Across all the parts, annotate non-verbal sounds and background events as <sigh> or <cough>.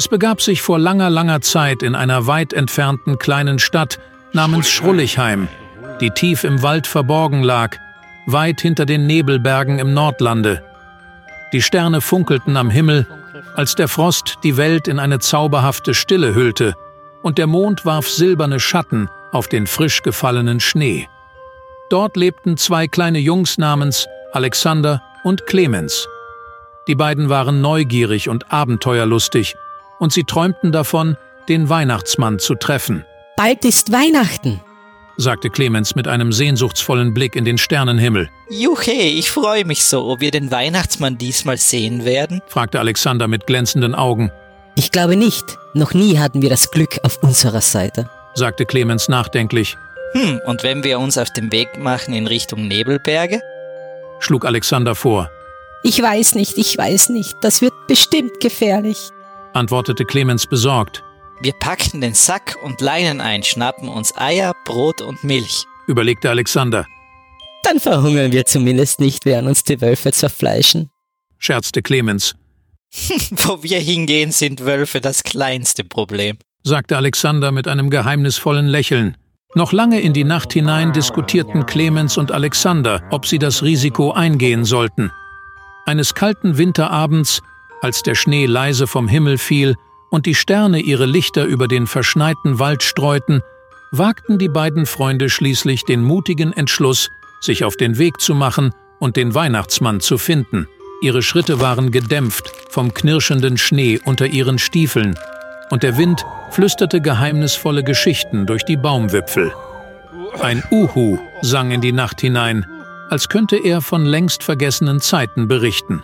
Es begab sich vor langer, langer Zeit in einer weit entfernten kleinen Stadt namens Schrullichheim, die tief im Wald verborgen lag, weit hinter den Nebelbergen im Nordlande. Die Sterne funkelten am Himmel, als der Frost die Welt in eine zauberhafte Stille hüllte, und der Mond warf silberne Schatten auf den frisch gefallenen Schnee. Dort lebten zwei kleine Jungs namens Alexander und Clemens. Die beiden waren neugierig und abenteuerlustig, und sie träumten davon, den Weihnachtsmann zu treffen. Bald ist Weihnachten, sagte Clemens mit einem sehnsuchtsvollen Blick in den Sternenhimmel. Juche, ich freue mich so, ob wir den Weihnachtsmann diesmal sehen werden? fragte Alexander mit glänzenden Augen. Ich glaube nicht. Noch nie hatten wir das Glück auf unserer Seite, sagte Clemens nachdenklich. Hm, und wenn wir uns auf den Weg machen in Richtung Nebelberge? schlug Alexander vor. Ich weiß nicht, ich weiß nicht. Das wird bestimmt gefährlich, antwortete Clemens besorgt. Wir packen den Sack und Leinen ein, schnappen uns Eier, Brot und Milch, überlegte Alexander. Dann verhungern wir zumindest nicht, während uns die Wölfe zerfleischen, scherzte Clemens. <laughs> Wo wir hingehen, sind Wölfe das kleinste Problem, sagte Alexander mit einem geheimnisvollen Lächeln. Noch lange in die Nacht hinein diskutierten Clemens und Alexander, ob sie das Risiko eingehen sollten. Eines kalten Winterabends, als der Schnee leise vom Himmel fiel und die Sterne ihre Lichter über den verschneiten Wald streuten, wagten die beiden Freunde schließlich den mutigen Entschluss, sich auf den Weg zu machen und den Weihnachtsmann zu finden. Ihre Schritte waren gedämpft vom knirschenden Schnee unter ihren Stiefeln, und der Wind flüsterte geheimnisvolle Geschichten durch die Baumwipfel. Ein Uhu sang in die Nacht hinein, als könnte er von längst vergessenen Zeiten berichten.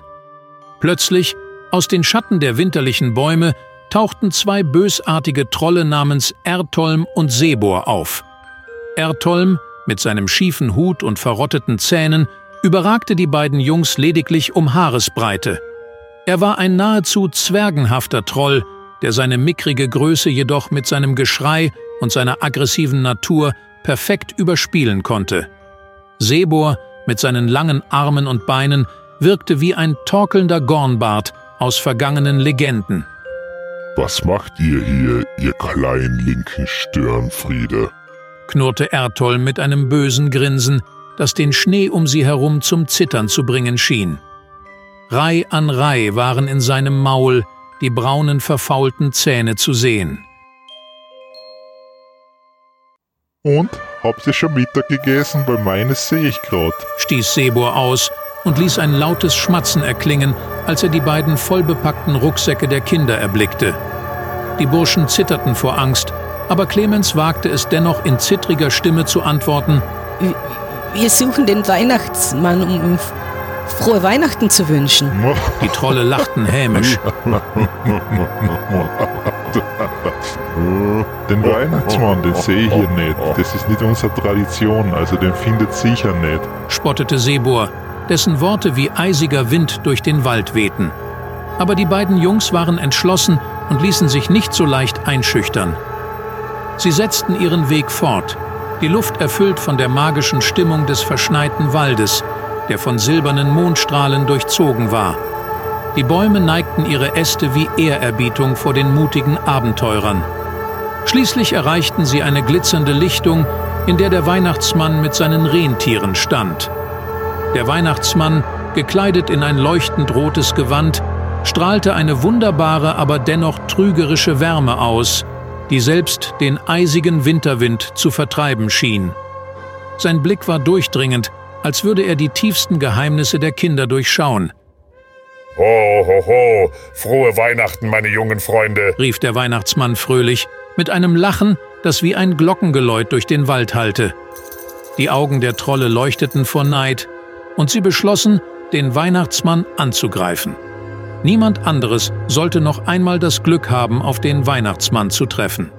Plötzlich, aus den Schatten der winterlichen Bäume, tauchten zwei bösartige Trolle namens Ertolm und Sebor auf. Ertolm, mit seinem schiefen Hut und verrotteten Zähnen, überragte die beiden Jungs lediglich um Haaresbreite. Er war ein nahezu zwergenhafter Troll, der seine mickrige Größe jedoch mit seinem Geschrei und seiner aggressiven Natur perfekt überspielen konnte. Sebor, mit seinen langen Armen und Beinen, wirkte wie ein torkelnder Gornbart aus vergangenen Legenden. Was macht ihr hier, ihr kleinen linken Störenfriede? knurrte Ertol mit einem bösen Grinsen, das den Schnee um sie herum zum Zittern zu bringen schien. Reih an Reih waren in seinem Maul die braunen verfaulten Zähne zu sehen. Und? Habt ihr schon Mittag gegessen? Weil meines sehe ich grad, stieß Sebor aus und ließ ein lautes Schmatzen erklingen, als er die beiden vollbepackten Rucksäcke der Kinder erblickte. Die Burschen zitterten vor Angst, aber Clemens wagte es dennoch in zittriger Stimme zu antworten: Wir suchen den Weihnachtsmann, um frohe Weihnachten zu wünschen. Die Trolle lachten hämisch. <laughs> Den Weihnachtsmann, den sehe ich hier nicht. Das ist nicht unsere Tradition, also den findet sicher nicht. Spottete Sebor, dessen Worte wie eisiger Wind durch den Wald wehten. Aber die beiden Jungs waren entschlossen und ließen sich nicht so leicht einschüchtern. Sie setzten ihren Weg fort, die Luft erfüllt von der magischen Stimmung des verschneiten Waldes, der von silbernen Mondstrahlen durchzogen war. Die Bäume neigten ihre Äste wie Ehrerbietung vor den mutigen Abenteurern. Schließlich erreichten sie eine glitzernde Lichtung, in der der Weihnachtsmann mit seinen Rentieren stand. Der Weihnachtsmann, gekleidet in ein leuchtend rotes Gewand, strahlte eine wunderbare, aber dennoch trügerische Wärme aus, die selbst den eisigen Winterwind zu vertreiben schien. Sein Blick war durchdringend, als würde er die tiefsten Geheimnisse der Kinder durchschauen. Ho, ho, ho, frohe Weihnachten, meine jungen Freunde, rief der Weihnachtsmann fröhlich, mit einem Lachen, das wie ein Glockengeläut durch den Wald hallte. Die Augen der Trolle leuchteten vor Neid, und sie beschlossen, den Weihnachtsmann anzugreifen. Niemand anderes sollte noch einmal das Glück haben, auf den Weihnachtsmann zu treffen.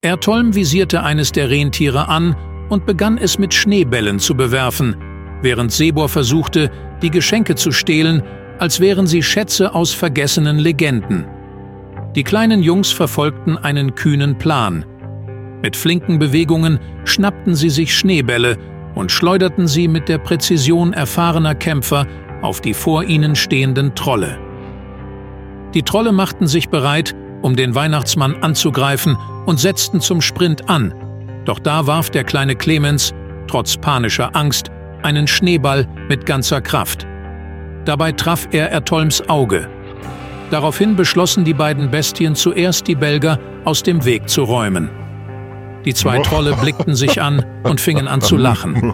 Ertolm visierte eines der Rentiere an und begann es mit Schneebällen zu bewerfen, während Sebor versuchte, die Geschenke zu stehlen, als wären sie Schätze aus vergessenen Legenden. Die kleinen Jungs verfolgten einen kühnen Plan. Mit flinken Bewegungen schnappten sie sich Schneebälle und schleuderten sie mit der Präzision erfahrener Kämpfer auf die vor ihnen stehenden Trolle. Die Trolle machten sich bereit, um den Weihnachtsmann anzugreifen und setzten zum Sprint an. Doch da warf der kleine Clemens, trotz panischer Angst, einen Schneeball mit ganzer Kraft. Dabei traf er Ertolms Auge. Daraufhin beschlossen die beiden Bestien zuerst die Belger aus dem Weg zu räumen. Die zwei Trolle blickten sich an und fingen an zu lachen.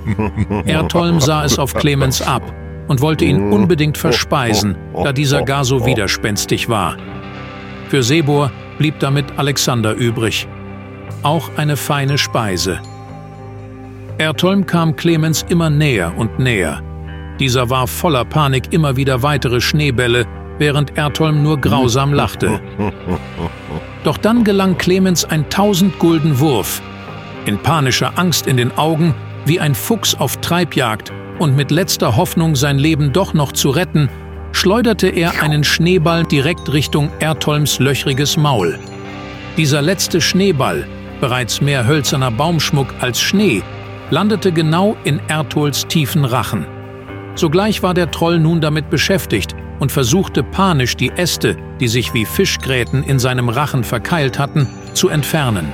Ertolm sah es auf Clemens ab und wollte ihn unbedingt verspeisen, da dieser gar so widerspenstig war. Für Sebor blieb damit Alexander übrig. Auch eine feine Speise. Ertolm kam Clemens immer näher und näher. Dieser warf voller Panik immer wieder weitere Schneebälle, während Ertolm nur grausam lachte. <laughs> Doch dann gelang Clemens ein tausend Gulden Wurf. In panischer Angst in den Augen, wie ein Fuchs auf Treibjagd und mit letzter Hoffnung sein Leben doch noch zu retten, schleuderte er einen Schneeball direkt Richtung Ertolms löchriges Maul. Dieser letzte Schneeball, bereits mehr hölzerner Baumschmuck als Schnee, landete genau in Ertols tiefen Rachen. Sogleich war der Troll nun damit beschäftigt und versuchte panisch die Äste, die sich wie Fischgräten in seinem Rachen verkeilt hatten, zu entfernen.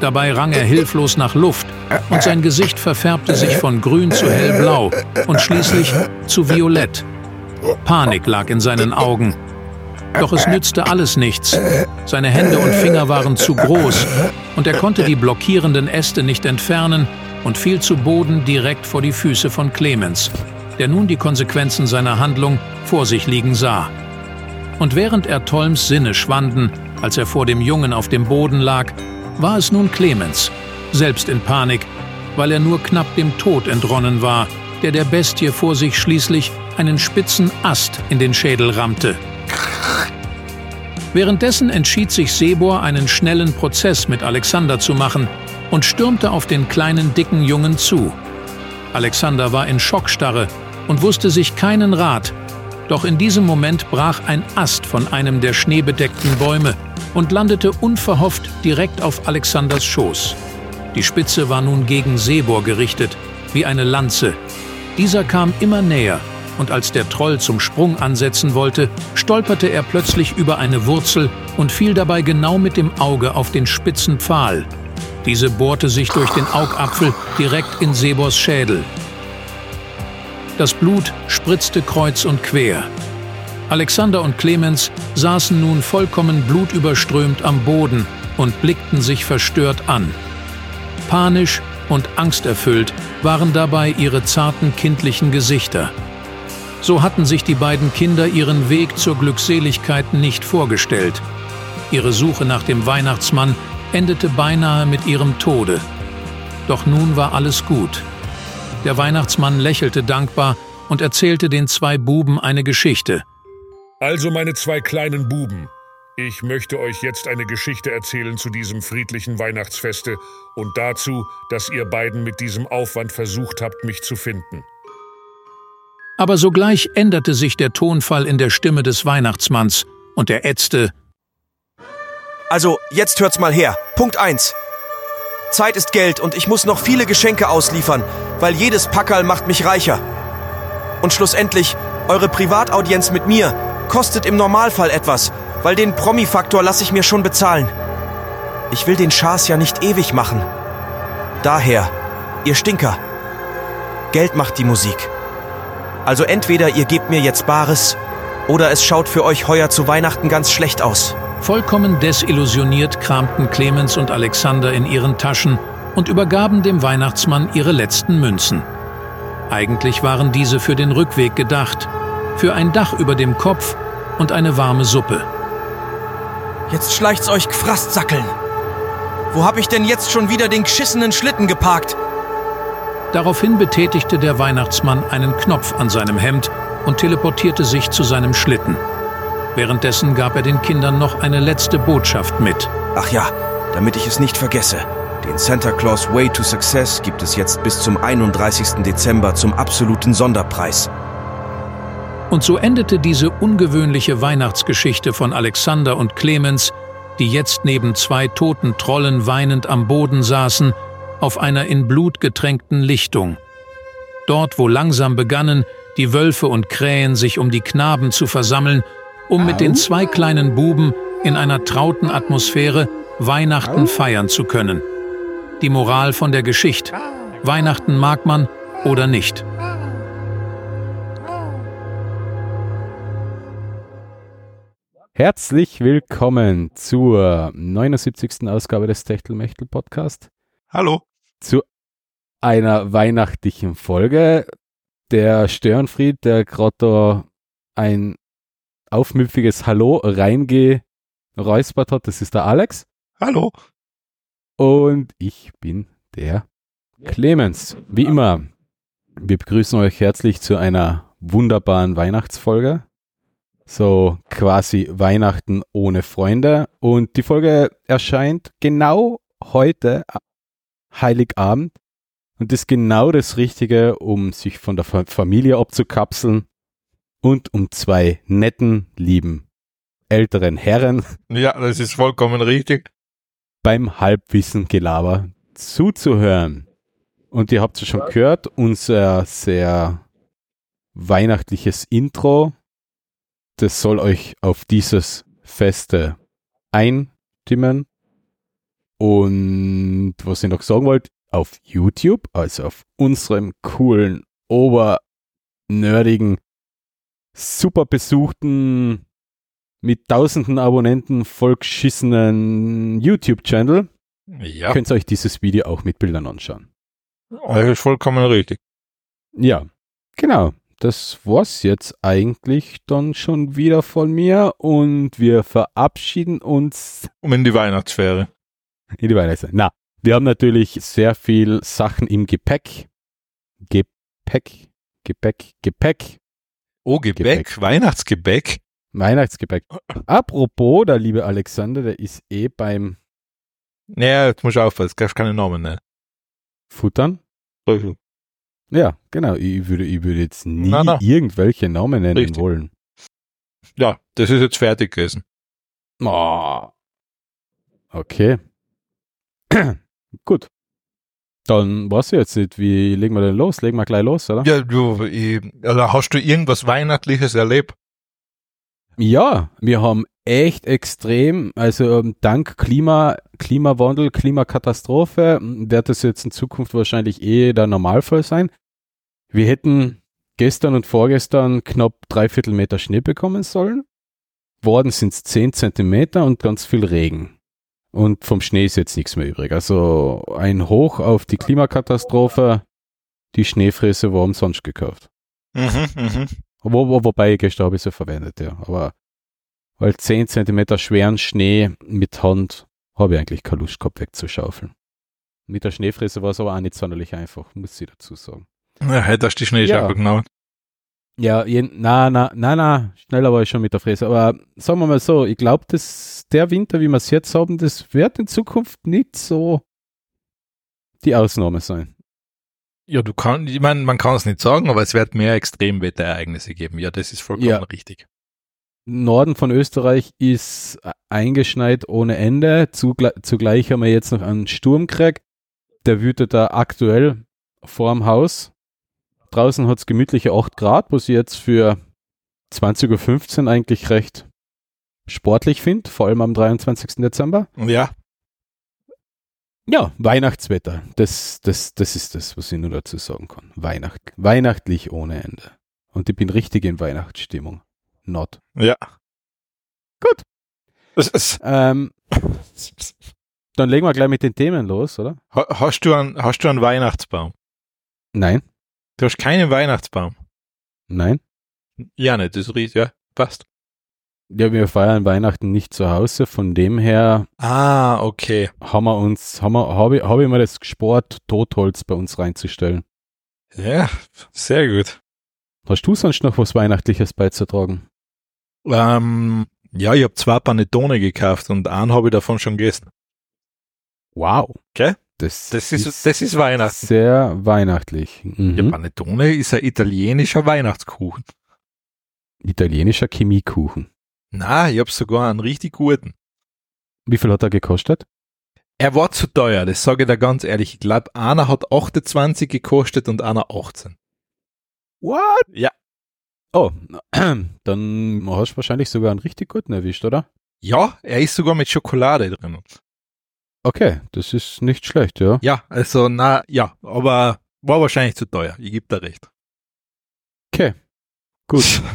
Dabei rang er hilflos nach Luft und sein Gesicht verfärbte sich von grün zu hellblau und schließlich zu violett. Panik lag in seinen Augen. Doch es nützte alles nichts. Seine Hände und Finger waren zu groß und er konnte die blockierenden Äste nicht entfernen und fiel zu Boden direkt vor die Füße von Clemens, der nun die Konsequenzen seiner Handlung vor sich liegen sah. Und während er Tolms Sinne schwanden, als er vor dem Jungen auf dem Boden lag, war es nun Clemens, selbst in Panik, weil er nur knapp dem Tod entronnen war, der der Bestie vor sich schließlich einen spitzen Ast in den Schädel rammte. Währenddessen entschied sich Sebor, einen schnellen Prozess mit Alexander zu machen und stürmte auf den kleinen dicken Jungen zu. Alexander war in Schockstarre und wusste sich keinen Rat, doch in diesem Moment brach ein Ast von einem der schneebedeckten Bäume und landete unverhofft direkt auf Alexanders Schoß. Die Spitze war nun gegen Sebor gerichtet, wie eine Lanze. Dieser kam immer näher, und als der Troll zum Sprung ansetzen wollte, stolperte er plötzlich über eine Wurzel und fiel dabei genau mit dem Auge auf den spitzen Pfahl. Diese bohrte sich durch den Augapfel direkt in Sebors Schädel. Das Blut spritzte kreuz und quer. Alexander und Clemens saßen nun vollkommen blutüberströmt am Boden und blickten sich verstört an. Panisch und angsterfüllt waren dabei ihre zarten kindlichen Gesichter. So hatten sich die beiden Kinder ihren Weg zur Glückseligkeit nicht vorgestellt. Ihre Suche nach dem Weihnachtsmann endete beinahe mit ihrem Tode. Doch nun war alles gut. Der Weihnachtsmann lächelte dankbar und erzählte den zwei Buben eine Geschichte – also, meine zwei kleinen Buben, ich möchte euch jetzt eine Geschichte erzählen zu diesem friedlichen Weihnachtsfeste und dazu, dass ihr beiden mit diesem Aufwand versucht habt, mich zu finden. Aber sogleich änderte sich der Tonfall in der Stimme des Weihnachtsmanns und er ätzte. Also, jetzt hört's mal her. Punkt 1. Zeit ist Geld und ich muss noch viele Geschenke ausliefern, weil jedes Packerl macht mich reicher. Und schlussendlich, eure Privataudienz mit mir kostet im Normalfall etwas, weil den Promi-Faktor lasse ich mir schon bezahlen. Ich will den Schaß ja nicht ewig machen. Daher, ihr Stinker. Geld macht die Musik. Also entweder ihr gebt mir jetzt Bares, oder es schaut für euch heuer zu Weihnachten ganz schlecht aus. Vollkommen desillusioniert kramten Clemens und Alexander in ihren Taschen und übergaben dem Weihnachtsmann ihre letzten Münzen. Eigentlich waren diese für den Rückweg gedacht, für ein Dach über dem Kopf und eine warme Suppe. Jetzt schleicht's euch Gefrastsackeln. Wo hab ich denn jetzt schon wieder den geschissenen Schlitten geparkt? Daraufhin betätigte der Weihnachtsmann einen Knopf an seinem Hemd und teleportierte sich zu seinem Schlitten. Währenddessen gab er den Kindern noch eine letzte Botschaft mit. Ach ja, damit ich es nicht vergesse. Den Santa Claus Way to Success gibt es jetzt bis zum 31. Dezember zum absoluten Sonderpreis. Und so endete diese ungewöhnliche Weihnachtsgeschichte von Alexander und Clemens, die jetzt neben zwei toten Trollen weinend am Boden saßen, auf einer in Blut getränkten Lichtung. Dort, wo langsam begannen, die Wölfe und Krähen sich um die Knaben zu versammeln, um mit den zwei kleinen Buben in einer trauten Atmosphäre Weihnachten feiern zu können. Die Moral von der Geschichte. Weihnachten mag man oder nicht. Herzlich willkommen zur 79. Ausgabe des Techtelmechtel Podcast. Hallo. Zu einer weihnachtlichen Folge. Der Störenfried, der gerade ein aufmüpfiges Hallo reingeräuspert hat, das ist der Alex. Hallo. Und ich bin der Clemens. Wie immer, wir begrüßen euch herzlich zu einer wunderbaren Weihnachtsfolge. So quasi Weihnachten ohne Freunde. Und die Folge erscheint genau heute, Heiligabend. Und das ist genau das Richtige, um sich von der Familie abzukapseln und um zwei netten, lieben, älteren Herren. Ja, das ist vollkommen richtig. Beim Halbwissen-Gelaber zuzuhören. Und ihr habt es schon gehört, unser sehr weihnachtliches Intro das soll euch auf dieses Feste einstimmen. Und was ich noch sagen wollte, auf YouTube, also auf unserem coolen, obernerdigen, super besuchten, mit tausenden Abonnenten vollgeschissenen YouTube-Channel, ja. könnt ihr euch dieses Video auch mit Bildern anschauen. Das ist vollkommen richtig. Ja, genau das war's jetzt eigentlich dann schon wieder von mir und wir verabschieden uns. Um in die Weihnachtssphäre. In die Weihnachtssphäre. Na, wir haben natürlich sehr viel Sachen im Gepäck. Gepäck, Gepäck, Gepäck. Oh, Gebäck, Gepäck. Weihnachtsgebäck. Weihnachtsgebäck. Apropos, der liebe Alexander, der ist eh beim. Naja, jetzt muss ich aufpassen, darfst keine Namen nennen. Futtern? Ja, genau. Ich würde, ich würde jetzt nie na, na. irgendwelche Namen nennen Richtig. wollen. Ja, das ist jetzt fertig gewesen. Oh. Okay. <clears throat> Gut. Dann was jetzt nicht. Wie legen wir denn los? Legen wir gleich los, oder? Ja, du, ich, also hast du irgendwas Weihnachtliches erlebt? Ja, wir haben echt extrem, also ähm, dank Klima, Klimawandel, Klimakatastrophe wird das jetzt in Zukunft wahrscheinlich eh der Normalfall sein. Wir hätten gestern und vorgestern knapp dreiviertel Meter Schnee bekommen sollen. Worden sind es zehn Zentimeter und ganz viel Regen. Und vom Schnee ist jetzt nichts mehr übrig. Also ein Hoch auf die Klimakatastrophe. Die Schneefräse war umsonst gekauft. Mhm, mh. Wo, wo, wobei gestern habe ich sie verwendet, ja. Aber weil zehn Zentimeter schweren Schnee mit Hand habe ich eigentlich keine Lust gehabt wegzuschaufeln. Mit der Schneefräse war es aber auch nicht sonderlich einfach, muss ich dazu sagen. Ja, hättest die Schneeschaufel ja. genommen. Ja, je, na, na, na, na, schneller war ich schon mit der Fräse. Aber sagen wir mal so, ich glaube, dass der Winter, wie wir es jetzt haben, das wird in Zukunft nicht so die Ausnahme sein. Ja, du kannst, ich meine, man kann es nicht sagen, aber es wird mehr Extremwetterereignisse geben. Ja, das ist vollkommen ja. richtig. Norden von Österreich ist eingeschneit ohne Ende. Zugleich haben wir jetzt noch einen Sturm gekriegt. Der wütet da aktuell vorm Haus. Draußen hat es gemütliche 8 Grad, was ich jetzt für 20.15 Uhr eigentlich recht sportlich finde, vor allem am 23. Dezember. Ja. Ja, Weihnachtswetter. Das, das, das ist das, was ich nur dazu sagen kann. Weihnacht, weihnachtlich ohne Ende. Und ich bin richtig in Weihnachtsstimmung. Not. Ja. Gut. Ähm, dann legen wir gleich mit den Themen los, oder? Hast du einen, hast du einen Weihnachtsbaum? Nein. Du hast keinen Weihnachtsbaum? Nein. Ja, nicht, das riecht, ja, passt. Ja, wir feiern Weihnachten nicht zu Hause, von dem her. Ah, okay. Haben wir uns, haben wir, habe ich, hab ich mal das gesport, Totholz bei uns reinzustellen. Ja, sehr gut. Hast du sonst noch was Weihnachtliches beizutragen? Ähm, ja, ich habe zwei Panettone gekauft und einen habe ich davon schon gegessen. Wow. Okay? Das, das, ist, ist, das ist Weihnachten. Sehr weihnachtlich. Mhm. Ja, Panettone ist ein italienischer Weihnachtskuchen. Italienischer Chemiekuchen. Na, ich hab sogar einen richtig guten. Wie viel hat er gekostet? Er war zu teuer, das sage ich dir ganz ehrlich. Ich glaube, einer hat 28 gekostet und einer 18. What? Ja. Oh, <clears throat> dann hast du wahrscheinlich sogar einen richtig guten erwischt, oder? Ja, er ist sogar mit Schokolade drin. Okay, das ist nicht schlecht, ja. Ja, also na, ja, aber war wahrscheinlich zu teuer. Ich gebe da recht. Okay, gut. <laughs>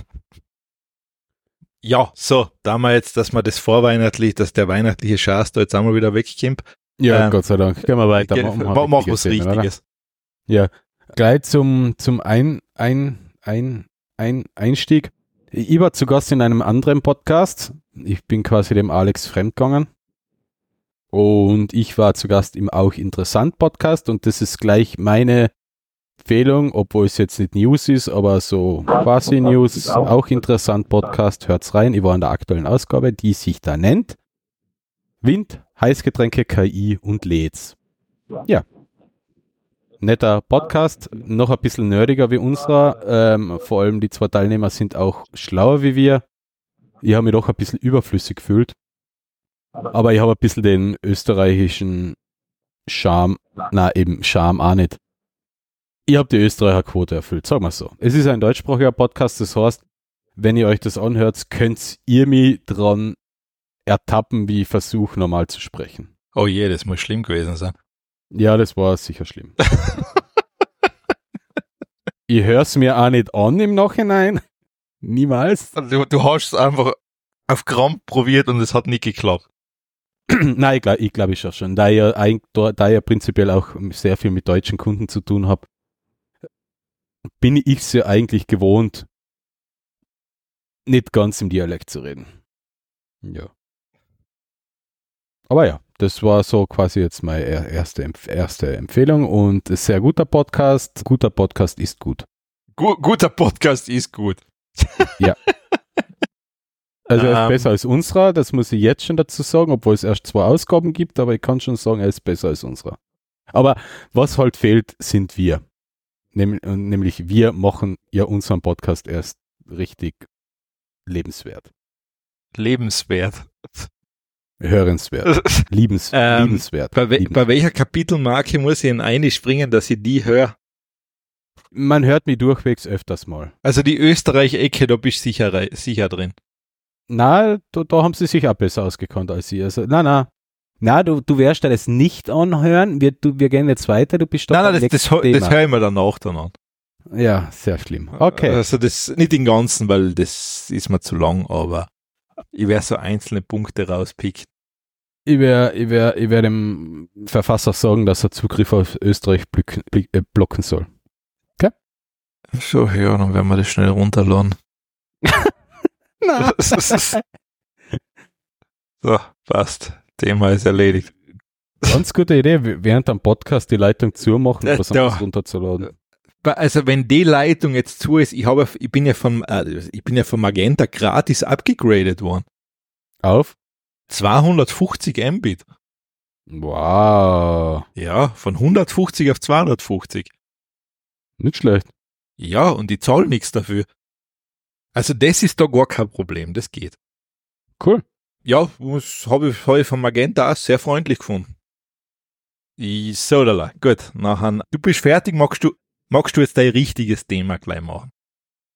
Ja, so, da wir jetzt, dass man das vorweihnachtlich, dass der weihnachtliche Schaß da jetzt einmal wieder wegkommt. Ja, Ähm, Gott sei Dank. Gehen wir weiter. Machen wir Mach, was oder? Richtiges. Ja, gleich zum, zum ein, ein, ein, ein Einstieg. Ich war zu Gast in einem anderen Podcast. Ich bin quasi dem Alex fremdgegangen. Und ich war zu Gast im Auch Interessant Podcast und das ist gleich meine Empfehlung, obwohl es jetzt nicht News ist, aber so quasi News, auch interessant Podcast, hört's rein. Ich war in der aktuellen Ausgabe, die sich da nennt Wind, Heißgetränke, KI und LEDs. Ja, netter Podcast, noch ein bisschen nerdiger wie unserer. Ähm, vor allem die zwei Teilnehmer sind auch schlauer wie wir. Ich habe mich doch ein bisschen überflüssig gefühlt. Aber ich habe ein bisschen den österreichischen Charme, na eben Charme auch nicht. Ich habe die Österreicher Quote erfüllt, sagen wir so. Es ist ein deutschsprachiger Podcast, das heißt, wenn ihr euch das anhört, könnt ihr mich dran ertappen, wie ich versuche, normal zu sprechen. Oh je, das muss schlimm gewesen sein. Ja, das war sicher schlimm. <laughs> ich höre es mir auch nicht an im Nachhinein. Niemals. Du, du hast es einfach auf Krampf probiert und es hat nicht geklappt. <clears throat> Nein, ich glaube ich, glaub ich auch schon. Da ich, ja, da, ich ja prinzipiell auch sehr viel mit deutschen Kunden zu tun habe, bin ich es ja eigentlich gewohnt, nicht ganz im Dialekt zu reden. Ja. Aber ja, das war so quasi jetzt meine er- erste, Empf- erste Empfehlung und sehr guter Podcast. Guter Podcast ist gut. Gu guter Podcast ist gut. <laughs> Also er ist Ähm. besser als unserer, das muss ich jetzt schon dazu sagen, obwohl es erst zwei Ausgaben gibt, aber ich kann schon sagen, er ist besser als unserer. Aber was halt fehlt, sind wir. Nehm, nämlich wir machen ja unseren Podcast erst richtig lebenswert, Lebenswert. hörenswert, <laughs> liebens, Ähm, liebenswert. Bei, we liebens- bei welcher Kapitelmarke muss ich in eine springen, dass ich die höre? Man hört mich durchwegs öfters mal. Also die Österreich-Ecke, da bist du sicher, sicher drin. Na, da, da haben sie sich auch besser ausgekannt als ich. Also, na, na. Na, du, du wirst dir das nicht anhören. Wir, du, wir gehen jetzt weiter. Du bist doch Nein, nein, das, das, das höre ich mir danach dann an. Ja, sehr schlimm. Okay. Also das nicht den ganzen, weil das ist mir zu lang, aber ich werde so einzelne Punkte rauspicken. Ich werde ich wär, ich wär dem Verfasser sagen, dass er Zugriff auf Österreich blück, blick- äh, blocken soll. So, ja, dann werden wir das schnell runterladen. <laughs> Na. <laughs> So, passt. Thema ist erledigt. Ganz gute Idee, während am Podcast die Leitung zumachen Äh, und was anderes runterzuladen. Also wenn die Leitung jetzt zu ist, ich habe, ich bin ja von, äh, ich bin ja von Magenta gratis abgegradet worden. Auf? 250 Mbit. Wow. Ja, von 150 auf 250. Nicht schlecht. Ja, und ich zahle nichts dafür. Also das ist da gar kein Problem, das geht. Cool. Ja, das habe ich, hab ich von Magenta auch sehr freundlich gefunden. Ich, so, lala. gut, nachher, du bist fertig, magst du, magst du jetzt dein richtiges Thema gleich machen?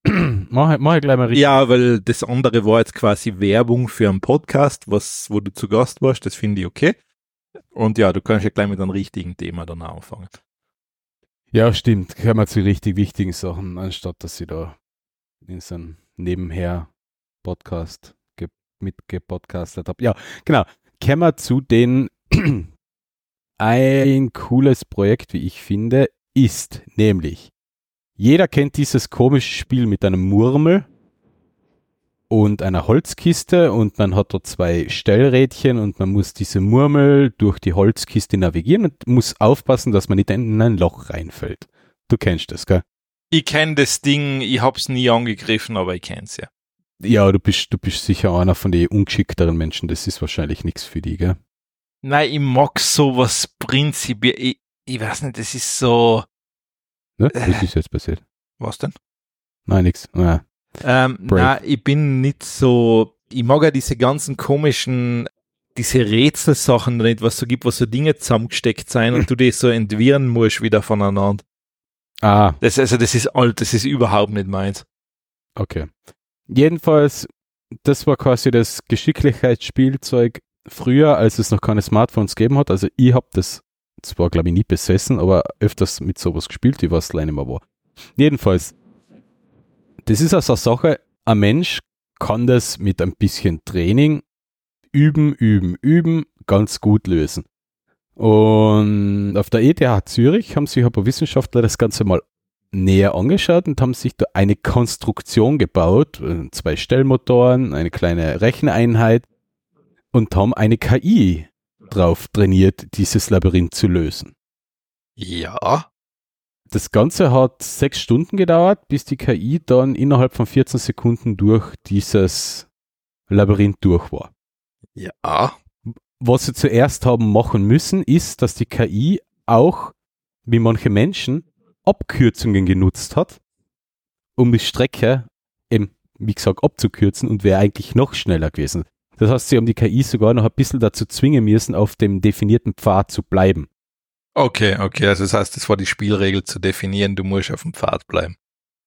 <clears throat> mach, ich- mach ich gleich mal richtig. Ja, weil das andere war jetzt quasi Werbung für einen Podcast, was, wo du zu Gast warst, das finde ich okay. Und ja, du kannst ja gleich mit einem richtigen Thema dann anfangen. Ja, stimmt. Kommen wir zu richtig wichtigen Sachen, anstatt dass sie da in so einem nebenher Podcast ge mitgepodcastet habe. Ja, genau. Kommen wir zu den <clears throat> ein cooles Projekt, wie ich finde, ist nämlich jeder kennt dieses komische Spiel mit einem Murmel und einer Holzkiste und man hat dort zwei Stellrädchen und man muss diese Murmel durch die Holzkiste navigieren und muss aufpassen, dass man nicht in ein Loch reinfällt. Du kennst das, gell? Ich kenne das Ding, ich hab's nie angegriffen, aber ich kenn's ja. Ja, du bist, du bist sicher einer von den ungeschickteren Menschen. Das ist wahrscheinlich nichts für die, gell? Nein, ich mag sowas prinzipiell, ich, ich weiß nicht, das ist so, Ne? Was ist jetzt passiert? was denn? Nein, nix. Ja. Ähm, na, ich bin nicht so, ich mag ja diese ganzen komischen, diese Rätselsachen nicht, was so gibt, wo so Dinge zusammengesteckt sein und du die so entwirren musst wieder voneinander. Ah, Das, also das ist alt, das ist überhaupt nicht meins. Okay. Jedenfalls, das war quasi das Geschicklichkeitsspielzeug früher, als es noch keine Smartphones gegeben hat. Also ich habe das zwar, glaube ich, nie besessen, aber öfters mit sowas gespielt, wie was klein immer war. Jedenfalls, das ist also eine Sache, ein Mensch kann das mit ein bisschen Training üben, üben, üben, ganz gut lösen. Und auf der ETH Zürich haben sich aber Wissenschaftler das Ganze mal näher angeschaut und haben sich da eine Konstruktion gebaut, äh, zwei Stellmotoren, eine kleine Recheneinheit und haben eine KI drauf trainiert, dieses Labyrinth zu lösen. Ja. Das Ganze hat sechs Stunden gedauert, bis die KI dann innerhalb von 14 Sekunden durch dieses Labyrinth durch war. Ja. Was sie zuerst haben machen müssen, ist, dass die KI auch, wie manche Menschen, Abkürzungen genutzt hat, um die Strecke eben, wie gesagt, abzukürzen und wäre eigentlich noch schneller gewesen. Das heißt, sie haben die KI sogar noch ein bisschen dazu zwingen müssen, auf dem definierten Pfad zu bleiben. Okay, okay, also das heißt, das war die Spielregel zu definieren, du musst auf dem Pfad bleiben.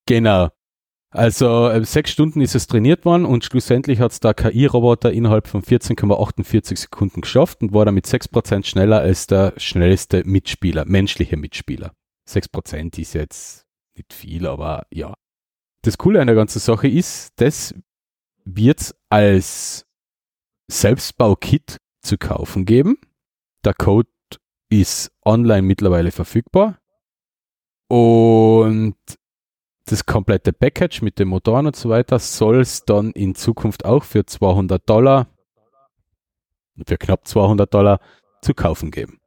Genau. Also äh, sechs Stunden ist es trainiert worden und schlussendlich hat es der KI-Roboter innerhalb von 14,48 Sekunden geschafft und war damit 6% schneller als der schnellste Mitspieler, menschliche Mitspieler. 6% ist jetzt nicht viel, aber ja. Das Coole an der ganzen Sache ist, das wird als Selbstbau-Kit zu kaufen geben. Der Code ist online mittlerweile verfügbar. Und das komplette Package mit den Motoren und so weiter soll es dann in Zukunft auch für 200 Dollar, für knapp 200 Dollar zu kaufen geben.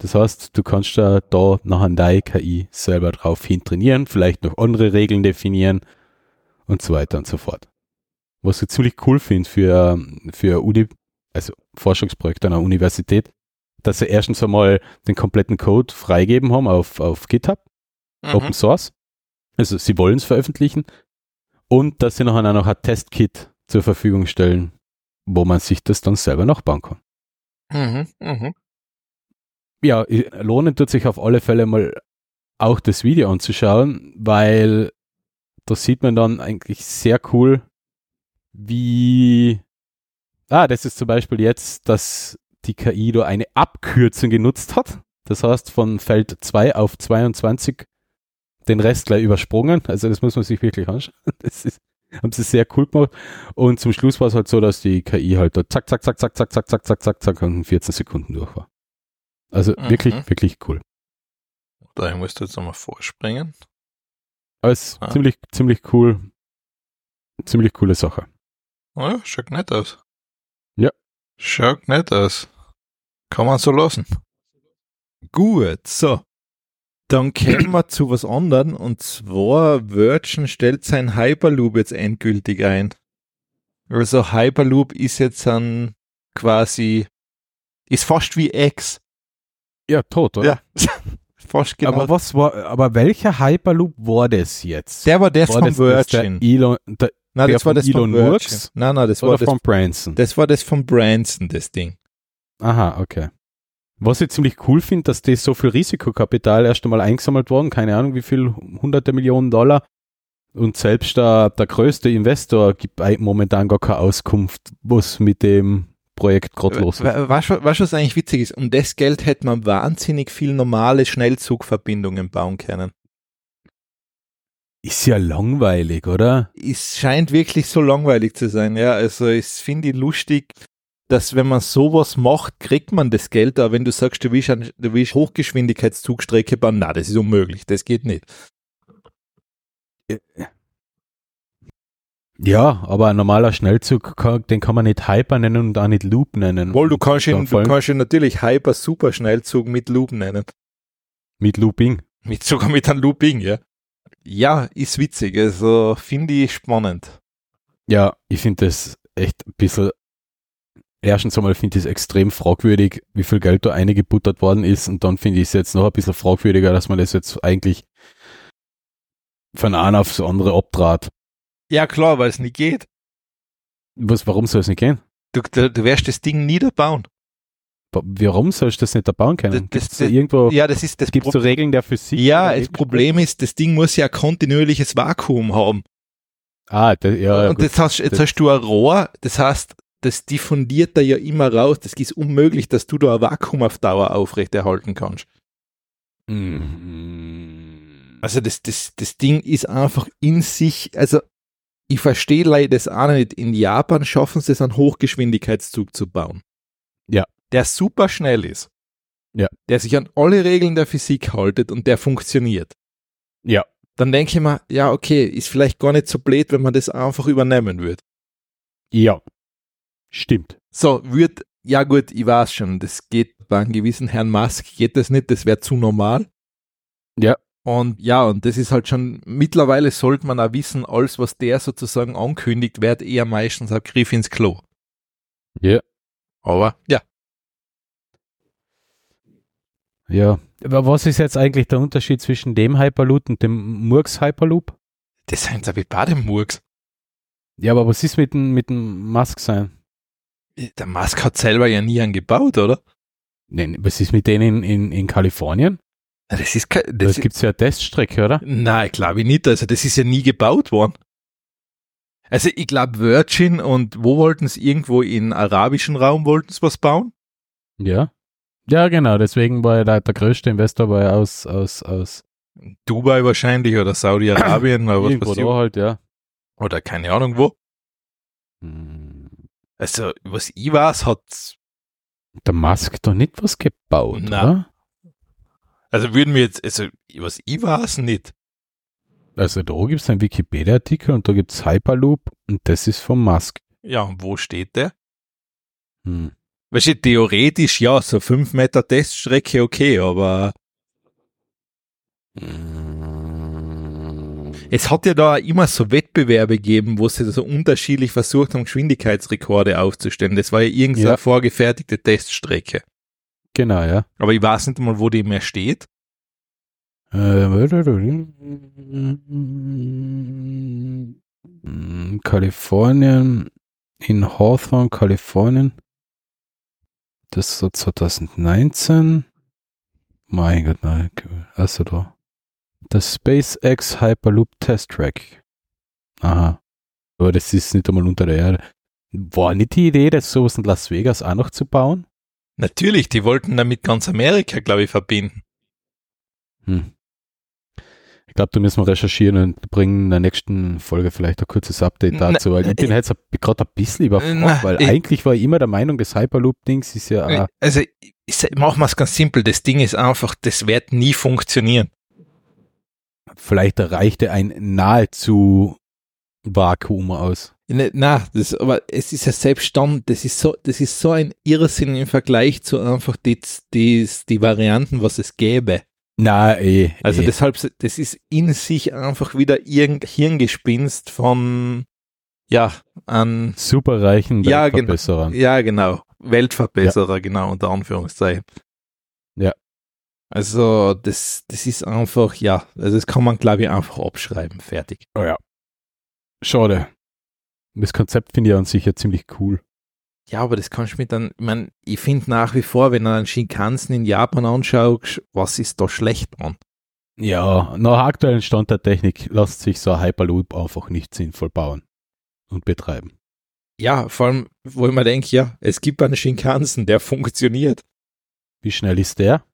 Das heißt, du kannst da, da nachher deine KI selber drauf hin trainieren, vielleicht noch andere Regeln definieren und so weiter und so fort. Was ich ziemlich cool finde für, für Uni, also Forschungsprojekte an der Universität, dass sie erstens einmal den kompletten Code freigeben haben auf, auf GitHub, Mhm. Open Source. Also sie wollen es veröffentlichen und dass sie nachher noch ein Testkit zur Verfügung stellen, wo man sich das dann selber nachbauen kann. Mhm, mhm. ja, lohnen tut sich auf alle Fälle mal auch das Video anzuschauen, weil da sieht man dann eigentlich sehr cool, wie, ah, das ist zum Beispiel jetzt, dass die KI da eine Abkürzung genutzt hat. Das heißt, von Feld 2 auf 22 den Rest gleich übersprungen. Also das muss man sich wirklich anschauen. Das ist, haben sie sehr cool gemacht. Und zum Schluss war es halt so, dass die KI halt da zack, zack, zack, zack, zack, zack, zack, zack, zack, zack, und in 14 Sekunden durch war. Also Mhm. wirklich, wirklich cool. Da musst du jetzt nochmal vorspringen. Alles Ah. ziemlich, ziemlich cool. Ziemlich coole Sache. Oh ja, schaut nett aus. Ja. Schaut nett aus. Kann man so lassen. Gut, so. Dann kommen wir zu was anderem und zwar Virgin stellt sein Hyperloop jetzt endgültig ein. Also Hyperloop ist jetzt ein quasi, ist fast wie X. Ja, tot, oder? Ja. <laughs> fast genau. Aber was war, aber welcher Hyperloop war das jetzt? der war der war von das, das der Virgin. Elon, der, Nein, der das war von das von Elon Virgin. Works? Nein, nein, das oder war das, von Branson? das war das von Branson, das Ding. Aha, okay. Was ich ziemlich cool finde, dass das so viel Risikokapital erst einmal eingesammelt worden, keine Ahnung wie viel, hunderte Millionen Dollar. Und selbst der, der größte Investor gibt momentan gar keine Auskunft, was mit dem Projekt gerade los ist. Wa- Weißt du, weißt du, was eigentlich witzig ist? Um das Geld hätte man wahnsinnig viel normale Schnellzugverbindungen bauen können. Ist ja langweilig, oder? Es scheint wirklich so langweilig zu sein, ja. Also ich finde ich lustig, dass wenn man sowas macht, kriegt man das Geld, aber wenn du sagst, du willst, ein- du willst Hochgeschwindigkeitszugstrecke bauen, na, das ist unmöglich, das geht nicht. Ja, aber ein normaler Schnellzug, kann, den kann man nicht Hyper nennen und auch nicht Loop nennen. Wohl, du kannst ihn, du kannst ihn natürlich Hyper Super Schnellzug mit Loop nennen. Mit Looping. Mit, sogar mit einem Looping, ja. Ja, ist witzig, also finde ich spannend. Ja, ich finde das echt ein bisschen. Erstens einmal finde ich es extrem fragwürdig, wie viel Geld da eingebuttert worden ist. Und dann finde ich es jetzt noch ein bisschen fragwürdiger, dass man das jetzt eigentlich von einem aufs andere abtrat. Ja, klar, weil es nicht geht. Was, warum soll es nicht gehen? Du, du, du wirst das Ding niederbauen. Wa- Warum soll ich das nicht erbauen können? Das- das- da irgendwo, Ja, das ist das gibt's so Regeln der Physik? Ja, das Problem ist, das Ding muss ja ein kontinuierliches Vakuum haben. Ah, da, ja, und gut. jetzt hast, jetzt das- hast du ein Rohr, das heißt, das diffundiert da ja immer raus. Das ist unmöglich, dass du da ein Vakuum auf Dauer aufrechterhalten kannst. Mhm. Also das, das, das Ding ist einfach in sich, also ich verstehe leider das auch nicht. In Japan schaffen sie es, einen Hochgeschwindigkeitszug zu bauen. Ja. Der super schnell ist. Ja. Der sich an alle Regeln der Physik haltet und der funktioniert. Ja. Dann denke ich mir, ja, okay, ist vielleicht gar nicht so blöd, wenn man das einfach übernehmen würde. Ja. Stimmt. So, wird, ja gut, ich weiß schon, das geht bei einem gewissen Herrn Musk, geht das nicht, das wäre zu normal. Ja. Und ja, und das ist halt schon, mittlerweile sollte man auch wissen, alles, was der sozusagen ankündigt, wird eher meistens ein Griff ins Klo. Ja. Aber, ja. Ja. Aber was ist jetzt eigentlich der Unterschied zwischen dem Hyperloop und dem Murks Hyperloop? Das sind ja wie Bademurks. Ja, aber was ist mit dem, mit dem Musk sein? Der Musk hat selber ja nie einen gebaut, oder? Nein, was ist mit denen in, in, in Kalifornien? Das ist Da das gibt es ja eine Teststrecke, oder? Nein, glaube ich nicht. Also das ist ja nie gebaut worden. Also ich glaube Virgin und wo wollten es irgendwo in arabischen Raum wollten es was bauen? Ja. Ja, genau. Deswegen war ja der, der größte Investor war ja aus, aus, aus Dubai wahrscheinlich oder Saudi-Arabien oder was irgendwo weiß da ich. halt, ja. Oder keine Ahnung wo. Hm. Also was ich weiß, hat Der Musk doch nicht was gebaut, Na. oder? also würden wir jetzt, also was ich weiß nicht. Also da gibt es einen Wikipedia-Artikel und da gibt es Hyperloop und das ist von Musk. Ja, und wo steht der? Hm. Weißt du, theoretisch ja, so 5 Meter Teststrecke okay, aber es hat ja da immer so Wettbewerbe gegeben, wo sie so unterschiedlich versucht haben, Geschwindigkeitsrekorde aufzustellen. Das war ja irgendeine Ja. vorgefertigte Teststrecke. Genau, ja. Aber ich weiß nicht mal, wo die mehr steht. Äh, Kalifornien, in Hawthorne, Kalifornien. Das ist so 2019. Mein Gott, nein. Also da. Das SpaceX Hyperloop Test Track. Aha. Aber das ist nicht einmal unter der Erde. War nicht die Idee, das sowas in Las Vegas auch noch zu bauen? Natürlich, die wollten damit ganz Amerika, glaube ich, verbinden. Hm. Ich glaube, da müssen wir recherchieren und bringen in der nächsten Folge vielleicht ein kurzes Update Na, dazu, weil ich bin äh, jetzt gerade ein bisschen überfragt, na, weil ich- eigentlich war ich immer der Meinung, das Hyperloop-Dings ist ja, äh, Also, machen wir es ganz simpel. Das Ding ist einfach, das wird nie funktionieren. Vielleicht reichte ein nahezu Vakuum aus. Ne, na, das, aber es ist ja selbst dann, das ist so, das ist so ein Irrsinn im Vergleich zu einfach die, die, die Varianten, was es gäbe. Na, eh. Also eh. deshalb, das ist in sich einfach wieder irgendein Hirngespinst von, ja, an, superreichen Ja, genau. Weltverbesserern. ja, genau, Weltverbesserer, genau, unter Anführungszeichen. Also, das, das ist einfach, ja, also das kann man, glaube ich, einfach abschreiben, fertig. Oh ja. Schade. Das Konzept finde ich an sich ja ziemlich cool. Ja, aber das kannst du mir dann, ich meine, ich finde nach wie vor, wenn du einen Shinkansen in Japan anschaust, was ist da schlecht dran? Ja, nach aktuellen Stand der Technik lässt sich so ein Hyperloop einfach nicht sinnvoll bauen und betreiben. Ja, vor allem, wo ich mir denke, ja, es gibt einen Shinkansen, der <laughs> funktioniert. Wie schnell ist der?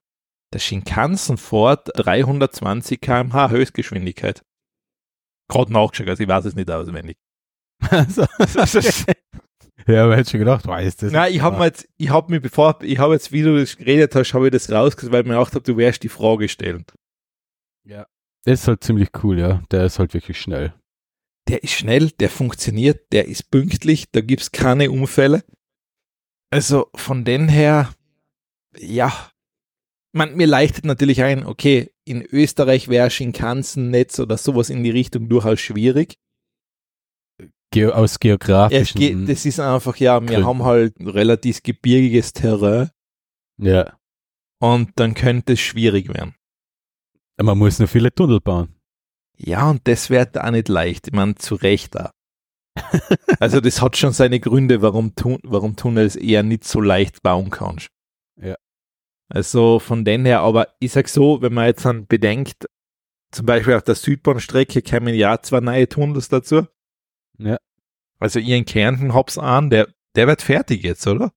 Der Shinkansen fährt 320 km/h Höchstgeschwindigkeit. Gerade nachgeschaut, also ich weiß es nicht auswendig. <laughs> Also, <laughs> ja, man hätte schon gedacht, weiß das. Nein, ich habe mir jetzt, ich habe mir bevor, ich habe jetzt, wie du das geredet hast, habe ich das rausgesucht, weil ich mir gedacht habe, du wirst die Frage stellen. Das ist halt ziemlich cool, ja. Der ist halt wirklich schnell. Der ist schnell, der funktioniert, der ist pünktlich, da gibt's keine Unfälle. Also von den her, ja, man, mir leichtet natürlich ein, okay, in Österreich wäre Shinkansen-Netz oder sowas in die Richtung durchaus schwierig. Ge aus Es geografischen. geht, das ist einfach, ja, wir Gründen. haben halt relativ gebirgiges Terrain ja. und dann könnte es schwierig werden. Man muss nur viele Tunnel bauen. Ja, und das wird auch nicht leicht. Ich meine, zu Recht da. also das hat schon seine Gründe, warum, Tun warum Tunnels eher nicht so leicht bauen kannst. Also von den her, aber ich sag so, wenn man jetzt dann bedenkt, zum Beispiel auf der Südbahnstrecke kämen ja zwei neue Tunnels dazu. Ja. Also ihr in Kärnten habt's an, der, der wird fertig jetzt, oder?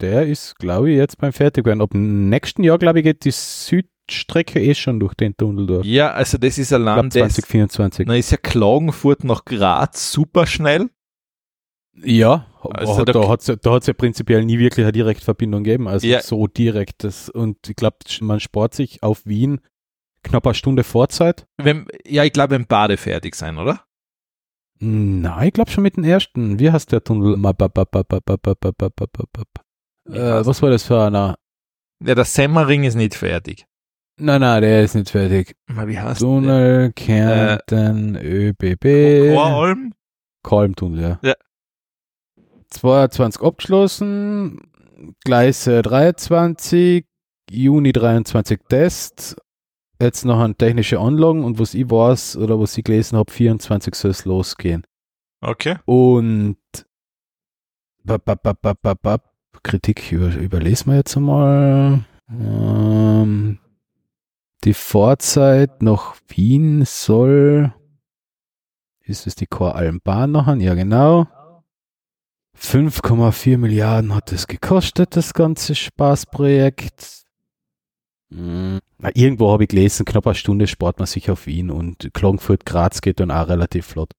Der ist, glaube ich, jetzt beim Fertigwerden. Ab dem nächsten Jahr, glaube ich, geht die Südstrecke eh schon durch den Tunnel durch. Ja, also das ist ein Land, das, 2024. na ist ja Klagenfurt nach Graz super schnell. Ja, also hat, da hat es ja prinzipiell nie wirklich eine Direktverbindung gegeben, also ja. so direkt. Das, und ich glaube, man spart sich auf Wien knapp eine Stunde Vorzeit. Wenn, ja, ich glaube, wenn Bade fertig sein, oder? Nein, ich glaube schon mit dem ersten. Wie heißt der Tunnel? Was war das für einer? Ja, der Semmering ist nicht fertig. Nein, nein, der ist nicht fertig. Wie heißt Tunnel der? Kärnten äh, ÖBB. Koralm? Koralmtunnel, ja. ja. 22 abgeschlossen, Gleise 23, Juni 23 Test, jetzt noch an technische Anlagen und was ich weiß oder was ich gelesen habe, 24 soll es losgehen. Okay. Und bap, bap, bap, bap, bap, bap. Kritik über, überlesen wir jetzt einmal. Ähm, die Vorzeit nach Wien soll. Ist es die Choralmbahn noch an? Ja, genau. 5,4 Milliarden hat es gekostet, das ganze Spaßprojekt. Hm. Na, irgendwo habe ich gelesen, knapp eine Stunde spart man sich auf Wien und Klagenfurt-Graz geht dann auch relativ flott.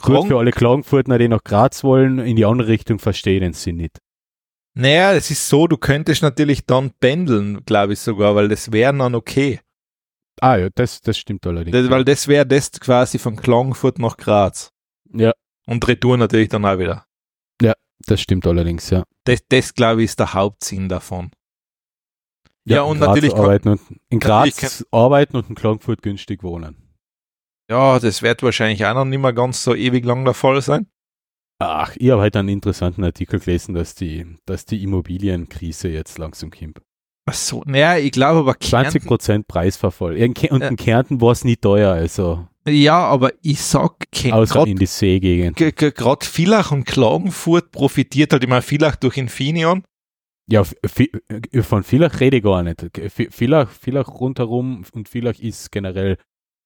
Gut Klagen- für alle Klagenfurtner, die nach Graz wollen, in die andere Richtung verstehen den Sinn nicht. Naja, es ist so, du könntest natürlich dann pendeln, glaube ich sogar, weil das wäre dann okay. Ah ja, das, das stimmt allerdings. Das, weil das wäre das quasi von Klagenfurt nach Graz. Ja. Und Retour natürlich dann auch wieder. Das stimmt allerdings, ja. Das, das glaube ich, ist der Hauptsinn davon. Ja, in und natürlich kann- arbeiten und in Graz arbeiten und in Klagenfurt günstig wohnen. Ja, das wird wahrscheinlich auch noch nicht mehr ganz so ewig lang der Fall sein. Ach, ich habe halt einen interessanten Artikel gelesen, dass die, dass die Immobilienkrise jetzt langsam kommt. Ach so, naja, ich glaube aber 20 Kärnten, Prozent Preisverfall. In Ke- Und Ja. in Kärnten war es nie teuer, also ja, aber ich sag, außer in die Seegegend. gerade Villach und Klagenfurt profitiert halt immer Villach durch Infineon. Ja, von Villach rede ich gar nicht. Villach, Villach rundherum und Villach ist generell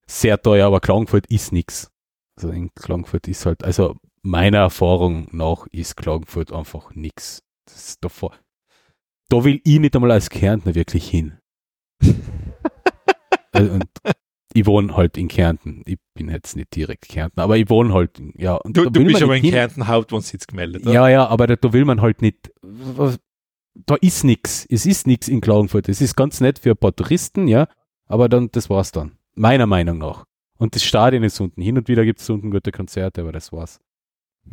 sehr teuer, aber Klagenfurt ist nix. Also in Klagenfurt ist halt, also meiner Erfahrung nach ist Klagenfurt einfach davor. Da will ich nicht einmal als Kärntner wirklich hin. <laughs> also, und ich wohne halt in Kärnten. Ich bin jetzt nicht direkt Kärntner, aber ich wohne halt, in- ja. und Du, du bist aber in hin. Kärnten Hauptwohnsitz gemeldet. oder? Ja, ja, aber da, da will man halt nicht. Da ist nix. Es ist nix in Klagenfurt. Es ist ganz nett für ein paar Touristen, ja, aber dann, das war's dann. Meiner Meinung nach. Und das Stadion ist unten. Hin und wieder gibt es unten gute Konzerte, aber das war's.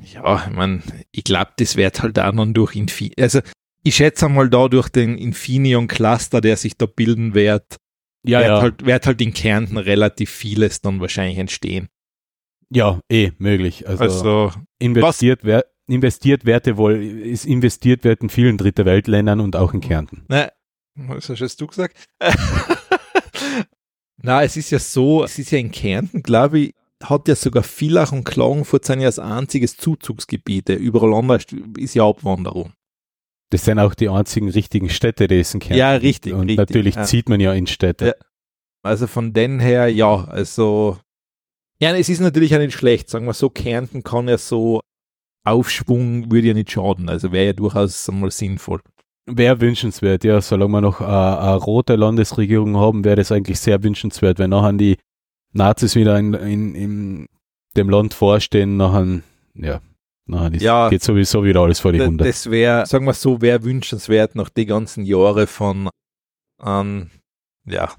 Ja, ich mein, ich glaube, das wird halt auch noch durch Infineon, also ich schätze mal da durch den Infineon-Cluster, der sich da bilden wird, Ja, wird, ja. Halt, wird halt in Kärnten relativ vieles dann wahrscheinlich entstehen. ja, eh, möglich. Also, Also, investiert, wer, investiert Werte wohl, ist investiert wird in vielen Dritte Weltländern und auch in Kärnten. ne, was hast du gesagt? <laughs> Na, es ist ja so, es ist ja in Kärnten, glaube ich, hat ja sogar Villach und Klagenfurt sind ja als einziges Zuzugsgebiete. Überall anders ist ja Abwanderung. Das sind auch die einzigen richtigen Städte, die es in Kärnten Ja, richtig, Und richtig, natürlich ja. zieht man ja in Städte. Ja. Also von den her, ja, also. Ja, es ist natürlich ja nicht schlecht, sagen wir so, Kärnten kann ja so Aufschwung würde ja nicht schaden, also wäre ja durchaus einmal sinnvoll. Wäre wünschenswert, ja. Solange wir noch äh, eine rote Landesregierung haben, wäre das eigentlich sehr wünschenswert, wenn nachher die Nazis wieder in, in, in dem Land vorstehen, nachher, ja, nachher ist, Ja. geht sowieso wieder alles vor die Hunde. Das wäre, sagen wir so, wäre wünschenswert nach den ganzen Jahre von, ähm, ja.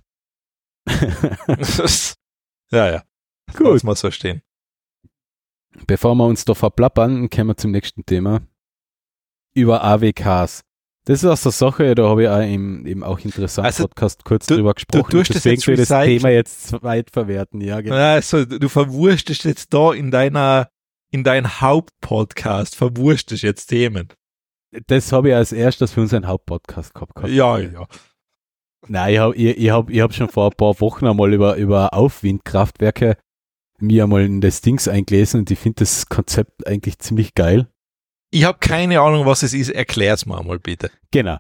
<laughs> ja, ja. Gut. Lass mal so stehen. Bevor wir uns da verplappern, kommen wir zum nächsten Thema. Über AWKs. Das ist so eine Sache, da habe ich auch im, im auch interessanten Also, Podcast kurz du- drüber gesprochen. tust das deswegen jetzt will ich das. Thema jetzt weit verwerten. Ja, genau. Also, du verwurstest jetzt da in deiner, in deinem Hauptpodcast, verwurstest jetzt Themen. Das habe ich als erstes für unseren Hauptpodcast gehabt. gehabt. Ja, ja. Nein, ich habe ich, ich hab, ich hab schon vor ein paar Wochen einmal über, über Aufwindkraftwerke mir einmal in das Dings eingelesen und ich finde das Konzept eigentlich ziemlich geil. Ich habe keine Ahnung, was es ist. Erklär's mir mal bitte. Genau.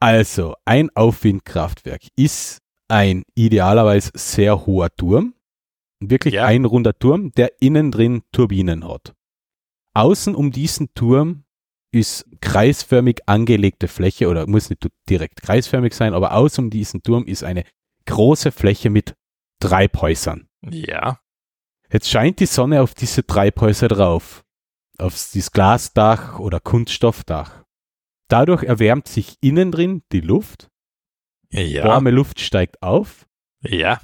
Also, ein Aufwindkraftwerk ist ein idealerweise sehr hoher Turm. Wirklich Ja. ein runder Turm, der innen drin Turbinen hat. außen um diesen Turm ist kreisförmig angelegte Fläche oder muss nicht direkt kreisförmig sein, aber außen um diesen Turm ist eine große Fläche mit Treibhäusern. Ja. Jetzt scheint die Sonne auf diese Treibhäuser drauf, auf dieses Glasdach oder Kunststoffdach. Dadurch erwärmt sich innen drin die Luft, Ja. warme Luft steigt auf, Ja.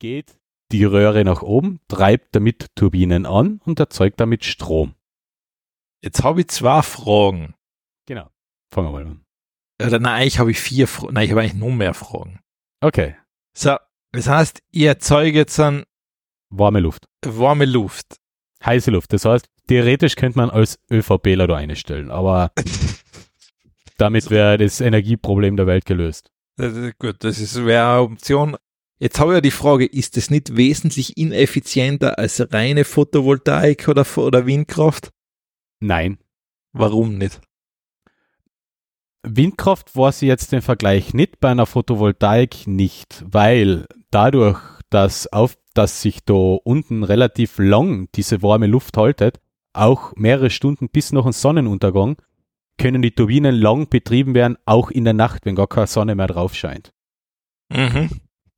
geht die Röhre nach oben, treibt damit Turbinen an und erzeugt damit Strom. Jetzt habe ich zwei Fragen. Genau. Fangen wir mal an. Oder nein, eigentlich habe ich vier Fragen. Nein, ich habe eigentlich noch mehr Fragen. Okay, So, das heißt, ihr erzeugt jetzt eine warme Luft. warme Luft. Heiße Luft. Das heißt, theoretisch könnte man als ÖVPler da einstellen, aber <laughs> damit wäre das Energieproblem der Welt gelöst. Das gut, das ist wäre eine Option. Jetzt habe ich ja die Frage, ist das nicht wesentlich ineffizienter als reine Photovoltaik oder, oder Windkraft? Nein. Warum nicht? Windkraft war sie jetzt den Vergleich nicht, bei einer Photovoltaik nicht, weil dadurch, dass, auf, dass sich da unten relativ lang diese warme Luft haltet, auch mehrere Stunden bis noch ein Sonnenuntergang, können die Turbinen lang betrieben werden, auch in der Nacht, wenn gar keine Sonne mehr drauf scheint. Mhm.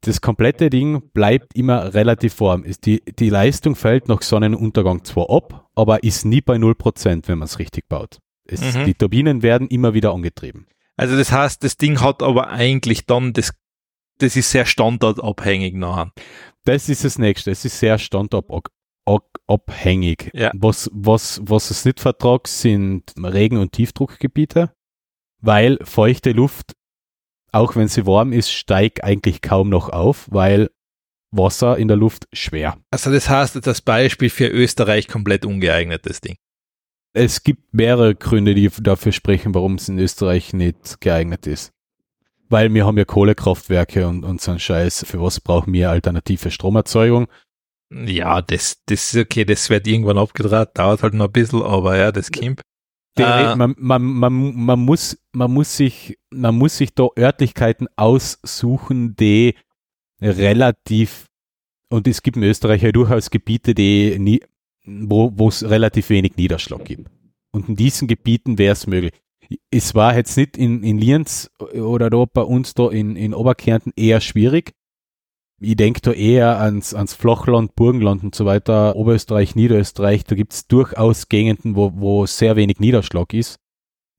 Das komplette Ding bleibt immer relativ warm. Die, die Leistung fällt nach Sonnenuntergang zwar ab, aber ist nie bei 0%, wenn man es richtig baut. Es, Mhm. Die Turbinen werden immer wieder angetrieben. Also das heißt, das Ding hat aber eigentlich dann, das, das ist sehr standardabhängig nachher. Das ist das nächste. Es ist sehr standortabhängig. Ja. Was, was, was es nicht vertragt, sind Regen- und Tiefdruckgebiete, weil feuchte Luft, auch wenn sie warm ist, steigt eigentlich kaum noch auf, weil Wasser in der Luft schwer. Also das heißt als Beispiel für Österreich komplett ungeeignet, das Ding. Es gibt mehrere Gründe, die dafür sprechen, warum es in Österreich nicht geeignet ist. Weil wir haben ja Kohlekraftwerke und, und so ein Scheiß. Für was brauchen wir alternative Stromerzeugung? Ja, das, das ist okay, das wird irgendwann abgedreht, dauert halt noch ein bisschen, aber ja, das kommt. Der, Äh, man, man, man, man, muss, man, muss sich, man muss sich da Örtlichkeiten aussuchen, die relativ, und es gibt in Österreich ja durchaus Gebiete, die nie, wo es relativ wenig Niederschlag gibt. Und in diesen Gebieten wäre es möglich. Es war jetzt nicht in, in Lienz oder da bei uns da in, in Oberkärnten eher schwierig. Ich denke da eher ans, ans Flachland, Burgenland und so weiter, Oberösterreich, Niederösterreich, da gibt es durchaus Gegenden, wo, wo sehr wenig Niederschlag ist.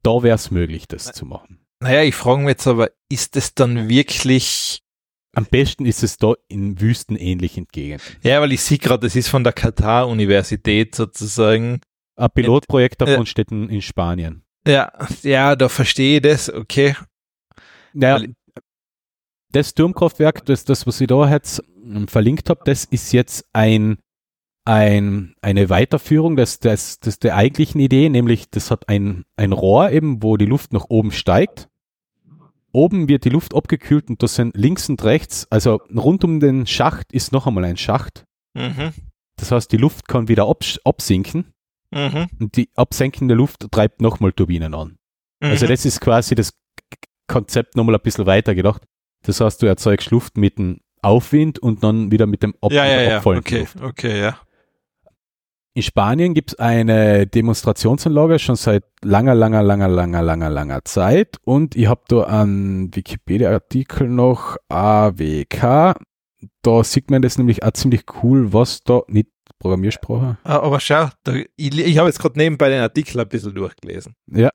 Da wäre es möglich, das zu machen. Naja, ich frage mich jetzt aber, ist das dann wirklich, Am besten ist es da in wüstenähnlichen Gegenden. ja, weil ich sehe gerade, das ist von der Katar-Universität sozusagen. Ein Pilotprojekt davon Äh, steht in, Spanien. Ja, ja, da verstehe ich das, okay. Naja, Weil- das Turmkraftwerk, das, das was ich da jetzt ähm, verlinkt habe, das ist jetzt ein, ein, eine Weiterführung des, des, des der eigentlichen Idee, nämlich das hat ein, ein Rohr eben, wo die Luft nach oben steigt. Oben wird die Luft abgekühlt und das sind links und rechts, also rund um den Schacht ist noch einmal ein Schacht. Mhm. Das heißt, die Luft kann wieder abs- absinken Mhm. und die absenkende Luft treibt nochmal Turbinen an. Also Mhm. das ist quasi das Konzept nochmal ein bisschen weiter gedacht. Das heißt, du erzeugst Luft mit dem Aufwind und dann wieder mit dem Ab ja, ja, ja, abfallenden okay, Luft. okay, ja. In Spanien gibt es eine Demonstrationsanlage schon seit langer, langer, langer, langer, langer, langer Zeit und ich habe da einen Wikipedia-Artikel noch, AWK. Da sieht man das nämlich auch ziemlich cool, was da, nicht Programmiersprache, Ah, Aber schau, da, ich, ich habe jetzt gerade nebenbei den Artikel ein bisschen durchgelesen. Ja.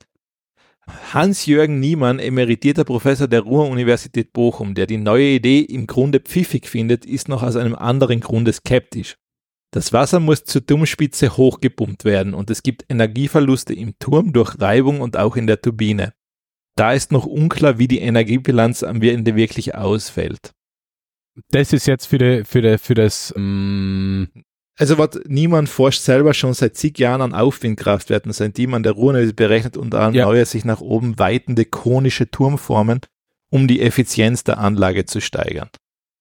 Hans-Jürgen Niemann, emeritierter Professor der Ruhr-Universität Bochum, der die neue Idee im Grunde pfiffig findet, ist noch aus einem anderen Grunde skeptisch. Das Wasser muss zur Turmspitze hochgepumpt werden und es gibt Energieverluste im Turm durch Reibung und auch in der Turbine. Da ist noch unklar, wie die Energiebilanz am Ende wirklich ausfällt. Das ist jetzt für, die, für, die, für das, ähm, Also was niemand forscht selber schon seit zig Jahren an Aufwindkraftwerken, seit die man der Ruhr berechnet unter anderem Ja. neue sich nach oben weitende konische Turmformen, um die Effizienz der Anlage zu steigern.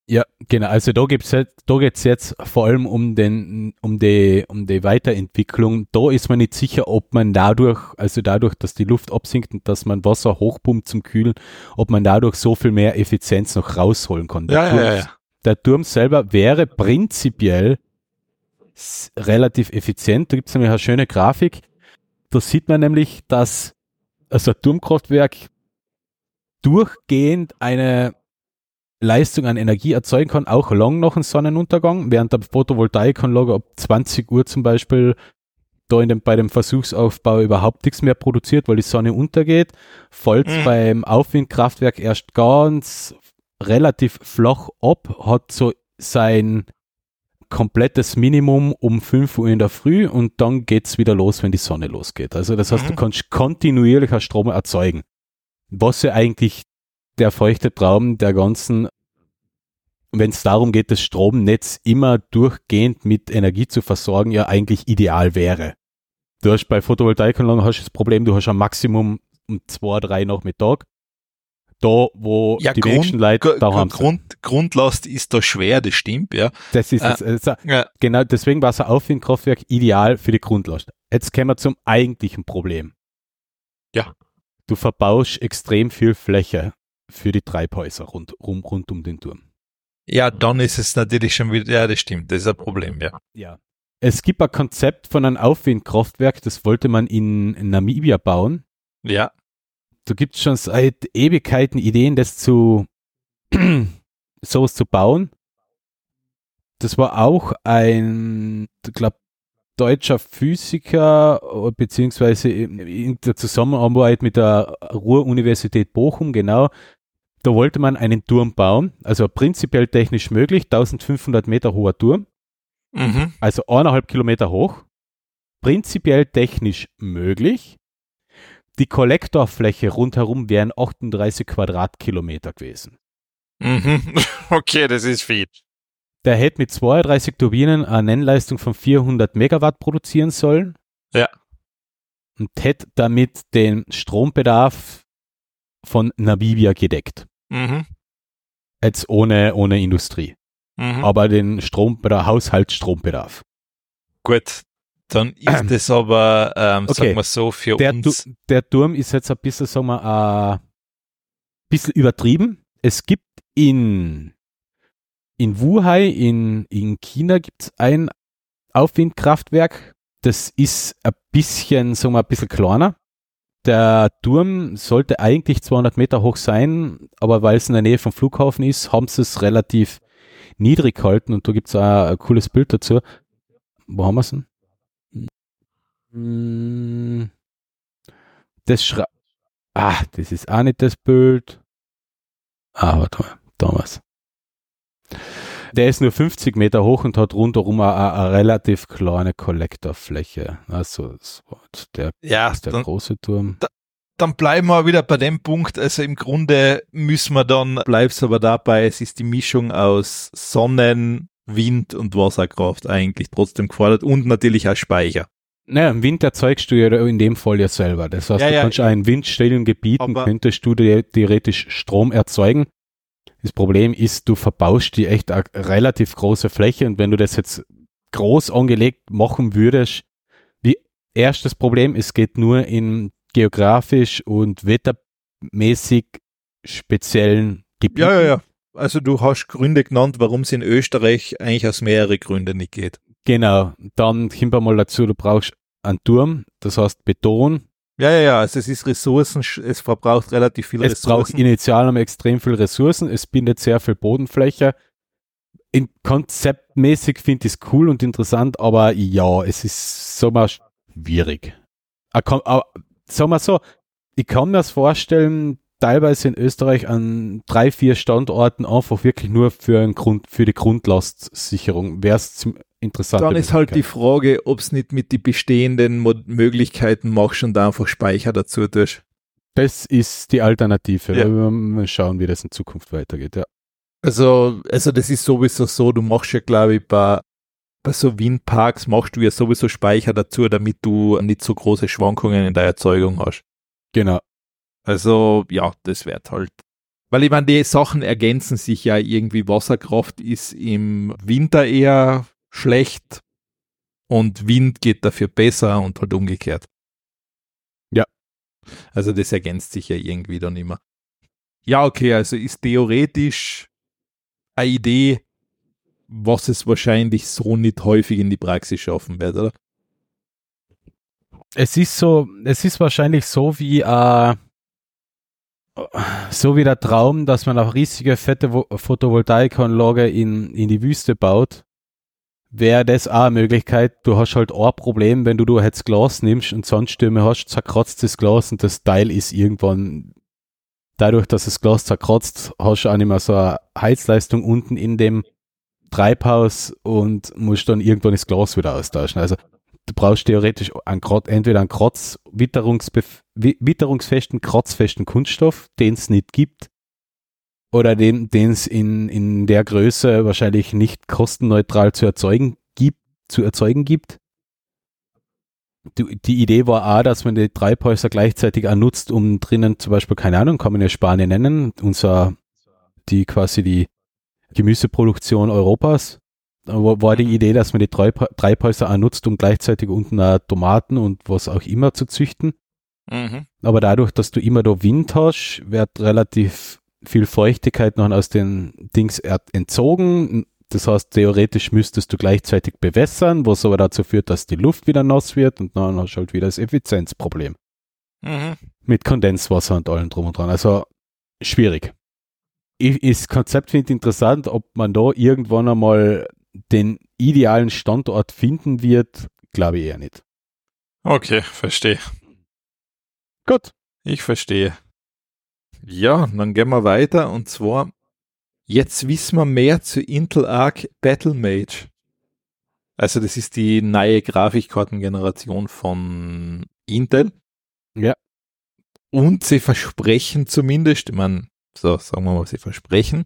Ja, genau. Also da gibt's jetzt, da geht's jetzt vor allem um den, um die, um die Weiterentwicklung. Da ist man nicht sicher, ob man dadurch, also dadurch, dass die Luft absinkt und dass man Wasser hochpumpt zum Kühlen, ob man dadurch so viel mehr Effizienz noch rausholen kann. Der, Turm, der Turm selber wäre prinzipiell relativ effizient. Da gibt es nämlich eine schöne Grafik. Da sieht man nämlich, dass also ein Turmkraftwerk durchgehend eine Leistung an Energie erzeugen kann, auch lang nach dem Sonnenuntergang, während der Photovoltaikanlage ab 20 Uhr zum Beispiel da in dem, bei dem Versuchsaufbau überhaupt nichts mehr produziert, weil die Sonne untergeht, fällt Mhm. beim Aufwindkraftwerk erst ganz relativ flach ab, hat so sein komplettes Minimum um 5 Uhr in der Früh und dann geht's wieder los, wenn die Sonne losgeht. Also das heißt, du Mhm. kannst kontinuierlicher Strom erzeugen. Was ja eigentlich der feuchte Traum der ganzen, wenn es darum geht, das Stromnetz immer durchgehend mit Energie zu versorgen, ja eigentlich ideal wäre. Du hast bei Photovoltaikanlagen hast du das Problem, du hast ein Maximum um zwei, drei Nachmittag. Da, wo Ja, die Grund- wenigsten Leute Gr- sind. Grund, Grundlast ist da schwer, das stimmt, ja. Das ist Äh. Also, ja. genau, deswegen war so ein Aufwindkraftwerk ideal für die Grundlast. Jetzt kommen wir zum eigentlichen Problem. Ja. Du verbaust extrem viel Fläche für die Treibhäuser rund, rum, rund um den Turm. Ja, dann ist es natürlich schon wieder, ja, das stimmt, das ist ein Problem, ja. Ja. Es gibt ein Konzept von einem Aufwindkraftwerk, das wollte man in Namibia bauen. Ja, Da gibt es schon seit Ewigkeiten Ideen, das zu <clears throat> sowas zu bauen. Das war auch ein, ich glaube, deutscher Physiker, äh, beziehungsweise in in der Zusammenarbeit mit der Ruhr-Universität Bochum, genau. Da wollte man einen Turm bauen, also prinzipiell technisch möglich, 1500 Meter hoher Turm, mhm. also eineinhalb Kilometer hoch, prinzipiell technisch möglich. Die Kollektorfläche rundherum wären 38 Quadratkilometer gewesen. Mhm. <laughs> Okay, das ist viel. Der hätte mit 32 Turbinen eine Nennleistung von 400 Megawatt produzieren sollen. Ja. Und hätte damit den Strombedarf von Namibia gedeckt. Mhm. Jetzt ohne, ohne Industrie. Mhm. Aber den Strombedarf, Haushaltsstrombedarf. Gut, dann ist <clears throat> es aber, ähm, Okay. sagen wir so, für Der, uns. Tu- der Turm ist jetzt ein bisschen, sagen wir, ein bisschen übertrieben. Es gibt in, in Wuhai, in, in China, gibt es ein Aufwindkraftwerk. Das ist ein bisschen, sagen wir, ein bisschen kleiner. Der Turm sollte eigentlich 200 Meter hoch sein, aber weil es in der Nähe vom Flughafen ist, haben sie es relativ niedrig gehalten und da gibt es ein cooles Bild dazu. Wo haben wir es denn? Hm, Das schra Ah, das ist auch nicht das Bild. Ah, warte mal, damals. Der ist nur 50 Meter hoch und hat rundherum eine, relativ kleine Kollektorfläche. Also, der, Ja, der dann, große Turm. dann bleiben wir wieder bei dem Punkt. Also im Grunde müssen wir dann, bleibst aber dabei, es ist die Mischung aus Sonnen, Wind und Wasserkraft eigentlich trotzdem gefordert und natürlich auch Speicher. Naja, im Wind erzeugst du ja in dem Fall ja selber. Das heißt, Ja, du ja. kannst auch in windstillen Gebieten, könntest du dir theoretisch Strom erzeugen. Das Problem ist, du verbaust die echt eine relativ große Fläche und wenn du das jetzt groß angelegt machen würdest, wie erstes Problem, es geht nur in geografisch und wettermäßig speziellen Gebieten. Ja, ja, ja. Also du hast Gründe genannt, warum es in Österreich eigentlich aus mehrere Gründe nicht geht. Genau. Dann kommen wir mal dazu, du brauchst einen Turm, das heißt Beton, Ja, ja, ja. Also es ist Ressourcen, es verbraucht relativ viel Es braucht Ressourcen. initial einmal extrem viel Ressourcen, es bindet sehr viel Bodenfläche. In konzeptmäßig finde ich es cool und interessant, aber ja, es ist so mal schwierig. Ah, ah, Sagen wir so, ich kann mir das vorstellen, teilweise in Österreich an drei, vier Standorten einfach wirklich nur für, einen Grund, für die Grundlastsicherung. Wäre es interessant. Dann ist halt die Frage, ob es nicht mit den bestehenden Mo Möglichkeiten machst und einfach Speicher dazu tust. Das ist die Alternative. Ja. Wir mal schauen, wie das in Zukunft weitergeht. Ja. Also, also das ist sowieso so, du machst ja, glaube ich, bei, bei so Windparks machst du ja sowieso Speicher dazu, damit du nicht so große Schwankungen in der Erzeugung hast. Genau. Also, ja, das wird halt. Weil ich meine, die Sachen ergänzen sich ja irgendwie. Wasserkraft ist im Winter eher schlecht und Wind geht dafür besser und halt umgekehrt. Ja. Also das ergänzt sich ja irgendwie dann immer. Ja, okay, also ist theoretisch eine Idee, was es wahrscheinlich so nicht häufig in die Praxis schaffen wird, oder? Es ist so, es ist wahrscheinlich so wie äh, so wie der Traum, dass man eine riesige fette Vo- Photovoltaikanlage in, in die Wüste baut, wäre das auch eine Möglichkeit. Du hast halt auch ein Problem, wenn du, du jetzt Glas nimmst und Sandstürme hast, zerkratzt das Glas und das Teil ist irgendwann, dadurch, dass das Glas zerkratzt, hast du auch nicht mehr so eine Heizleistung unten in dem Treibhaus und musst dann irgendwann das Glas wieder austauschen. Also du brauchst theoretisch einen, entweder einen wi- witterungsfesten, kratzfesten Kunststoff, den es nicht gibt, oder den es in, in der Größe wahrscheinlich nicht kostenneutral zu erzeugen gibt, zu erzeugen gibt. Die, die Idee war auch, dass man die Treibhäuser gleichzeitig auch nutzt, um drinnen zum Beispiel, keine Ahnung, kann man ja Spanien nennen, unser, die quasi die Gemüseproduktion Europas, da war die Idee, dass man die Treib Treibhäuser auch nutzt, um gleichzeitig unten auch Tomaten und was auch immer zu züchten. Mhm. Aber dadurch, dass du immer da Wind hast, wird relativ viel Feuchtigkeit noch aus den Dings entzogen. Das heißt, theoretisch müsstest du gleichzeitig bewässern, was aber dazu führt, dass die Luft wieder nass wird und dann hast du halt wieder das Effizienzproblem. Mhm. Mit Kondenswasser und allem drum und dran. Also schwierig. Ich, das Konzept finde ich interessant, ob man da irgendwann einmal den idealen Standort finden wird, glaube ich eher nicht. Okay, verstehe. Gut. Ich verstehe. Ja, dann gehen wir weiter und zwar, jetzt wissen wir mehr zu Intel Arc Battle Mage. Also das ist die neue Grafikkartengeneration von Intel. Ja. Und sie versprechen zumindest, ich meine, so sagen wir mal, sie versprechen,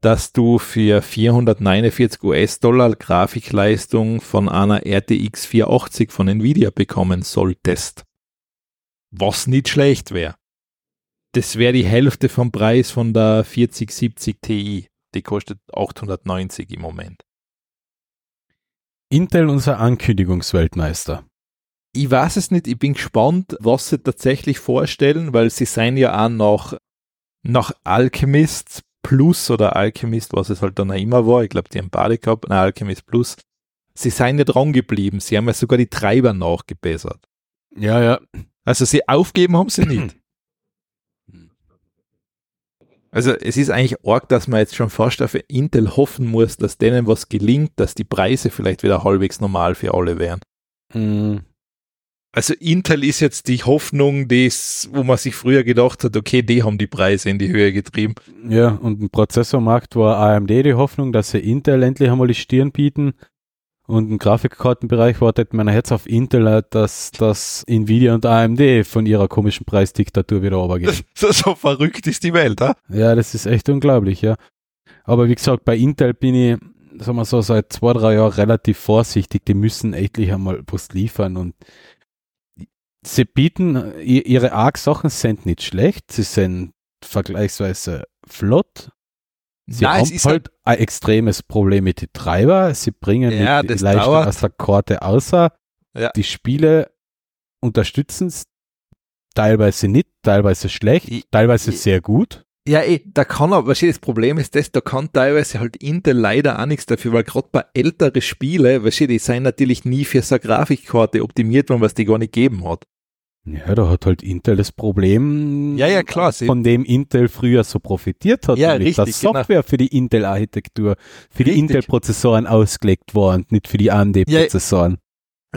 dass du für 449 US-Dollar Grafikleistung von einer RTX 480 von Nvidia bekommen solltest. Was nicht schlecht wäre. Das wäre die Hälfte vom Preis von der 4070 Ti. Die kostet 890 im Moment. Intel, unser Ankündigungsweltmeister. Ich weiß es nicht, ich bin gespannt, was sie tatsächlich vorstellen, weil sie seien ja auch noch nach Alchemist Plus oder Alchemist, was es halt dann auch immer war, ich glaube, die haben beide gehabt, nein, Alchemist Plus, sie seien ja dran geblieben, sie haben ja sogar die Treiber nachgebessert. Ja, ja. Also sie aufgeben haben sie <clears throat> nicht. Also es ist eigentlich arg, dass man jetzt schon fast auf Intel hoffen muss, dass denen was gelingt, dass die Preise vielleicht wieder halbwegs normal für alle wären. Mm, Also Intel ist jetzt die Hoffnung, des, wo man sich früher gedacht hat, okay, die haben die Preise in die Höhe getrieben. Ja, und im Prozessormarkt war AMD die Hoffnung, dass sie Intel endlich einmal die Stirn bieten. Und im Grafikkartenbereich wartet man jetzt auf Intel, äh, dass, dass Nvidia und AMD von ihrer komischen Preisdiktatur wieder runtergehen. <laughs> So, so verrückt ist die Welt, ha? Ja, das ist echt unglaublich, ja. Aber wie gesagt, bei Intel bin ich, sagen wir so, seit zwei, drei Jahren relativ vorsichtig. Die müssen endlich einmal was liefern und sie bieten, i- ihre ARC-Sachen sind nicht schlecht, sie sind vergleichsweise flott. Sie Nein, haben halt ein extremes Problem mit den Treiber. Sie bringen Ja, nicht die das Leistung dauert. aus der Karte außer. Ja. Die Spiele unterstützen es teilweise nicht, teilweise schlecht, Ich- teilweise ich- sehr gut. Ja, eh, da kann aber, weißt du, das Problem ist das, da kann teilweise halt Intel leider auch nichts dafür, weil gerade bei älteren Spiele, weißt du, die sind natürlich nie für so eine Grafikkarte optimiert worden, was die gar nicht gegeben hat. Ja, da hat halt Intel das Problem, Ja, ja, klar, von dem Intel früher so profitiert hat, Ja, nämlich dass richtig, genau. Software für die Intel-Architektur, für die Richtig. Intel-Prozessoren ausgelegt war und nicht für die AMD-Prozessoren.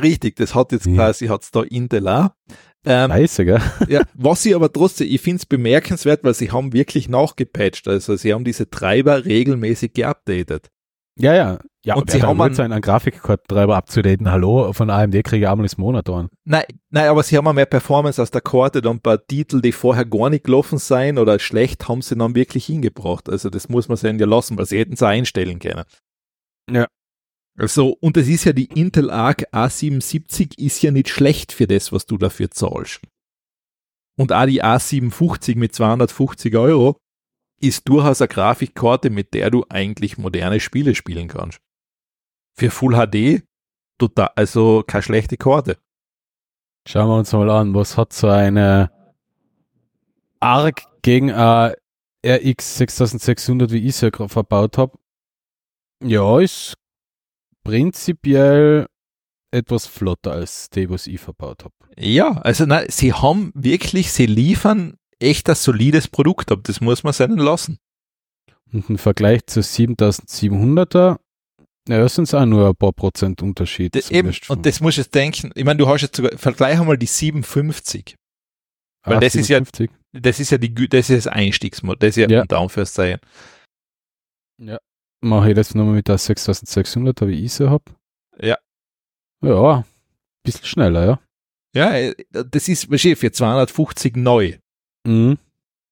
Richtig, das hat jetzt Ja. quasi, hat's da Intel auch. Ähm, Scheiße, gell? ja, was sie aber trotzdem, ich finde es bemerkenswert, weil sie haben wirklich nachgepatcht, also sie haben diese Treiber regelmäßig geupdatet. Ja, ja. Ja, Und sie haben wollt einen- sein, einen Grafikkartentreiber abzudaten. Hallo, von AMD kriege ich einmal ins Monat an. Nein, nein, aber sie haben auch mehr Performance aus der Karte und ein paar Titel, die vorher gar nicht gelaufen sein oder schlecht, haben sie dann wirklich hingebracht. Also das muss man sehen ja lassen, weil sie hätten es einstellen können. Ja. Also, und es ist ja die Intel Arc A770 ist ja nicht schlecht für das, was du dafür zahlst. Und auch die A750 mit 250 Euro ist durchaus eine Grafikkarte, mit der du eigentlich moderne Spiele spielen kannst. Für Full HD, total, also keine schlechte Karte. Schauen wir uns mal an, was hat so eine ARC gegen eine RX 6600, wie ich sie ja verbaut habe. Ja, ist prinzipiell etwas flotter als die, was ich verbaut habe. Ja, also na, sie haben wirklich, sie liefern echt ein solides Produkt ab. Das muss man seinen lassen. Und im Vergleich zur 7700er, ja, das sind auch nur ein paar Prozent Unterschied. Das eben, und das muss ich jetzt denken, ich meine, du hast jetzt sogar, vergleich einmal die 750. weil Ah, das ist ja- 57. Das ist ja die, das ist das Einstiegsmodell, das ist ja, Ja. unter Anführungszeichen. Mache ich das nochmal mit der 6600er, wie ich sie habe. Ja. Ja, bisschen schneller, ja. Ja, äh, das ist für 250 neu. Mhm.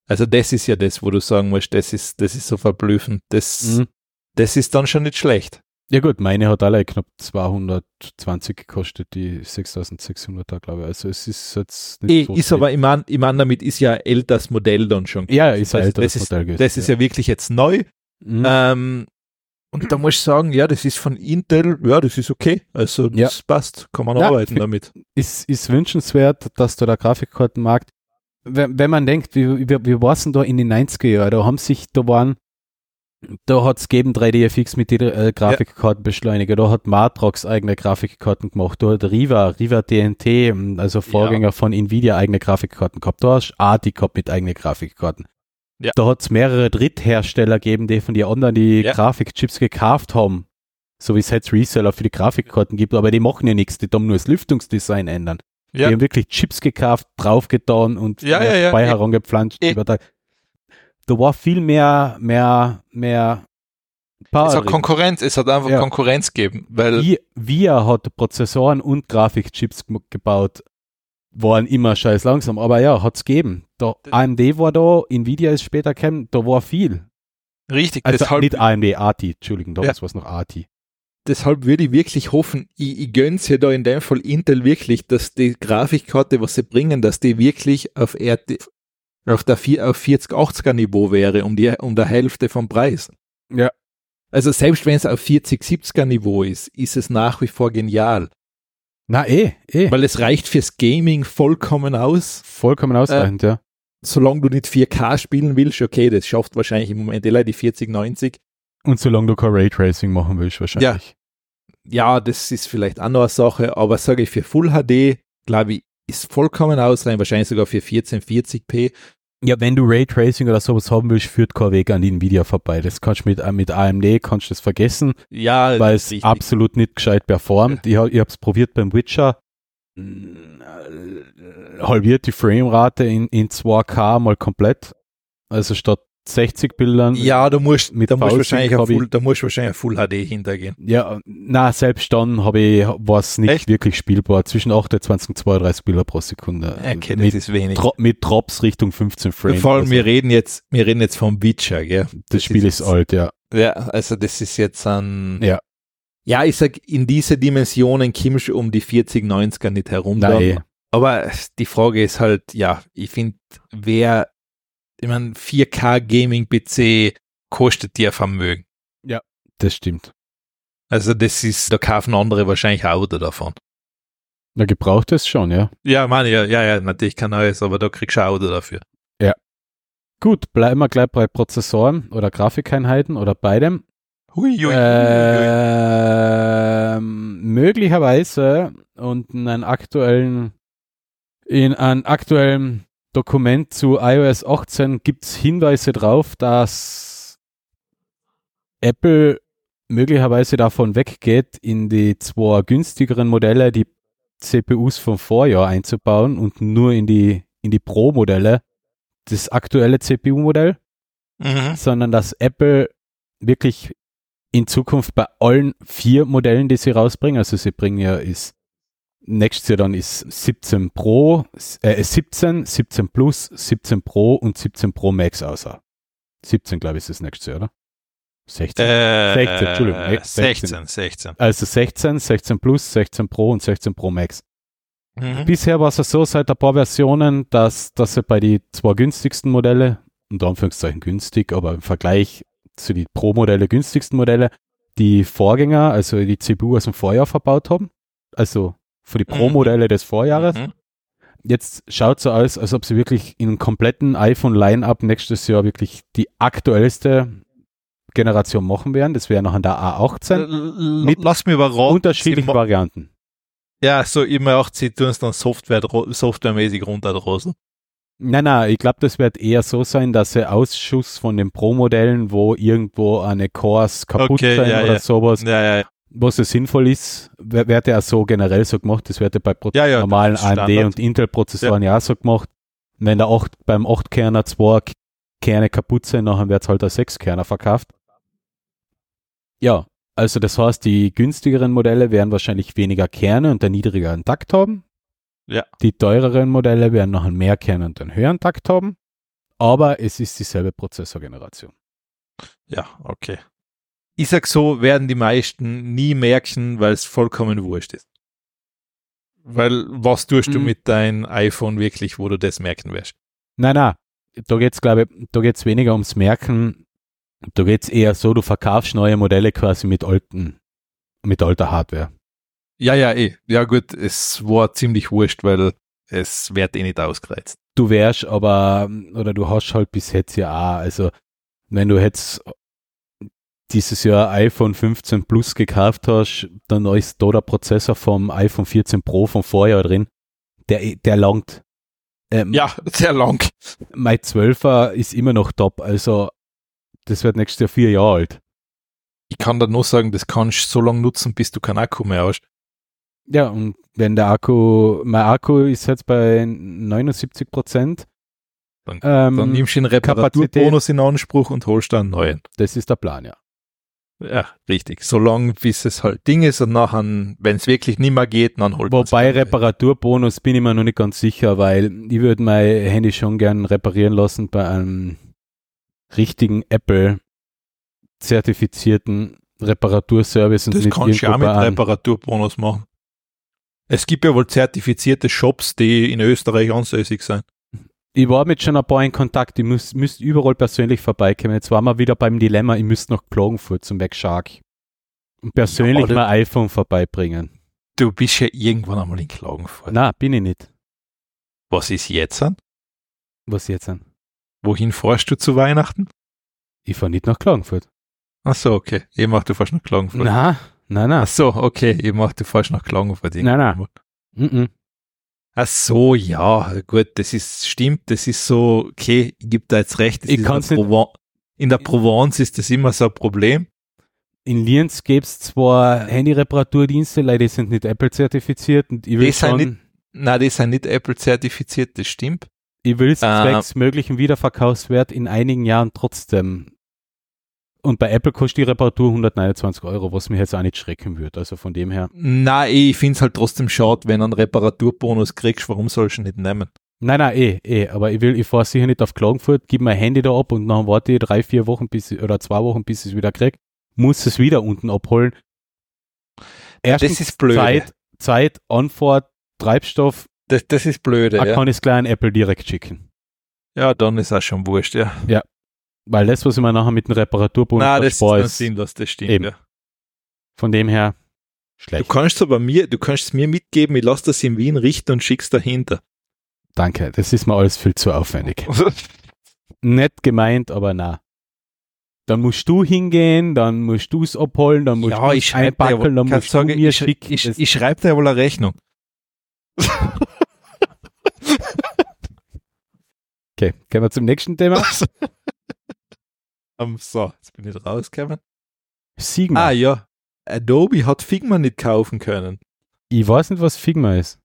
Also das ist ja das, wo du sagen musst, das ist, das ist so verblüffend. Das, Mhm. das ist dann schon nicht schlecht. Ja gut, meine hat alle knapp 220 gekostet, die 6600er, glaube ich. Also es ist jetzt nicht Eh, so ist aber, ich meine, ich mein, damit ist ja ein älteres Modell dann schon. Ja, ist ein älteres das ist, Modell gewesen. Das ist ja wirklich jetzt neu. Mhm. Ähm, und da muss ich sagen, ja, das ist von Intel, ja, das ist okay. Also das Ja. passt, kann man Ja, arbeiten damit. ist, ist wünschenswert, dass da der Grafikkartenmarkt, wenn, wenn man denkt, wie, war es denn da in den 90er Jahren, da haben sich, da waren, da hat es gegeben 3DFX mit den äh, Grafikkartenbeschleuniger, da hat Matrox eigene Grafikkarten gemacht, da hat Riva, Riva DNT, m, also Vorgänger von Nvidia, eigene Grafikkarten gehabt, da hast Arti gehabt mit eigenen Grafikkarten. Ja. Da hat es mehrere Dritthersteller gegeben, die von den anderen die Ja. Grafikchips gekauft haben. So wie es jetzt Reseller für die Grafikkarten gibt, aber die machen ja nichts, die tun nur das Lüftungsdesign ändern. Ja. Die haben wirklich Chips gekauft, draufgetan und Ja, ja, ja. Speicher Eh. herangepflanzt. Eh. über Da, da war viel mehr, mehr, mehr Power Es hat. Konkurrenz, es hat einfach Ja. Konkurrenz gegeben, weil Vi- VIA hat Prozessoren und Grafikchips gebaut, waren immer scheiß langsam, aber ja, hat's gegeben. Da AMD war da, Nvidia ist später gekommen, da war viel. richtig, Also deshalb, nicht AMD, ATI, Entschuldigung, damals war es noch ATI. Deshalb würde ich wirklich hoffen, ich, ich gönn's ja da in dem Fall Intel wirklich, dass die Grafikkarte, was sie bringen, dass die wirklich auf, RT, auf der vier- auf 4080er Niveau wäre, um die um der Hälfte vom Preis. Ja. Also selbst wenn es auf 4070er Niveau ist, ist es nach wie vor genial, Na eh, eh. weil es reicht fürs Gaming vollkommen aus. Vollkommen ausreichend, ja. Solange du nicht 4K spielen willst, okay, das schafft wahrscheinlich im Moment eh die 4090. Und solange du kein Raytracing machen willst, wahrscheinlich. ja, das ist vielleicht auch noch eine Sache, aber sage ich für Full HD, glaube ich, ist vollkommen ausreichend, wahrscheinlich sogar für 1440p. Ja, wenn du Raytracing oder sowas haben willst, führt kein Weg an die Nvidia vorbei. Das kannst du mit, äh, mit AMD kannst du das vergessen, Ja, weil es absolut nicht gescheit performt. Ich, hab- ich habe es probiert beim Witcher. Äh, Halbiert die Framerate in, in 2K mal komplett. Also statt 60 Bildern. Ja, da musst, Mit da musst wahrscheinlich ich- Full, da musst wahrscheinlich ein Full HD hintergehen. Ja, na, selbst dann habe ich, war es nicht Echt? wirklich spielbar. Zwischen 28 und 32 Bilder pro Sekunde. Okay, das mit, ist wenig. Dro mit Drops Richtung 15 Frames. Vor allem, Also, wir reden jetzt, wir reden jetzt vom Witcher, gell? das Spiel ist jetzt- alt, ja. Ja, also das ist jetzt ein. Ja. Ja, ich sag, in diese Dimensionen kommst du um die 4090er nicht herum. Nein. Aber die Frage ist halt, ja, ich finde, wer, ich meine, 4K Gaming PC kostet dir Vermögen. das stimmt. Also das ist, da kaufen andere wahrscheinlich ein Auto davon. Na, gebraucht ist schon, ja. Ja, meine, ja, ja, ja, natürlich kein neues, aber da kriegst du ein Auto dafür. Gut, bleiben wir gleich bei Prozessoren oder Grafikeinheiten oder beidem. Hui, hui, hui, hui. Ähm, möglicherweise und in einem aktuellen in einem aktuellen Dokument zu iOS 18 gibt es Hinweise darauf, dass Apple möglicherweise davon weggeht, in die zwei günstigeren Modelle die CPUs vom Vorjahr einzubauen und nur in die, in die Pro-Modelle das aktuelle CPU-Modell Mhm. sondern dass Apple wirklich in Zukunft bei allen vier Modellen, die sie rausbringen, also sie bringen ja ist nächstes Jahr dann ist 17 Pro, äh, 17, 17 Plus, 17 Pro und 17 Pro Max außer. 17, glaube ich, ist das nächste Jahr, oder? 16. Äh, 16, Entschuldigung, nee, 16, 16. Also 16, 16 Plus, 16 Pro und 16 Pro Max. Mhm. Bisher war es ja so seit ein paar Versionen, dass, dass sie bei die zwei günstigsten Modelle, unter Anführungszeichen günstig, aber im Vergleich zu die Pro-Modelle, günstigsten Modelle, die Vorgänger, also die CPU aus dem Vorjahr verbaut haben. Also für die Pro-Modelle des Vorjahres. Mhm. Jetzt schaut so aus, als ob sie wirklich in einem kompletten iPhone-Line-Up nächstes Jahr wirklich die aktuellste Generation machen werden. Das wäre noch an der A18. L- Mit Lass mich überraten. unterschiedlichen sie Varianten. Ja, so immer auch, sie tun es dann Software, softwaremäßig runterdrosen. Nein, nein, ich glaube, das wird eher so sein, dass sie Ausschuss von den Pro-Modellen, wo irgendwo eine Cores kaputt Okay, sein ja, oder ja. sowas, Ja, ja, ja. was es sinnvoll ist, wird ja so generell so gemacht. Das wird ja bei Pro Ja, ja, normalen AMD und Intel-Prozessoren ja. auch so gemacht. Wenn der 8, beim 8-Kerner zwei K- Kerne kaputt sind, dann wird es halt als 6-Kerner verkauft. Ja, also das heißt, die günstigeren Modelle werden wahrscheinlich weniger Kerne und einen niedrigeren Takt haben. Ja. Die teureren Modelle werden noch mehr Kerne und einen höheren Takt haben. Aber es ist dieselbe Prozessorgeneration. Ja, okay. Ich sag so, werden die meisten nie merken, weil es vollkommen wurscht ist. Weil, was tust du Mhm. mit deinem iPhone wirklich, wo du das merken wirst? Nein, nein, da geht's glaube ich, da geht's weniger ums Merken. Da geht's eher so, du verkaufst neue Modelle quasi mit alten, mit alter Hardware. Ja, ja, eh. Ja, gut, es war ziemlich wurscht, weil es wird eh nicht ausgereizt. Du wärst aber, oder du hast halt bis jetzt ja auch, also wenn du jetzt dieses Jahr iPhone 15 Plus gekauft hast, dann ist da der Prozessor vom iPhone 14 Pro vom Vorjahr drin. Der, der langt. Ähm, Ja, sehr lang. Mein 12er ist immer noch top, also das wird nächstes Jahr vier Jahre alt. Ich kann da nur sagen, das kannst du so lange nutzen, bis du keinen Akku mehr hast. Ja, und wenn der Akku, mein Akku ist jetzt bei 79 Prozent. Dann- Ähm, Dann nimmst du den Reparaturbonus in Anspruch und holst dann einen neuen. das ist der Plan, ja. Ja, richtig. Solange bis es halt Ding ist und nachher, wenn es wirklich nicht mehr geht, dann holt man's Wobei. Reparaturbonus bin ich mir noch nicht ganz sicher, weil ich würde mein Handy schon gern reparieren lassen bei einem richtigen Apple zertifizierten Reparaturservice und Das nicht kannst du ja mit Reparaturbonus machen. Es gibt ja wohl zertifizierte Shops, die in Österreich ansässig sind. Ich war mit schon ein paar in Kontakt, ich müsste müsst überall persönlich vorbeikommen. Jetzt waren wir wieder beim Dilemma, ich müsste nach Klagenfurt zum McShark und persönlich Ja, mein iPhone vorbeibringen. Du bist ja irgendwann einmal in Klagenfurt. Na, bin ich nicht. Was ist jetzt an? Was jetzt denn? Wohin fährst du zu Weihnachten? Ich fahre nicht nach Klagenfurt. Ach so, okay. Ich mach, du fährst nach Klagenfurt. Na, na, na. Ach so, okay. Ich mach, du fährst nach Klagenfurt. Nein, nein. Mm -mm. Ach so, ja, gut, das ist, stimmt, das ist so, okay, ich gebe da jetzt recht. Ich kann's in der Proven- In der Provence ist das immer so ein Problem. In Lienz gäbe es zwar Handy-Reparaturdienste, leider die sind nicht Apple zertifiziert und ich will Die sind schon, nicht- Nein, die sind nicht Apple zertifiziert, das stimmt. ich will es Äh, zwecks möglichen Wiederverkaufswert in einigen Jahren trotzdem. Und bei Apple kostet die Reparatur 129 Euro, was mich jetzt auch nicht schrecken würde. Also von dem her. Nein, ich finde es halt trotzdem schade, wenn du einen Reparaturbonus kriegst, warum sollst du ihn nicht nehmen? Nein, nein, eh, eh. Aber ich will, ich fahre sicher nicht auf Klagenfurt, gib mein Handy da ab und dann warte ich drei, vier Wochen bis ich, oder zwei Wochen, bis ich es wieder krieg. Muss es wieder unten abholen. Erstens das ist blöd. Zeit, Zeit, Anfahrt, Treibstoff, Das, das ist blöd, da ja. kann ich es gleich an Apple direkt schicken. Ja, dann ist auch schon wurscht, ja. Weil das, was ich mir nachher mit dem Reparaturbonus Nein, das ist dann ist sinnlos, das stimmt, Eben. ja. von dem her Du schlecht. kannst aber mir, du kannst es mir mitgeben, ich lasse das in Wien richten und schick's dahinter. Danke, das ist mir alles viel zu aufwendig. <laughs> Nett gemeint, aber na. Dann musst du hingehen, dann musst du es abholen, dann musst du es einpacken, dann musst du sagen, mir ich, schicken. Ich, Das- ich schreibe dir wohl eine Rechnung. <laughs> okay, gehen wir zum nächsten Thema. <laughs> Um, so, jetzt bin ich rausgekommen. Sigma. Ah ja, Adobe hat Figma nicht kaufen können. Ich weiß nicht, was Figma ist.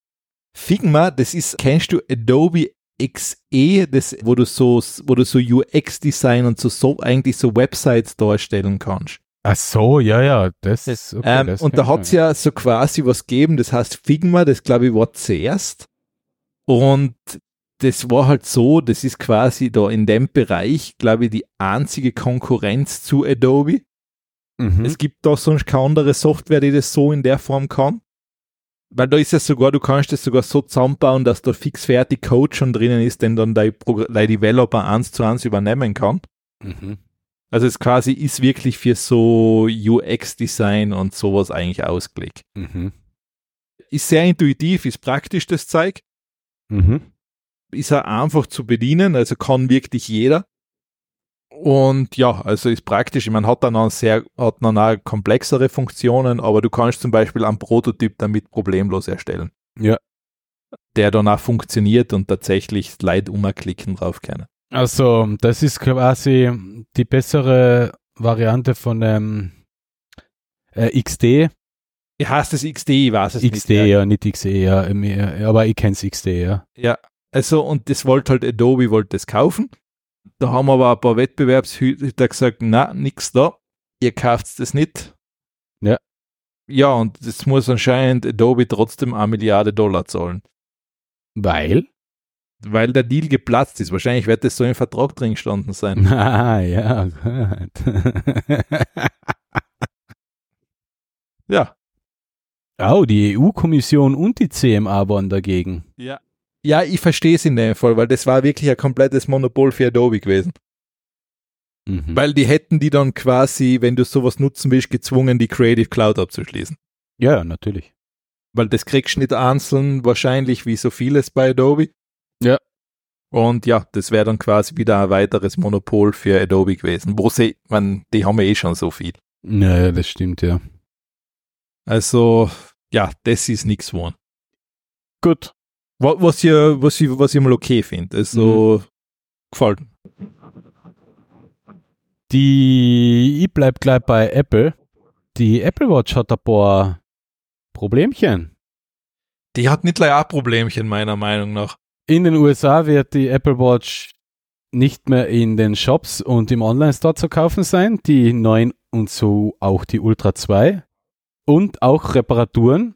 Figma, das ist, kennst du Adobe XE, das, wo du so, wo du so UX-Design und so, so eigentlich so Websites darstellen kannst. Ach so, ja, ja, das ist okay, ähm, das und da hat es ja so quasi was gegeben, das heißt Figma, das glaube ich war zuerst. Und das war halt so, das ist quasi da in dem Bereich, glaube ich, die einzige Konkurrenz zu Adobe. Mhm. Es gibt da sonst keine andere Software, die das so in der Form kann. Weil da ist ja sogar, du kannst das sogar so zusammenbauen, dass da fix fertig Code schon drinnen ist, den dann dein, Progr- dein Developer eins zu eins übernehmen kann. Mhm. Also es quasi ist wirklich für so UX-Design und sowas eigentlich ausgelegt. Mhm. Ist sehr intuitiv, ist praktisch das Zeug, Mhm. Ist auch einfach zu bedienen, also kann wirklich jeder. Und ja, also ist praktisch. Ich meine, hat dann auch sehr, hat dann auch komplexere Funktionen, aber du kannst zum Beispiel einen Prototyp damit problemlos erstellen. Ja. Der dann auch funktioniert und tatsächlich Leute umklicken drauf können. Also, das ist quasi die bessere Variante von ähm, äh, XD. Ich heißt das XD, ich weiß es XD, nicht. ja, nicht XE, ja, aber ich kenn's XD, ja. Ja, also und das wollte halt Adobe wollte das kaufen. Da haben aber ein paar Wettbewerbshüter gesagt, na, nix da, ihr kauft das nicht. Ja. Ja, und das muss anscheinend Adobe trotzdem eine Milliarde Dollar zahlen, Weil? weil der Deal geplatzt ist. Wahrscheinlich wird das so im Vertrag drin gestanden sein. <laughs> Ah, ja, gut. ja. oh, die EU-Kommission und die CMA waren dagegen. Ja. Ja, ich verstehe es in dem Fall, weil das war wirklich ein komplettes Monopol für Adobe gewesen. Mhm. Weil die hätten die dann quasi, wenn du sowas nutzen willst, gezwungen, die Creative Cloud abzuschließen. Ja, natürlich. Weil das kriegst du nicht einzeln, wahrscheinlich wie so vieles bei Adobe. Ja. Und ja, das wäre dann quasi wieder ein weiteres Monopol für Adobe gewesen. Wo sie, man, die haben ja eh schon so viel. Ja, das stimmt, ja. Also, ja, das ist nichts geworden. Gut. Wa- Was ich, was ich, was ich mal okay finde. Also, gefällt mir. Die, ich bleib gleich bei Apple. Die Apple Watch hat ein paar Problemchen. Die hat nicht gleich auch Problemchen, meiner Meinung nach. In den USA wird die Apple Watch nicht mehr in den Shops und im Online-Store zu kaufen sein. Die neuen und so auch die Ultra 2. Und auch Reparaturen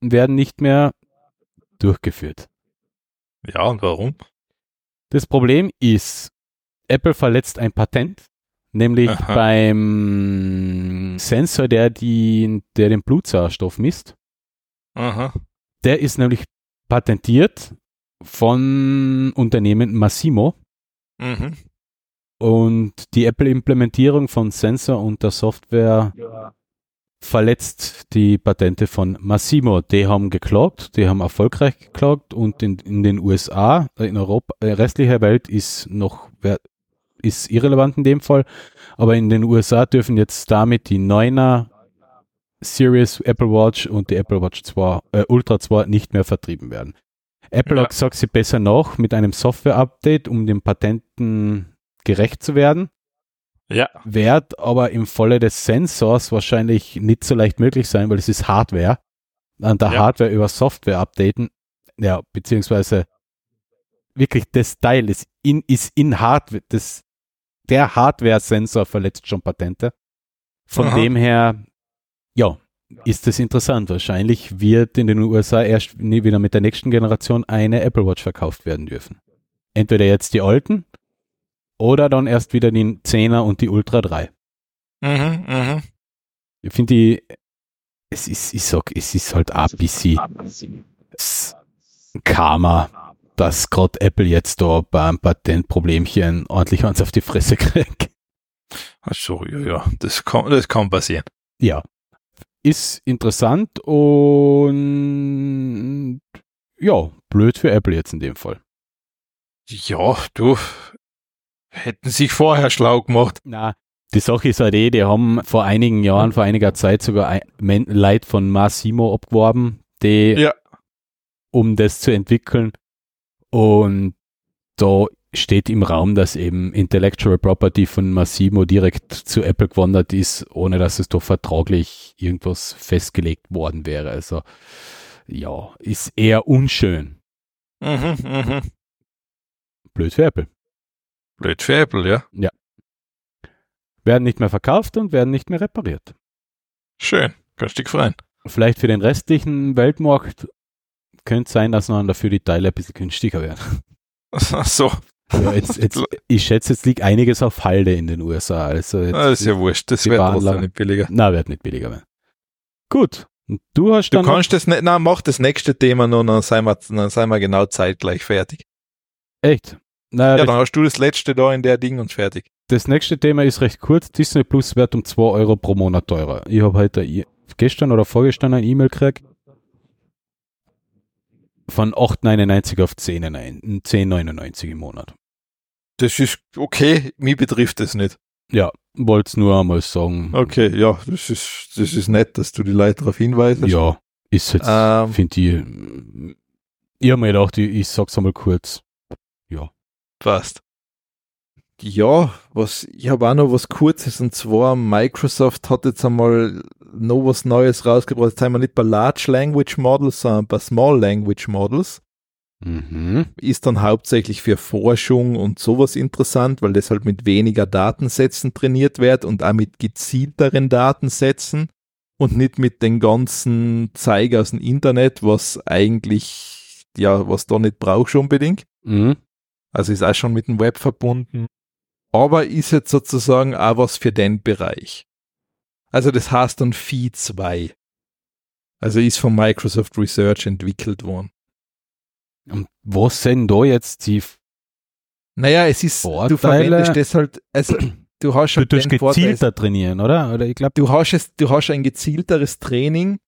werden nicht mehr durchgeführt. Ja, und warum? Das Problem ist, Apple verletzt ein Patent, nämlich Aha. beim Sensor, der, die, der den Blutsauerstoff misst. Aha. Der ist nämlich patentiert von Unternehmen Massimo Mhm. und die Apple-Implementierung von Sensor und der Software verletzt die Patente von Massimo. Die haben geklagt, die haben erfolgreich geklagt und in, in den USA, in Europa, äh, restlicher Welt ist noch ist irrelevant in dem Fall, aber in den USA dürfen jetzt damit die 9er Series Apple Watch und die Apple Watch 2, äh, Ultra 2 nicht mehr vertrieben werden. Apple Ja. gesagt, sie besser noch mit einem Software-Update, um den Patenten gerecht zu werden Ja. wird aber im Falle des Sensors wahrscheinlich nicht so leicht möglich sein, weil es ist Hardware. An der Ja. Hardware über Software updaten, ja, beziehungsweise wirklich das Teil ist in, ist in Hardware, das, der Hardware-Sensor verletzt schon Patente. Von Aha. dem her, ja, ist das interessant. Wahrscheinlich wird in den USA erst nie wieder mit der nächsten Generation eine Apple Watch verkauft werden dürfen. Entweder jetzt die alten oder dann erst wieder die 10er und die Ultra 3. Mhm, mhm. Ich finde die, es ist, ich sag, es ist halt ein s- Karma, dass gerade Apple jetzt da beim Patentproblemchen ordentlich eins auf die Fresse kriegt. Ach so, ja, ja, das kann, das kann passieren. Ja. Ist interessant und ja, blöd für Apple jetzt in dem Fall. Ja, du, hätten sich vorher schlau gemacht. Na, die Sache ist halt eh, die haben vor einigen Jahren, vor einiger Zeit sogar ein, Leute von Massimo abgeworben, die, Ja. um das zu entwickeln. Und da steht im Raum, dass eben Intellectual Property von Massimo direkt zu Apple gewandert ist, ohne dass es doch vertraglich irgendwas festgelegt worden wäre. Also, ja, ist eher unschön. Mhm, mhm. Blöd für Apple. Blöd für Apple, ja. Werden nicht mehr verkauft und werden nicht mehr repariert. Schön. Kannst dich freuen. Vielleicht für den restlichen Weltmarkt könnte sein, dass dann dafür die Teile ein bisschen günstiger werden. Ach so, Ja, jetzt, jetzt, <laughs> ich schätze, jetzt liegt einiges auf Halde in den USA. Also jetzt, das ist ja wurscht. Das wird trotzdem nicht billiger. Na, wird nicht billiger werden. Gut. Und du hast Du dann. kannst das nicht, na, mach das nächste Thema noch, dann sind wir, dann sind wir genau zeitgleich fertig. echt. Na, Ja, dann hast du das letzte da in der Ding und fertig. das nächste Thema ist recht kurz. Disney Plus wird um 2 Euro pro Monat teurer. Ich habe heute i- gestern oder vorgestern ein E-Mail gekriegt. Von 8,99 auf 10,99 10,99 im Monat. Das ist okay, mich betrifft das nicht. Ja, wollte es nur einmal sagen. Okay, ja, das ist, das ist nett, dass du die Leute darauf hinweist. Ja, ist jetzt, Ähm. finde ich, ich habe mir gedacht, ich, ich sag's einmal kurz. Passt. Ja, was, ich habe auch noch was Kurzes und zwar Microsoft hat jetzt einmal noch was Neues rausgebracht. Jetzt sind wir nicht bei Large Language Models, sondern bei Small Language Models. Mhm. Ist dann hauptsächlich für Forschung und sowas interessant, weil das halt mit weniger Datensätzen trainiert wird und auch mit gezielteren Datensätzen und nicht mit den ganzen Zeig aus dem Internet, was eigentlich, ja, was da nicht brauchst unbedingt. Mhm. Also ist auch schon mit dem Web verbunden. Aber ist jetzt sozusagen auch was für den Bereich. Also das heißt dann Phi 2. Also ist von Microsoft Research entwickelt worden. Und was sind da jetzt die Naja, es ist, du Vorteile? verwendest das halt, also du hast du halt den Vorteil, gezielter trainieren, oder? Oder ich glaube, du hast es, du hast ein gezielteres Training.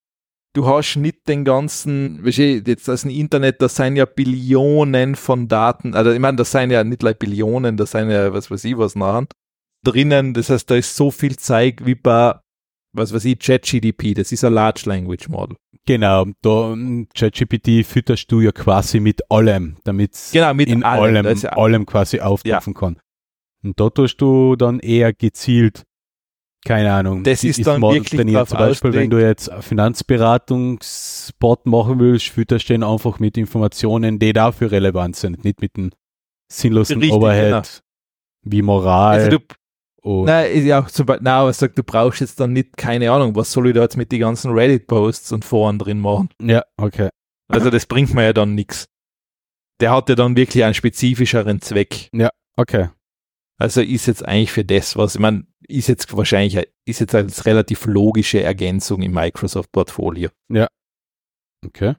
Du hast nicht den ganzen, weißt du, jetzt das Internet, da sind ja Billionen von Daten, also ich meine, das sind ja nicht like Billionen, das sind ja, was weiß ich, was nachher drinnen. Das heißt, da ist so viel Zeug wie bei, was weiß ich, ChatGDP, das ist ein Large Language Model. genau, da ähm, ChatGPT fütterst du ja quasi mit allem, damit Genau, mit in allem, allem, das ja- allem quasi auftauchen kann. Und da tust du dann eher gezielt, keine Ahnung, Das ist die dann Model wirklich trainiert. drauf Zum Beispiel, wenn du jetzt Finanzberatungsbot machen willst, fütterst du den einfach mit Informationen, die dafür relevant sind, nicht mit einem sinnlosen Richtig, Overhead genau. wie Moral. Also du, und, nein, ist ja auch zum Beispiel, nein, aber sagt, du brauchst jetzt dann nicht, keine Ahnung, was soll ich da jetzt mit den ganzen Reddit-Posts und Foren drin machen? ja, okay. Also das bringt mir ja dann nichts. Der hat ja dann wirklich einen spezifischeren Zweck. Okay. Also ist jetzt eigentlich für das, was, ich meine, ist jetzt wahrscheinlich, ist jetzt als relativ logische Ergänzung im Microsoft-Portfolio. Okay.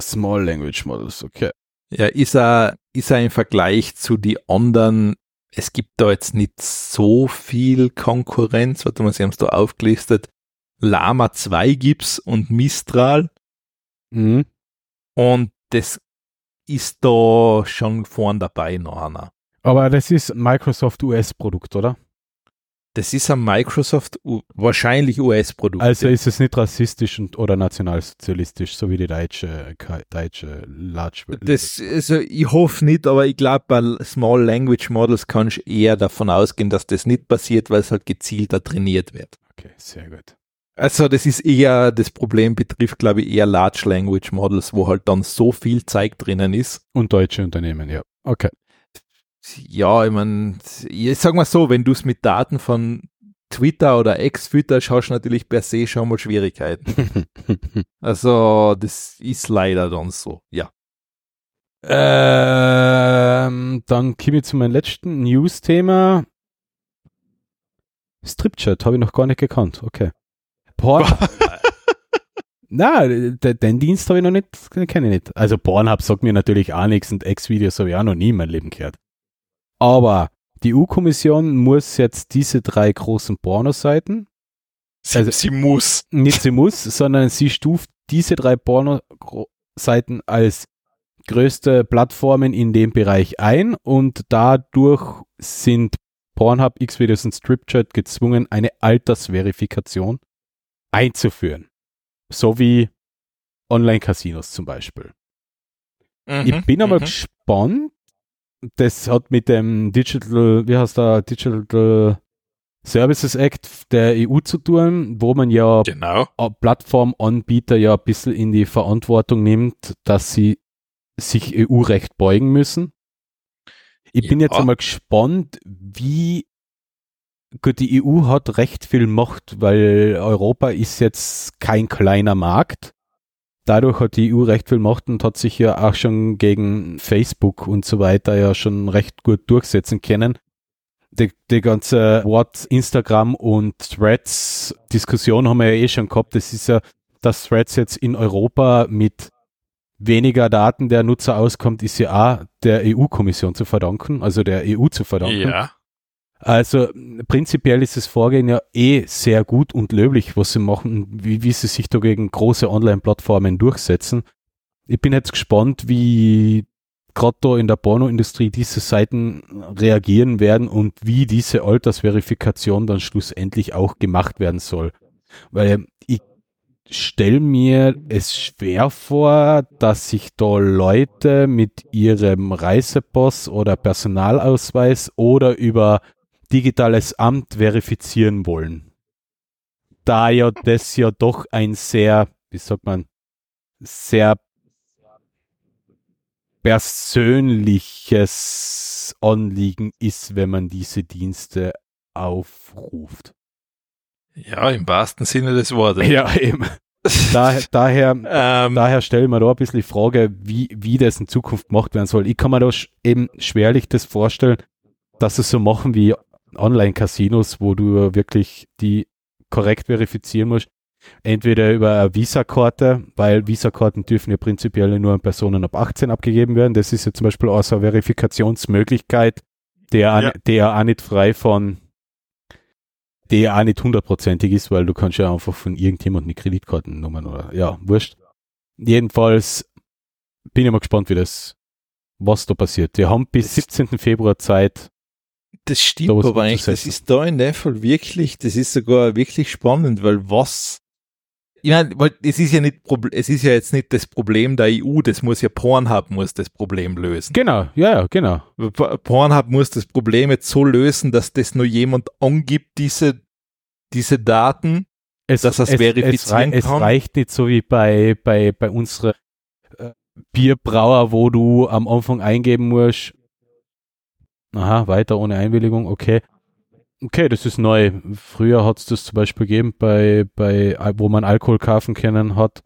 Small Language Models, okay. Ja, ist er, ist er im Vergleich zu die anderen, es gibt da jetzt nicht so viel Konkurrenz, warte mal, sie haben es da aufgelistet. Lama 2 gibt's und Mistral Mhm. und das ist da schon vorn dabei noch einer. Aber das ist Microsoft US-Produkt, oder? Das ist ein Microsoft, wahrscheinlich US-Produkt. Also ist es nicht rassistisch und, oder nationalsozialistisch, so wie die deutsche, deutsche Large. Das, also ich hoffe nicht, aber ich glaube, bei Small Language Models kannst du eher davon ausgehen, dass das nicht passiert, weil es halt gezielter trainiert wird. Okay, sehr gut. Also das ist eher, das Problem betrifft, glaube ich, eher Large Language Models, wo halt dann so viel Zeug drinnen ist. Und deutsche Unternehmen, ja. Okay. Ja, ich meine, ich sag mal so, wenn du es mit Daten von Twitter oder hast du natürlich per se schon mal Schwierigkeiten. <laughs> Also das ist leider dann so, ja. ähm, dann komme ich zu meinem letzten News-Thema. Stripchat habe ich noch gar nicht gekannt. Okay. Porn. <laughs> Na, de- den Dienst habe ich noch nicht, kenne ich nicht. Also Pornhub sagt mir natürlich auch nichts und X-Videos habe ich auch noch nie in meinem Leben gehört. Aber die EU-Kommission muss jetzt diese drei großen Pornoseiten, Sie, Also- sie muss. nicht sie muss, sondern sie stuft diese drei Pornoseiten als größte Plattformen in dem Bereich ein und dadurch sind Pornhub, Xvideos und Stripchat gezwungen, eine Altersverifikation einzuführen. So wie Online-Casinos zum Beispiel. Ich bin aber gespannt. Das hat mit dem Digital, wie heißt der, Digital Services Act der EU zu tun, wo man ja Genau. Plattformanbieter ja ein bisschen in die Verantwortung nimmt, dass sie sich EU-Recht beugen müssen. Ich bin Ja. jetzt einmal gespannt, wie gut, die EU hat recht viel Macht, weil Europa ist jetzt kein kleiner Markt. Dadurch hat die EU recht viel Macht und hat sich ja auch schon gegen Facebook und so weiter ja schon recht gut durchsetzen können. Die, die ganze Wort, Instagram und Threads Diskussion haben wir ja eh schon gehabt. Das ist ja, dass Threads jetzt in Europa mit weniger Daten der Nutzer auskommt, ist ja auch der EU-Kommission zu verdanken, also der EU zu verdanken. Ja. Also prinzipiell ist das Vorgehen ja eh sehr gut und löblich, was sie machen, wie, wie sie sich da gegen große Online-Plattformen durchsetzen. Ich bin jetzt gespannt, wie gerade da in der Pornoindustrie diese Seiten reagieren werden und wie diese Altersverifikation dann schlussendlich auch gemacht werden soll. Weil ich stelle mir es schwer vor, dass sich da Leute mit ihrem Reisepass oder Personalausweis oder über digitales Amt verifizieren wollen. Da ja das ja doch ein sehr, wie sagt man, sehr persönliches Anliegen ist, wenn man diese Dienste aufruft. Ja, im wahrsten Sinne des Wortes. Ja, eben. Da, <laughs> daher, Ähm, daher stellen wir da ein bisschen die Frage, wie, wie das in Zukunft gemacht werden soll. Ich kann mir da eben schwerlich das vorstellen, dass es so machen wie Online-Casinos, wo du wirklich die korrekt verifizieren musst. Entweder über eine Visa-Karte, weil Visa-Karten dürfen ja prinzipiell nur an Personen ab 18 abgegeben werden. Das ist ja zum Beispiel auch so eine Verifikationsmöglichkeit, der, Ja. der auch nicht frei von, der auch nicht hundertprozentig ist, weil du kannst ja einfach von irgendjemandem die Kreditkartennummern oder, ja, wurscht. Jedenfalls bin ich mal gespannt, wie das, was da passiert. Wir haben bis 17. Februar Zeit. Das stimmt, aber eigentlich, das ist da in dem Fall wirklich, das ist sogar wirklich spannend, weil was, ich meine, weil es ist ja nicht, es ist ja jetzt nicht das Problem der EU, das muss ja Pornhub muss das Problem lösen. Genau, ja, ja, genau. Pornhub muss das Problem jetzt so lösen, dass das nur jemand angibt, diese, diese Daten. Es, Dass er's es, verifizieren es, es kann? reicht nicht so wie bei, bei, bei unserer äh, Bierbrauer, wo du am Anfang eingeben musst. Aha, weiter ohne Einwilligung, okay. Okay, das ist neu. Früher hat es das zum Beispiel gegeben, bei, bei, wo man Alkohol kaufen können hat,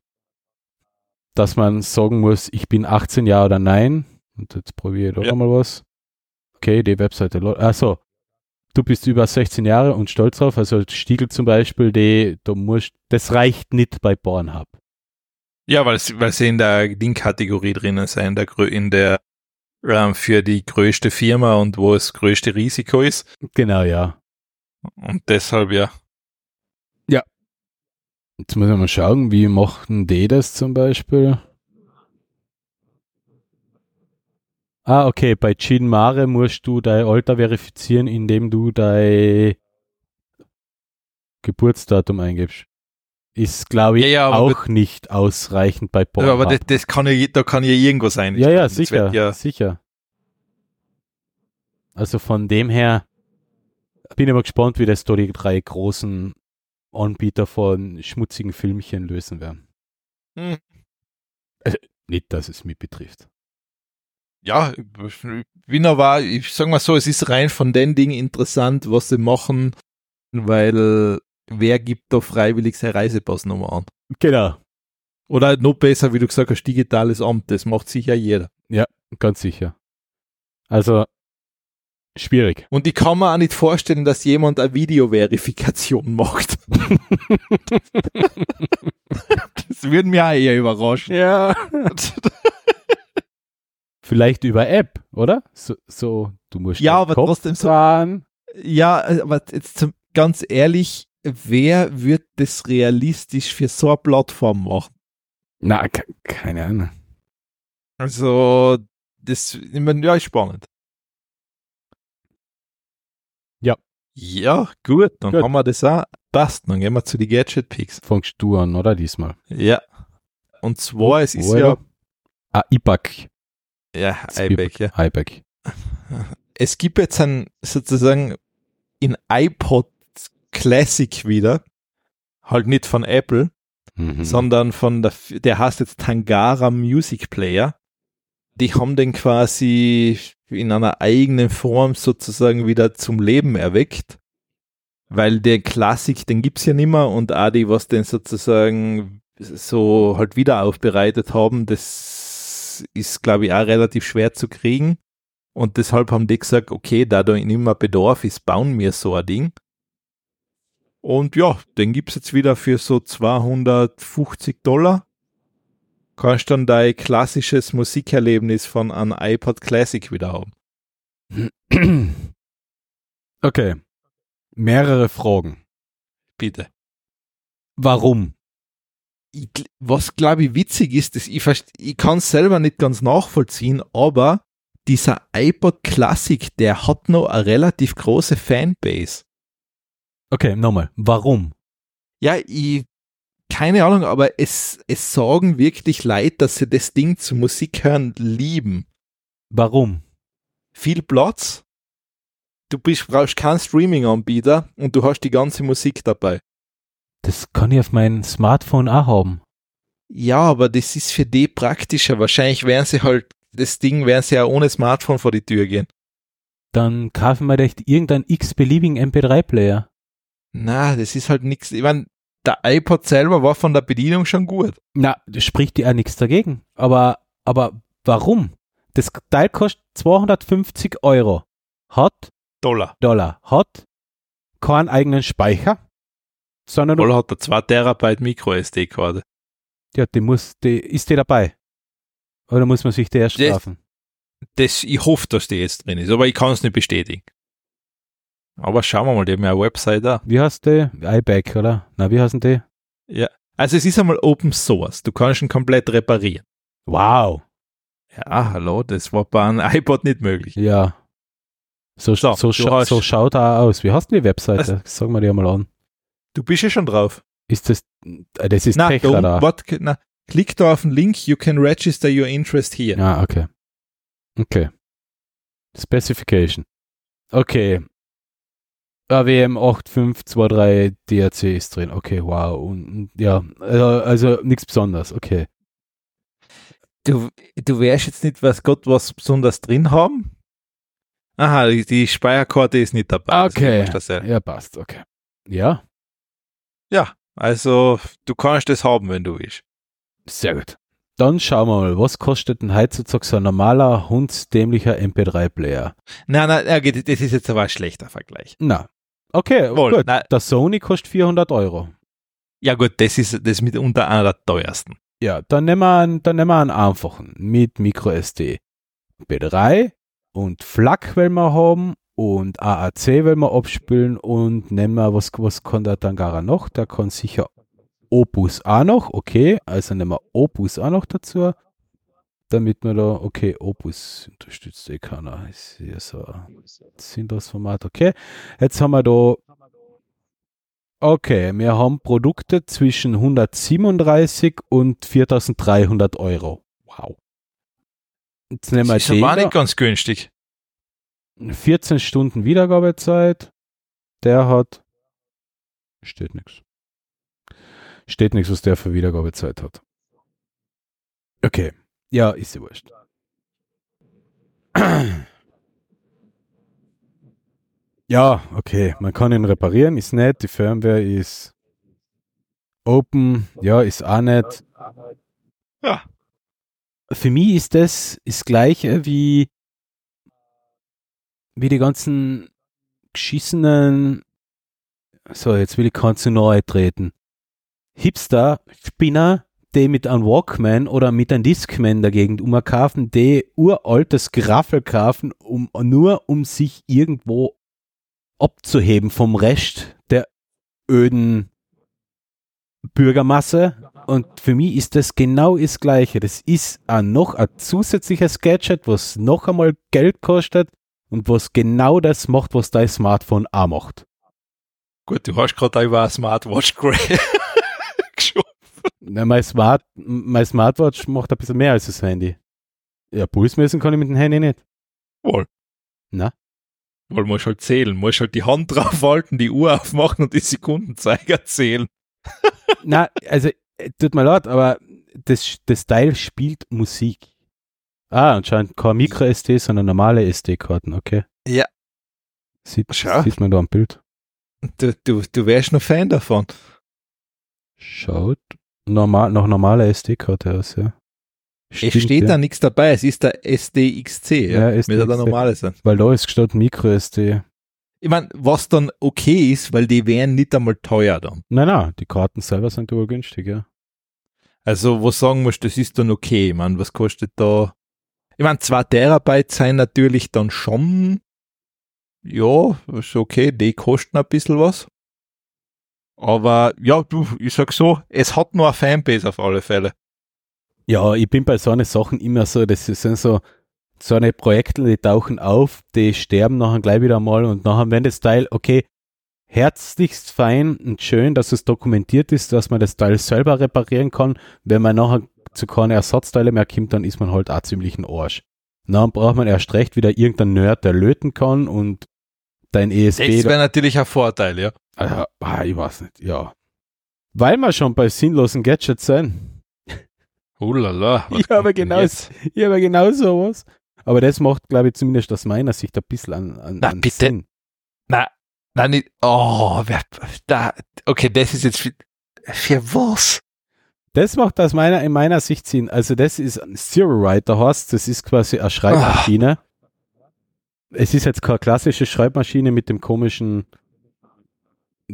dass man sagen muss, ich bin 18 Jahre oder nein. Und jetzt probiere ich doch Ja. mal was. Okay, die Webseite. Achso, du bist über 16 Jahre und stolz drauf. Also Stiegel zum Beispiel, die, du musst, das reicht nicht bei Pornhub. Ja, weil, sie- weil sie in der Ding-Kategorie drinnen sind, in der, in der, ähm, für die größte Firma und wo das größte Risiko ist. Genau, ja. Und deshalb, ja. Jetzt müssen wir mal schauen, wie machten die das zum Beispiel? Ah, okay, bei Gin Mare musst du dein Alter verifizieren, indem du dein Geburtsdatum eingibst. Ist, glaube ich, Ja, ja, auch nicht ausreichend bei Pornhub. Ja, aber das, das kann ja, da kann ja irgendwo sein. Ja, ja, sicher, Ja, sicher. Also von dem her bin ich mal gespannt, wie das da die drei großen Anbieter von schmutzigen Filmchen lösen werden. Hm. Also, nicht, dass es mich betrifft. ja, Wiener war, ich sag mal so, es ist rein von den Dingen interessant, was sie machen, weil wer gibt da freiwillig seine Reisepassnummer an? Genau, Oder noch besser, wie du gesagt hast, digitales Amt, das macht sicher jeder. ganz sicher. Also, schwierig. Und ich kann mir auch nicht vorstellen, dass jemand eine Videoverifikation <laughs> macht. das würde mich auch eher überraschen. Ja. <laughs> Vielleicht über App, oder? So, so du musst Ja, aber Kopf trotzdem so- dran. Ja, aber jetzt zum, ganz ehrlich, wer wird das realistisch für so eine Plattform machen? Na, ke keine Ahnung. Also, das, ich mein, ja, ist spannend. Ja. Ja, gut, dann Gut. haben wir das auch. Passt, dann gehen wir zu den Gadget-Picks. Fangst du an, oder? Diesmal. Ja. Und zwar, es ist Wo, ja? Ah, IPAC. ja, iPad, ja. iPac. <laughs> Es gibt jetzt ein, sozusagen, in iPod Classic wieder, halt nicht von Apple, Mhm. sondern von der, der heißt jetzt Tangara Music Player. Die haben den quasi in einer eigenen Form sozusagen wieder zum Leben erweckt, weil der Klassik, den gibt's ja nimmer und auch die, was den sozusagen so halt wieder aufbereitet haben, das ist, glaube ich, auch relativ schwer zu kriegen. Und deshalb haben die gesagt, okay, da da nicht mehr Bedarf ist, bauen wir so ein Ding. Und ja, den gibt's jetzt wieder für so 250 Dollar. Kannst dann dein klassisches Musikerlebnis von einem iPod Classic wieder haben. <clears throat> Okay. Mehrere Fragen. Bitte. Warum? ich, was glaube ich witzig ist, dass ich, ich kann es selber nicht ganz nachvollziehen, aber dieser iPod Classic, der hat noch eine relativ große Fanbase. Okay, nochmal. Warum? Ja, ich, keine Ahnung, aber es, es sagen wirklich Leute, dass sie das Ding zu Musik hören lieben. Warum? Viel Platz, du bist, brauchst keinen Streaming-Anbieter und du hast die ganze Musik dabei. Das kann ich auf mein Smartphone auch haben. Ja, aber das ist für die praktischer. Wahrscheinlich werden sie halt, das Ding werden sie ja ohne Smartphone vor die Tür gehen. Dann kaufen wir echt irgendeinen x-beliebigen MP3-Player. Na, das ist halt nichts. Ich mein, der iPod selber war von der Bedienung schon gut. Na, das spricht ja auch nichts dagegen. Aber, aber warum? Das Teil kostet 250 Euro. Hat Dollar. Dollar. Hat keinen eigenen Speicher, sondern Dollar hat er 2 Terabyte Micro SD-Karte. ja, die muss, die, ist die dabei? Oder muss man sich die erst Das- kaufen? Das, ich hoffe, dass die jetzt drin ist, aber ich kann es nicht bestätigen. Aber schauen wir mal, die haben ja eine Website da. Wie heißt die? iBack, oder? Na, wie heißen die? Ja. Also es ist einmal Open Source. Du kannst ihn komplett reparieren. Wow. Ja, hallo, das war bei einem <laughs> iPod nicht möglich. Ja. So, So, so, scha so schaut er aus. Wie heißt denn die Webseite? Sag mal die mal an. Du bist ja schon drauf. Ist das, äh, das ist Na, da, Techradar. na, klick da auf den Link, you can register your interest here. Ah, okay. Okay. Specification. Okay. AWM 8523 DRC ist drin. Okay, wow. Und, ja, also, also nichts Besonderes. Okay. Du, du wirst jetzt nicht, was Gott, was besonders drin haben. Aha, die, die Speicherkarte ist nicht dabei. Okay. Also, das ja. Ja, passt. Okay. Ja, ja, also du kannst das haben, wenn du willst. sehr gut. Dann schauen wir mal, was kostet denn heutzutage so ein normaler, hundsdämlicher MP3-Player? Nein, geht- das ist jetzt aber ein schlechter Vergleich. Na, okay, Wohl, gut. nein. Der Sony kostet 400 Euro. Ja gut, das ist das ist mitunter einer der teuersten. Ja, dann nehmen wir einen, dann nehmen wir einen einfachen mit MicroSD. B3 und FLAC wollen wir haben und AAC wollen wir abspielen und nehmen wir, was, was kann der Tangara noch? Der kann sicher Opus auch noch, okay, also nehmen wir Opus auch noch dazu, damit wir da, okay, Opus unterstützt eh keiner, ist hier so ein sinnloses Format, okay. Jetzt haben wir da Okay, wir haben Produkte zwischen 137 und 4300 Euro. Wow. Jetzt nehmen wir Das ist den aber nicht ganz günstig. 14 Stunden Wiedergabezeit. Der hat. Steht nichts. Steht nichts, was der für Wiedergabezeit hat. Okay. Ja, ist ja wurscht. <clears throat> Ja, okay. Man kann ihn reparieren, ist nett. Die Firmware ist open. Ja, ist auch nett. Ja. Für mich ist das das gleiche wie wie die ganzen geschissenen, so jetzt will ich keinen zu nahe treten, Hipster-Spinner, die mit einem Walkman oder mit einem Discman dagegen umkaufen, die uraltes Graffel kaufen, um, nur um sich irgendwo abzuheben vom Rest der öden Bürgermasse. Und für mich ist das genau das Gleiche. Das ist auch noch ein zusätzliches Gadget, was noch einmal Geld kostet und was genau das macht, was dein Smartphone auch macht. Gut, du hast gerade über eine Smartwatch <laughs> geschoben. Na, mein, Smart, mein Smartwatch macht ein bisschen mehr als das Handy. Ja, Puls messen kann ich mit dem Handy nicht. Wohl. Na? Weil musst halt zählen, musst halt die Hand <laughs> drauf halten, die Uhr aufmachen und die Sekundenzeiger zählen. <laughs> Na, also, äh, tut mir leid, aber das, das Teil spielt Musik. Ah, anscheinend kein Micro-SD, sondern normale SD-Karten, okay. Ja. Sieht, Schau. sieht man da am Bild. Du, du, du wärst noch Fan davon. Schaut normal, nach normaler SD-Karte aus, ja. es Stimmt, steht ja. da nichts dabei, es ist der SDXC, ja. Ja, Müsste der SDXC. normale sein. Weil da ist gestatt Micro-SD. Ich meine, was dann okay ist, weil die wären nicht einmal teuer dann. Nein, nein, die Karten selber sind aber günstig, ja. Also, was sagen musst, das ist dann okay. Ich meine, was kostet da? Ich meine, 2 Terabyte sein natürlich dann schon, ja, ist okay, die kosten ein bisschen was. Aber ja, du, ich sag so, es hat nur eine Fanbase auf alle Fälle. Ja, ich bin bei so einen Sachen immer so, das sind so, so eine Projekte, die tauchen auf, die sterben nachher gleich wieder mal und nachher, wenn das Teil, okay, herzlichst fein und schön, dass es dokumentiert ist, dass man das Teil selber reparieren kann. Wenn man nachher zu keine Ersatzteile mehr kommt, dann ist man halt auch ziemlich ein Arsch. Dann braucht man erst recht wieder irgendeinen Nerd, der löten kann und dein ESP. Das wäre natürlich ein Vorteil, ja. Ah, ah, ich weiß nicht, ja. Weil wir schon bei sinnlosen Gadgets sind. Ulala. Ich habe genau, ich habe genau sowas. Aber das macht, glaube ich, zumindest aus meiner Sicht ein bisschen an, an, Na, an bitte. Sinn. Na, na nicht. Oh, wer, da, okay, das ist jetzt für, für was? Das macht aus meiner, in meiner Sicht Sinn. Also das ist ein Zero Writer Horst, das ist quasi eine Schreibmaschine. Es ist jetzt keine klassische Schreibmaschine mit dem komischen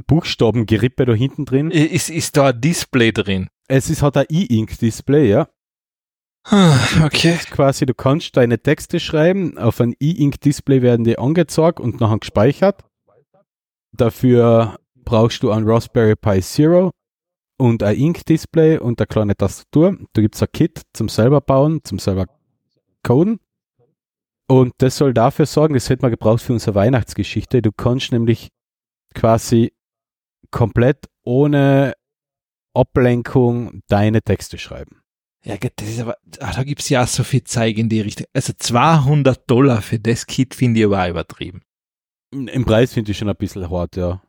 Buchstabengerippe da hinten drin. Ist, ist da ein Display drin? Es ist, hat ein E-Ink-Display, ja. Okay. Das ist quasi, du kannst deine Texte schreiben, auf ein E-Ink-Display werden die angezeigt und nachher gespeichert. Dafür brauchst du ein Raspberry Pi Zero und ein Ink-Display und eine kleine Tastatur. Da gibt es ein Kit zum selber bauen, zum selber coden. Und das soll dafür sorgen, das hätte man gebraucht für unsere Weihnachtsgeschichte. Du kannst nämlich quasi komplett ohne Ablenkung deine Texte schreiben. Ja, das ist aber, ah, da gibt's ja auch so viel Zeug in die Richtung. Also 200 Dollar für das Kit finde ich aber übertrieben. Im Preis finde ich schon ein bisschen hart, ja.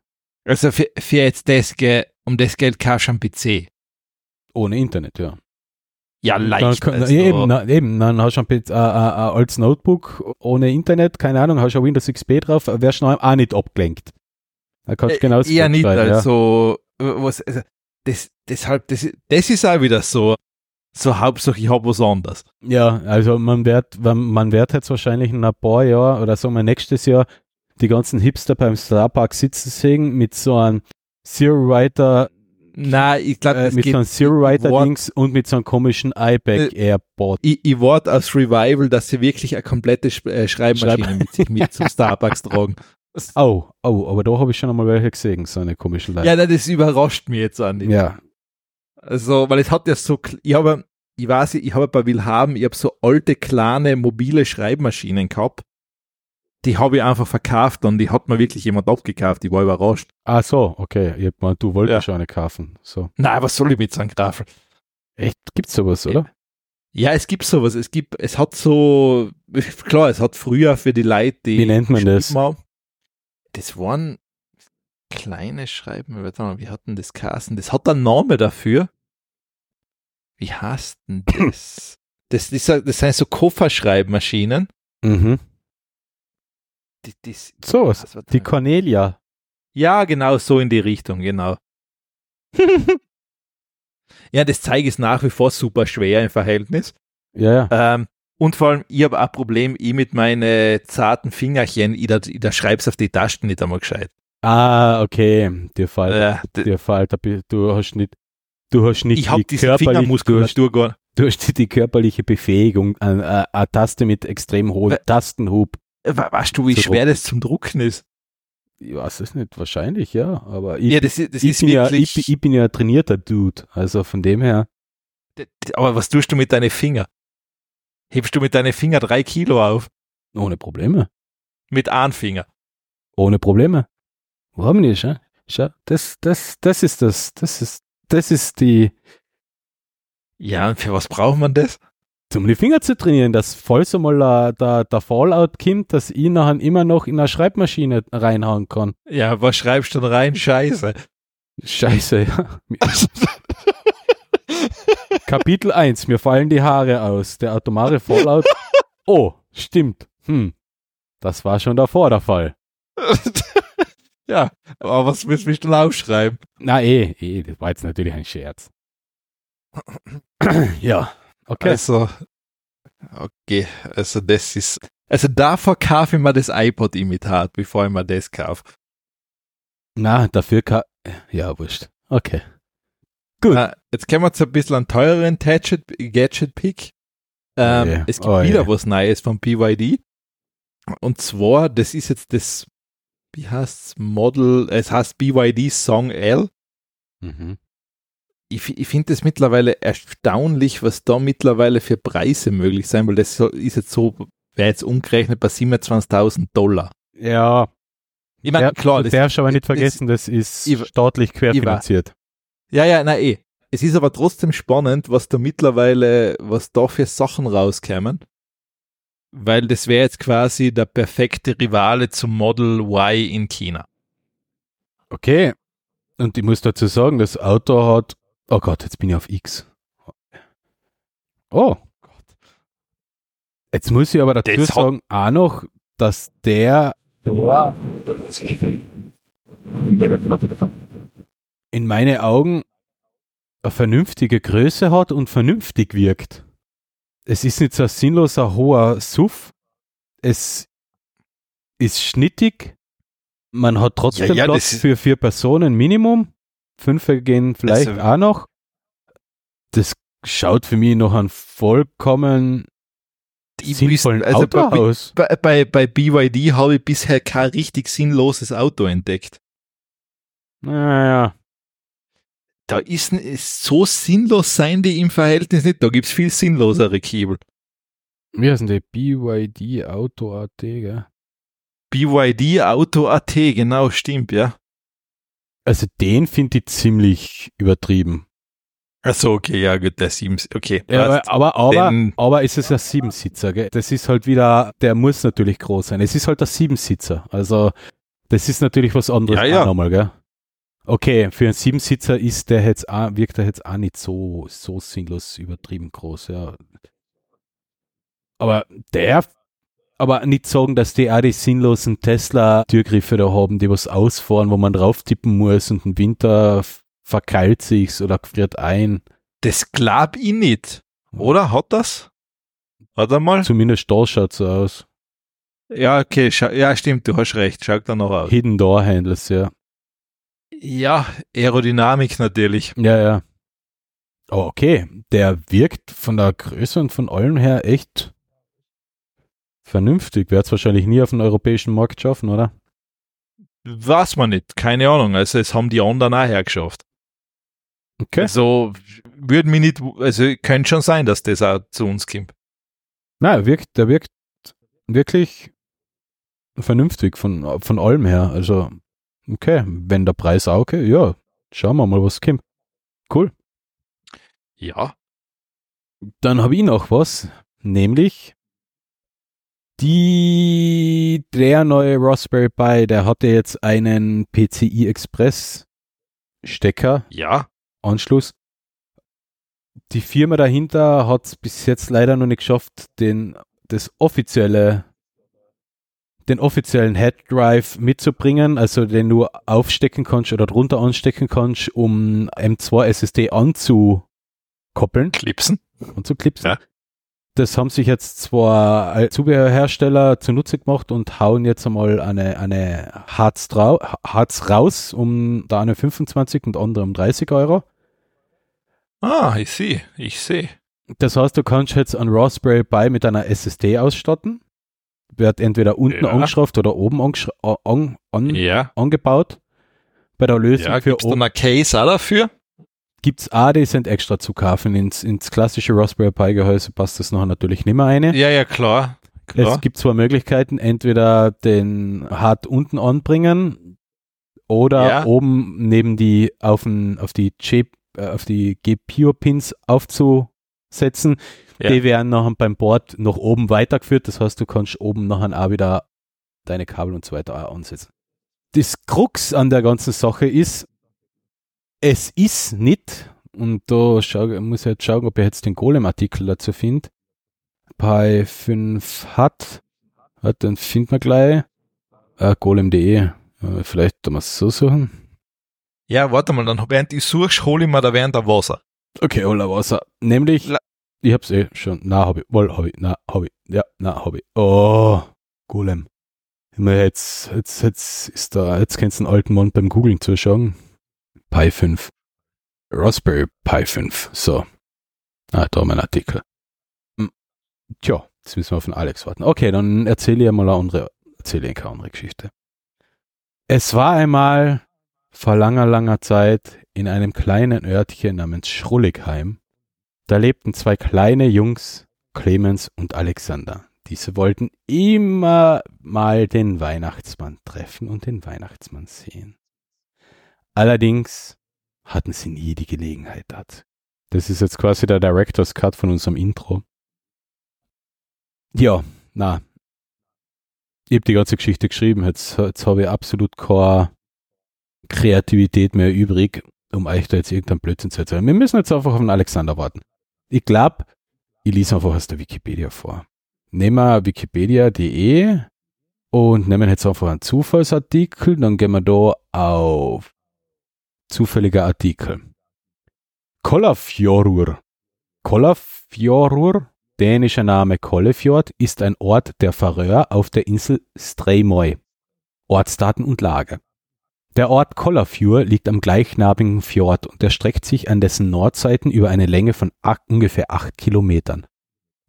Also für, für jetzt das, um das Geld kaufst du einen PC. Ohne Internet, ja. Ja, Dann, leicht. kann, also. eben, na, eben, dann hast du ein, äh, ein altes Notebook ohne Internet, keine Ahnung, hast du Windows XP drauf, wärst du auch nicht abgelenkt. Da kannst du genau äh, eher nicht, also, was, also das, deshalb, das, das ist auch wieder so, so Hauptsache ich hab was anderes. Ja, also man wird, man wird jetzt wahrscheinlich in ein paar Jahren oder sagen wir nächstes Jahr die ganzen Hipster beim Starpark sitzen sehen mit so einem Zero Writer, Nein, ich glaube, äh, mit so einem Zero Writer Dings und mit so einem komischen iPad Airpod. Ich, ich warte aus Revival, dass sie wirklich eine komplette Sch äh, Schreibmaschine Schreib- mit sich mit zum Starbucks tragen. <laughs> Oh, oh, aber da habe ich schon einmal welche gesehen, so eine komische Leute. Ja, nein, das überrascht mich jetzt auch nicht. ja. Also, weil es hat ja so, ich habe, ich weiß, ich habe bei Wilhelm, ich habe so alte, kleine, mobile Schreibmaschinen gehabt. Die habe ich einfach verkauft und die hat mir wirklich jemand abgekauft. Ich war überrascht. Ah so, okay. Ich hab gemeint, du wolltest Ja. schon eine kaufen. So. Nein, was soll ich mit so einem Graffel? Echt? Gibt's sowas, oder? Ja, es gibt sowas. Es gibt, es hat so, <laughs> klar, es hat früher für die Leute, die. Wie nennt man das? haben, Das waren kleine Schreiben, warte mal, wie hat denn das geheißen? Das hat einen Namen dafür. Wie heißt denn das? <laughs> Das, das, das sind so Kofferschreibmaschinen. Mhm. Die, Sowas. was, warte Die. Cornelia. ja, genau, so in die Richtung, genau. <laughs> ja, das Zeug ist nach wie vor super schwer im Verhältnis. Ja, ja. Ähm, und vor allem, ich habe auch ein Problem, ich mit meinen zarten Fingerchen, ich, da, ich da schreib's auf die Tasten nicht einmal gescheit. Ah, okay. Dir fällt, d- dir fällt, du hast nicht, du hast nicht ich die Fingermuskulatur gar du hast die körperliche Befähigung, eine, eine, Taste mit extrem hohem Tastenhub. Wa- Weißt du, wie Zu schwer das zum Drucken ist? Ich weiß es nicht, wahrscheinlich, ja. Aber ich, Ja, das, das ich, bin ja, ich, ich bin ja ein trainierter Dude. Also von dem her, aber was tust du mit deinen Fingern? Hebst du mit deinen Fingern drei Kilo auf? ohne Probleme. Mit einem Finger. Ohne Probleme. Warum nicht, ja? Schau, das, das, das ist das, das ist, das ist die, Ja, und für was braucht man das? Zum die Finger zu trainieren, dass falls einmal der, der Fallout kommt, dass ich nachher immer noch in eine Schreibmaschine reinhauen kann. Ja, was schreibst du denn rein? Scheiße. Scheiße, ja. <laughs> Kapitel 1, mir fallen die Haare aus. Der atomare Fallout. Oh, stimmt. Hm. Das war schon davor der Fall. <laughs> ja, aber was willst du denn aufschreiben? Na eh, eh, das war jetzt natürlich ein Scherz. <clears throat> ja, okay. Also, okay, also das ist, also davor kaufe ich mir das iPod-Imitat, bevor ich mir das kaufe. Na, dafür kann. Ja, wurscht. Okay. Gut. Na, jetzt kommen wir zu ein bisschen einen teureren Gadget- Gadget-Pick. Ähm, Oh es gibt oh wieder je. was Neues von BYD. Und zwar, das ist jetzt das, wie heißt's, Model, es heißt BYD Song L. Mhm. Ich, ich finde es mittlerweile erstaunlich, was da mittlerweile für Preise möglich sein, weil das ist jetzt so, wäre jetzt umgerechnet bei 27.000 Dollar. Ja, Ich meine, klar, du das, darfst aber nicht das- vergessen, das ist ich- staatlich querfinanziert. Ja, ja, na eh. Es ist aber trotzdem spannend, was da mittlerweile, was da für Sachen rauskämen. Weil das wäre jetzt quasi der perfekte Rivale zum Model Y in China. Okay. Und ich muss dazu sagen, das Auto hat. Oh Gott, jetzt bin ich auf X. Oh Gott. Jetzt muss ich aber dazu Das sagen, auch noch, dass der in meine Augen eine vernünftige Größe hat und vernünftig wirkt. Es ist nicht so ein sinnloser hoher Suff. Es ist schnittig. Man hat trotzdem Ja, ja, Platz für vier Personen Minimum. Fünf gehen vielleicht Also- auch noch. Das schaut für mich noch ein vollkommen sinnvollen also Auto bei- aus. Bei, bei, bei BYD habe ich bisher kein richtig sinnloses Auto entdeckt. Naja, Da ist, ist so sinnlos sein die im Verhältnis nicht. Da gibt es viel sinnlosere Kiebel. wie heißt denn der? BYD Auto AT, gell? BYD Auto AT, genau, stimmt, ja. Also den finde ich ziemlich übertrieben. Achso, okay, ja, gut, der 7, okay. Ja, aber, aber, aber, Den- aber ist es ein Siebensitzer, gell? Das ist halt wieder, der muss natürlich groß sein. Es ist halt ein Siebensitzer. Also, das ist natürlich was anderes Ja, ja. nochmal, gell? Okay, für einen Siebensitzer ist der jetzt auch, wirkt er jetzt auch nicht so, so sinnlos übertrieben groß, ja. Aber der, aber nicht sagen, dass die auch die sinnlosen Tesla-Türgriffe da haben, die was ausfahren, wo man drauf tippen muss und im Winter verkeilt sich's oder friert ein. Das glaub ich nicht. Oder? Hat das? Er mal? Zumindest da schaut so aus. Ja, okay, ja, stimmt, du hast recht. Schaut da noch aus. Hidden Door Handles, ja. Ja, Aerodynamik natürlich. Ja, ja. Aber okay, der wirkt von der Größe und von allem her echt vernünftig. Wird es wahrscheinlich nie auf den europäischen Markt schaffen, oder? Weiß man nicht, keine Ahnung. Also, es haben die anderen auch hergeschafft. Okay. Also, würde mich nicht, also, könnte schon sein, dass das auch zu uns kommt. Nein, er wirkt, der wirkt wirklich vernünftig von, von allem her. Also, okay, wenn der Preis auch okay, ja, schauen wir mal, was kommt. Cool. Ja. Dann habe ich noch was, nämlich die, der neue Raspberry Pi, der hatte jetzt einen PCI Express Stecker Ja. Anschluss. Die Firma dahinter hat es bis jetzt leider noch nicht geschafft, den, das offizielle, den offiziellen Head Drive mitzubringen, also den du aufstecken kannst oder drunter anstecken kannst, um M2 SSD anzukoppeln Clipsen. und zu klipsen. Ja. Das haben sich jetzt zwar als Zubehörhersteller zunutze gemacht und hauen jetzt einmal eine, eine Harz, drau Harz raus, um da eine 25 und andere um 30 Euro. Ah, ich sehe, ich sehe. Das heißt, du kannst jetzt ein Raspberry Pi mit einer SSD ausstatten. Wird entweder unten Ja. angeschraubt oder oben angeschra- äh, an, an, Ja. angebaut. Bei der Lösung Ja, für gibt's dann ein Case auch dafür? Gibt es auch, die sind extra zu kaufen. Ins, ins klassische Raspberry Pi Gehäuse passt das noch natürlich nicht mehr eine. Ja, ja, klar. Klar. Es gibt zwei Möglichkeiten, entweder den hart unten anbringen oder Ja. oben neben die auf, den, auf die Chip, äh, auf die GPIO-Pins aufzusetzen. Ja. Die werden nachher beim Board nach oben weitergeführt. Das heißt, du kannst oben nachher auch wieder deine Kabel und so weiter ansetzen. Das Krux an der ganzen Sache ist, es ist nicht, und da schau, muss ich jetzt schauen, ob ich jetzt den Golem-Artikel dazu finde. Pi 5 hat, hat dann finden wir gleich. Äh, golem.de. Äh, vielleicht da mal so suchen. Ja, warte mal, dann während ich suchst, hole ich mir da während der Wasser. Okay, Ola Wasser. Nämlich, La- ich hab's eh schon. Na, hab ich. Wohl, hab ich. Na, hab ich. Ja, na, hab ich. Oh, Golem. Immer jetzt, jetzt, jetzt ist da, jetzt kannst du einen alten Mann beim Googlen zuschauen. Pi 5. Raspberry Pi 5. So. Ah, da einen Artikel. Hm. Tja, jetzt müssen wir auf den Alex warten. Okay, dann erzähle ich mal eine andere, erzähle ich keine andere Geschichte. Es war einmal vor langer, langer Zeit in einem kleinen Örtchen namens Schrulligheim. Da lebten zwei kleine Jungs, Clemens und Alexander. Diese wollten immer mal den Weihnachtsmann treffen und den Weihnachtsmann sehen. Allerdings hatten sie nie die Gelegenheit dazu. Das ist jetzt quasi der Director's Cut von unserem Intro. Ja, na. Ich habe die ganze Geschichte geschrieben, jetzt, jetzt habe ich absolut keine Kreativität mehr übrig, um euch da jetzt irgendeinen Blödsinn zu erzählen. Wir müssen jetzt einfach auf den Alexander warten. Ich glaube, ich lese einfach aus der Wikipedia vor. Nehmen wir wikipedia.de und nehmen jetzt einfach einen Zufallsartikel, dann gehen wir da auf zufälliger Artikel. Kollafjorur. Kollafjorur, dänischer Name Kollefjord, ist ein Ort der Färöer auf der Insel Streymoy. Ortsdaten und Lage. Der Ort Kollafjord liegt am gleichnamigen Fjord und erstreckt sich an dessen Nordseiten über eine Länge von ungefähr acht Kilometern.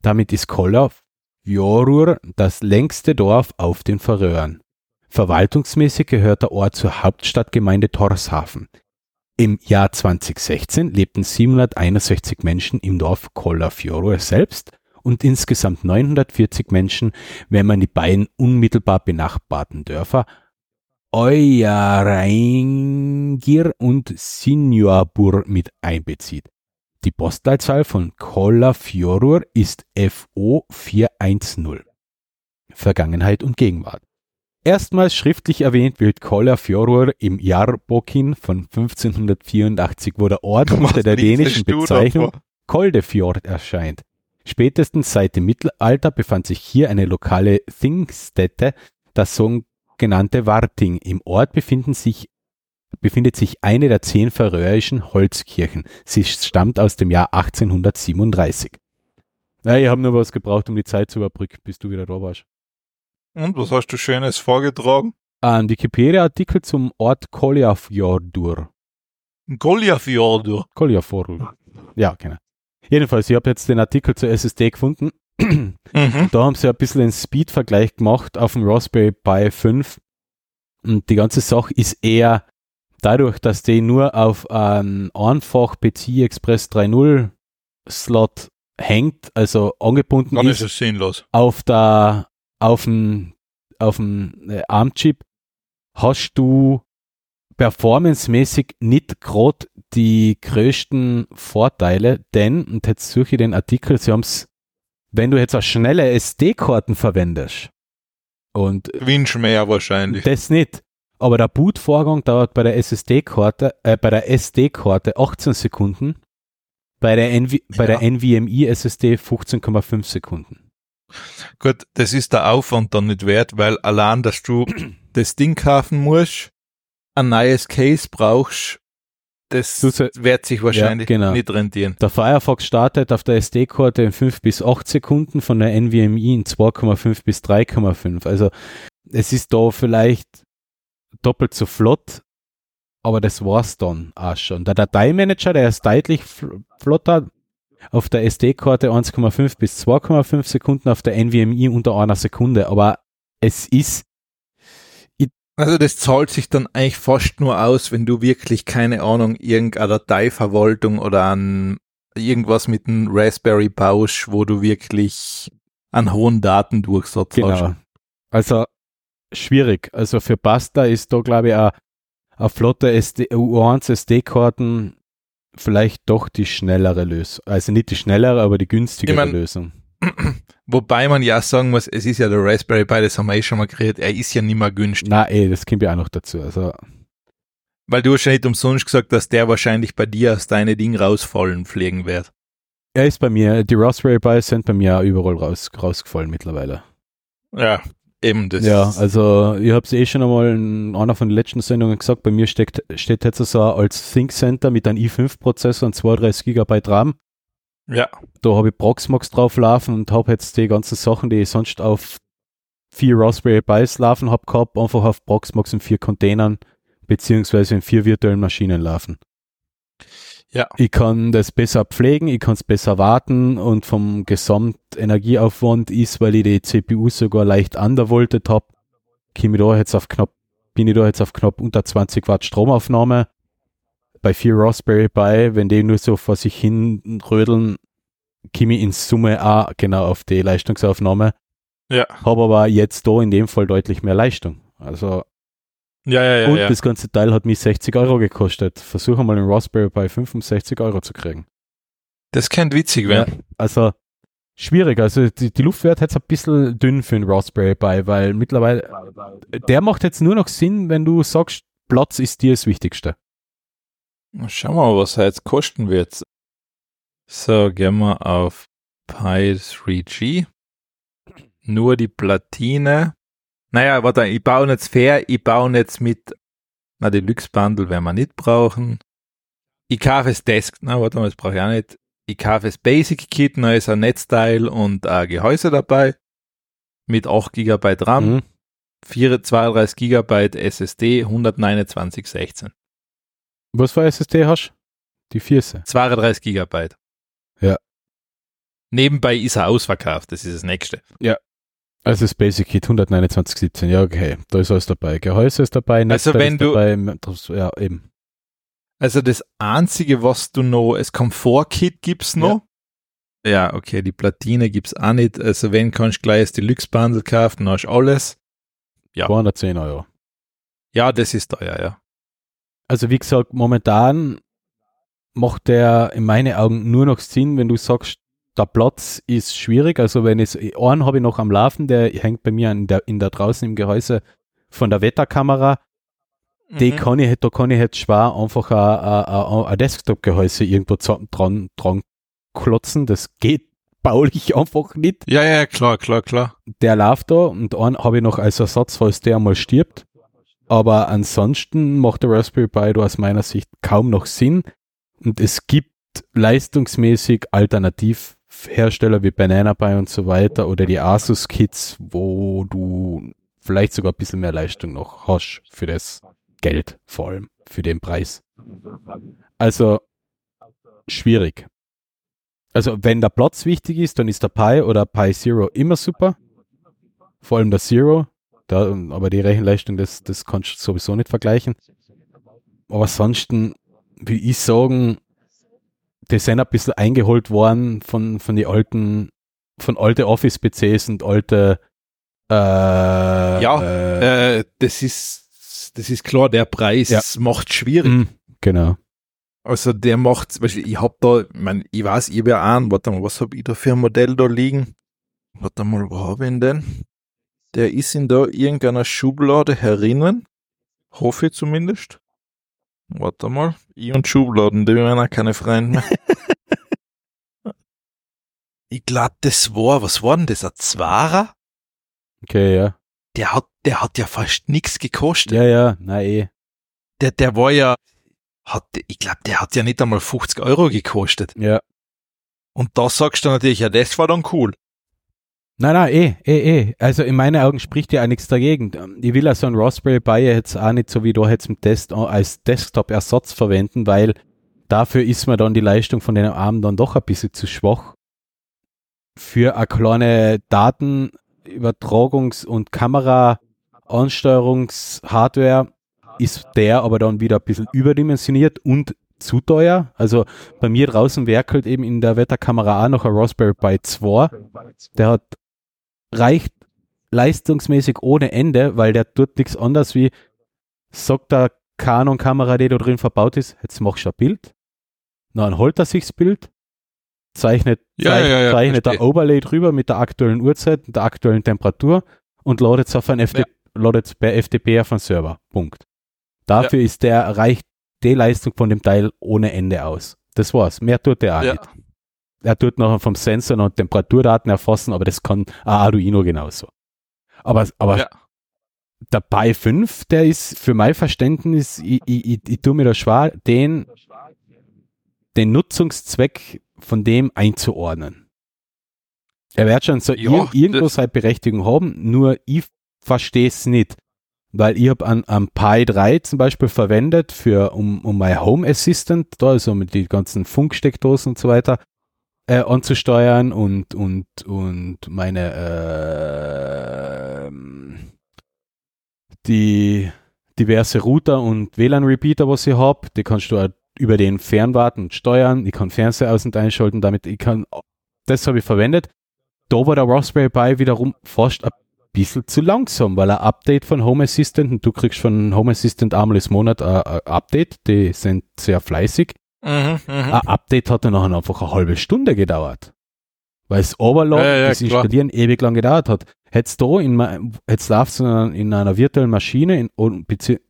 Damit ist Kollafjordur das längste Dorf auf den Färöern. Verwaltungsmäßig gehört der Ort zur Hauptstadtgemeinde Torshafen. Im Jahr 2016 lebten 761 Menschen im Dorf Kollafjordur selbst und insgesamt 940 Menschen, wenn man die beiden unmittelbar benachbarten Dörfer Oyarengir und Sinjorbur mit einbezieht. Die Postleitzahl von Kollafjordur ist FO 410. Vergangenheit und Gegenwart. Erstmals schriftlich erwähnt wird Kollafjordur im Jarbokin von 1584, wo der Ort <laughs> unter der dänischen Bezeichnung Koldefjord erscheint. Spätestens seit dem Mittelalter befand sich hier eine lokale Thingstätte, das sogenannte Warting. Im Ort befinden sich, befindet sich eine der zehn färöischen Holzkirchen. Sie stammt aus dem Jahr 1837. Ja, ich habe nur was gebraucht, um die Zeit zu überbrücken, bis du wieder da warst. Und was hast du Schönes vorgetragen? Ein Wikipedia-Artikel zum Ort Kollafjordur. Kollafjordur. Kollafjordur. Ja, genau. Jedenfalls, ich habe jetzt den Artikel zur SSD gefunden. Mhm. Da haben sie ein bisschen einen Speed-Vergleich gemacht auf dem Raspberry Pi 5. Und die ganze Sache ist eher dadurch, dass die nur auf einen einfach PCI Express 3.0 Slot hängt, also angebunden Dann ist ist es sinnlos. auf der auf dem auf dem äh, ARM-Chip hast du performancemäßig nicht gerade die größten Vorteile, denn, und jetzt suche ich den Artikel, sie haben es, wenn du jetzt auch schnelle SD-Karten verwendest und Wünsch mehr wahrscheinlich. das nicht, aber der Bootvorgang dauert bei der SSD-Karte, äh, bei der SD-Karte 18 Sekunden, bei der, NV bei der NVMe SSD 15,5 Sekunden. Gut, das ist der Aufwand dann nicht wert, weil allein, dass du <clears throat> das Ding kaufen musst, ein neues Case brauchst, das wird sich wahrscheinlich Ja, genau. nicht rentieren. Der Firefox startet auf der SD-Karte in 5 bis 8 Sekunden, von der NVMe in 2,5 bis 3,5. Also es ist da vielleicht doppelt so flott, aber das war's dann auch schon. Der Dateimanager, der ist deutlich fl- flotter. Auf der SD-Karte 1,5 bis 2,5 Sekunden, auf der NVMe unter einer Sekunde. Aber es ist, Also das zahlt sich dann eigentlich fast nur aus, wenn du wirklich, keine Ahnung, irgendeine Dateiverwaltung oder an irgendwas mit einem Raspberry baust, wo du wirklich einen hohen Datendurchsatz Genau. hast. Also schwierig. Also für Basta ist da, glaube ich, auch eine flotte SD, U1 SD-Karten vielleicht doch die schnellere Lösung. Also nicht die schnellere, aber die günstigere Ich mein- Lösung. <clears throat> Wobei man ja sagen muss, es ist ja der Raspberry Pi, das haben wir eh schon mal geredet, er ist ja nicht mehr günstig. Na ey, das kommt ja auch noch dazu. Also Weil du hast ja nicht umsonst gesagt, dass der wahrscheinlich bei dir aus deine Ding rausfallen pflegen wird. er ist bei mir, die Raspberry Pi sind bei mir auch überall raus, rausgefallen mittlerweile. Ja, eben das. ja, also ich habe es eh schon einmal in einer von den letzten Sendungen gesagt, bei mir steckt, steht jetzt so als Think Center mit einem i5-Prozessor und 32 GB RAM. ja. da habe ich Proxmox drauf laufen und habe jetzt die ganzen Sachen, die ich sonst auf vier Raspberry Pis laufen habe gehabt, einfach auf Proxmox in vier Containern beziehungsweise in vier virtuellen Maschinen laufen. Ja. Ich kann das besser pflegen, ich kann es besser warten und vom Gesamtenergieaufwand ist, weil ich die CPU sogar leicht undervoltet habe, komme ich da jetzt auf knapp bin ich da jetzt auf knapp unter 20 Watt Stromaufnahme. Bei vier Raspberry Pi, wenn die nur so vor sich hin rödeln, komme ich in Summe auch genau auf die Leistungsaufnahme. Ja. Habe aber jetzt da in dem Fall deutlich mehr Leistung. Also, Ja, ja, ja. und ja. das ganze Teil hat mich 60 Euro gekostet. Versuche mal einen Raspberry Pi 65 Euro zu kriegen. Das könnte witzig werden. Also schwierig. Also die, die Luft wird jetzt ein bisschen dünn für einen Raspberry Pi, weil mittlerweile der macht jetzt nur noch Sinn, wenn du sagst, Platz ist dir das Wichtigste. Schauen wir mal, was er jetzt kosten wird. So, gehen wir auf Pi 3G. Nur die Platine. Naja, warte, ich baue jetzt fair, ich baue jetzt mit, na, Deluxe Bundle werden wir nicht brauchen. Ich kaufe das Desk, na, warte mal, das brauche ich auch nicht. Ich kaufe das Basic Kit, da ist ein Netzteil und ein Gehäuse dabei. Mit 8 GB RAM, Mhm. 4, 32 GB SSD, 129,16. Was für SSD hast Die Vierse. 32 Gigabyte. Ja. Nebenbei ist er ausverkauft, das ist das nächste. Also das Basic Kit 12917, ja okay, da ist alles dabei. Gehäuse ist dabei, Also Netzteil wenn ist du- dabei, das- ja eben. Also das einzige, was du noch, das Komfort-Kit gibt's noch. Ja. okay, die Platine gibt's auch nicht. Also wenn kannst du gleich das Deluxe-Bundle kaufen, dann hast du alles. Ja. 210 Euro. Ja, das ist teuer, ja. Also wie gesagt, momentan macht der in meinen Augen nur noch Sinn, wenn du sagst, der Platz ist schwierig. Also wenn es einen habe ich noch am Laufen, der hängt bei mir in der, in der draußen im Gehäuse von der Wetterkamera. Die Mhm. kann ich, da kann ich jetzt schwer einfach ein, Desktop-Gehäuse irgendwo dran, dran klotzen. Das geht <laughs> baulich einfach nicht. Ja, ja, klar, klar, klar. Der läuft da und einen habe ich noch als Ersatz, falls der mal stirbt. Aber ansonsten macht der Raspberry Pi da aus meiner Sicht kaum noch Sinn. Und es gibt leistungsmäßig Alternativhersteller wie Banana Pi und so weiter oder die Asus Kits, wo du vielleicht sogar ein bisschen mehr Leistung noch hast für das Geld, vor allem für den Preis. Also schwierig. Also wenn der Platz wichtig ist, dann ist der Pi oder Pi Zero immer super. Vor allem der Zero. Da, aber die Rechenleistung, das, das kannst du sowieso nicht vergleichen. Aber ansonsten will ich sagen, die sind ein bisschen eingeholt worden von, von die alten, von alte Office-PCs und alte äh, Ja, äh, Äh, das ist, das ist klar, der Preis Ja. macht schwierig. mh, genau. Also der macht, zum Beispiel, ich hab da, ich, mein, ich weiß, ich habe ja einen, warte mal, was hab ich da für ein Modell da liegen? Warte mal, wo hab ich ihn denn? Der ist in da irgendeiner Schublade herinnen. Hoffe ich zumindest. Warte mal, ich und Schubladen, die werden auch keine Freunde mehr. <laughs> ich glaube, das war, was war denn das, ein Zwarer? Okay, ja. Der hat, der hat ja fast nichts gekostet. Ja, ja, na eh. Der, der war ja, hat, ich glaube, der hat ja nicht einmal 50 Euro gekostet. Ja. Und da sagst du natürlich, ja, das war dann cool. Nein, nein, eh, eh, eh. Also in meinen Augen spricht ja auch nichts dagegen. Ich will also einen Raspberry Pi jetzt auch nicht so wie du jetzt im Test als Desktop-Ersatz verwenden, weil dafür ist mir dann die Leistung von den Armen dann doch ein bisschen zu schwach. Für eine kleine Datenübertragungs- und Kamera-Ansteuerungs-Hardware ist der aber dann wieder ein bisschen überdimensioniert und zu teuer. Also bei mir draußen werkelt eben in der Wetterkamera auch noch ein Raspberry Pi 2. Der hat reicht leistungsmäßig ohne Ende, weil der tut nichts anderes wie sagt der Canon-Kamera, die da drin verbaut ist, jetzt machst du ein Bild, dann holt er sich das Bild, zeichnet, Ja, zeich- ja, ja, zeichnet ein verstehe. Overlay drüber mit der aktuellen Uhrzeit und der aktuellen Temperatur und ladet es auf ein FT ladet per FTP auf einen Server. Punkt. Dafür ist der, reicht die Leistung von dem Teil ohne Ende aus. Das war's. Mehr tut der auch nicht. Er tut noch vom Sensor noch Temperaturdaten erfassen, aber das kann ein Arduino genauso. Aber, aber Ja. der Pi 5, der ist für mein Verständnis, ich, ich, ich, ich tue mir da schwer, den, den Nutzungszweck von dem einzuordnen. Er wird schon so Ja, ir irgendwo seine Berechtigung haben, nur ich verstehe es nicht. Weil ich habe an, am Pi 3 zum Beispiel verwendet, für, um, um mein Home Assistant, da also mit den ganzen Funksteckdosen und so weiter, äh, anzusteuern und, und, und meine, äh, die, diverse Router und WLAN-Repeater, was ich habe. Die kannst du über den fernwarten steuern. Ich kann Fernseher aus- und einschalten, damit ich kann, das habe ich verwendet. Da war der Raspberry Pi wiederum fast ein bisschen zu langsam, weil ein Update von Home Assistant, und du kriegst von Home Assistant einmal im Monat ein Update, die sind sehr fleißig. Mhm, mhm. Ein Update hat dann nachher einfach eine halbe Stunde gedauert. Weil das Overload, Ja, ja, das klar. Installieren ewig lang gedauert hat. Hättest du in, jetzt laufst du in, einer- in einer virtuellen Maschine, in,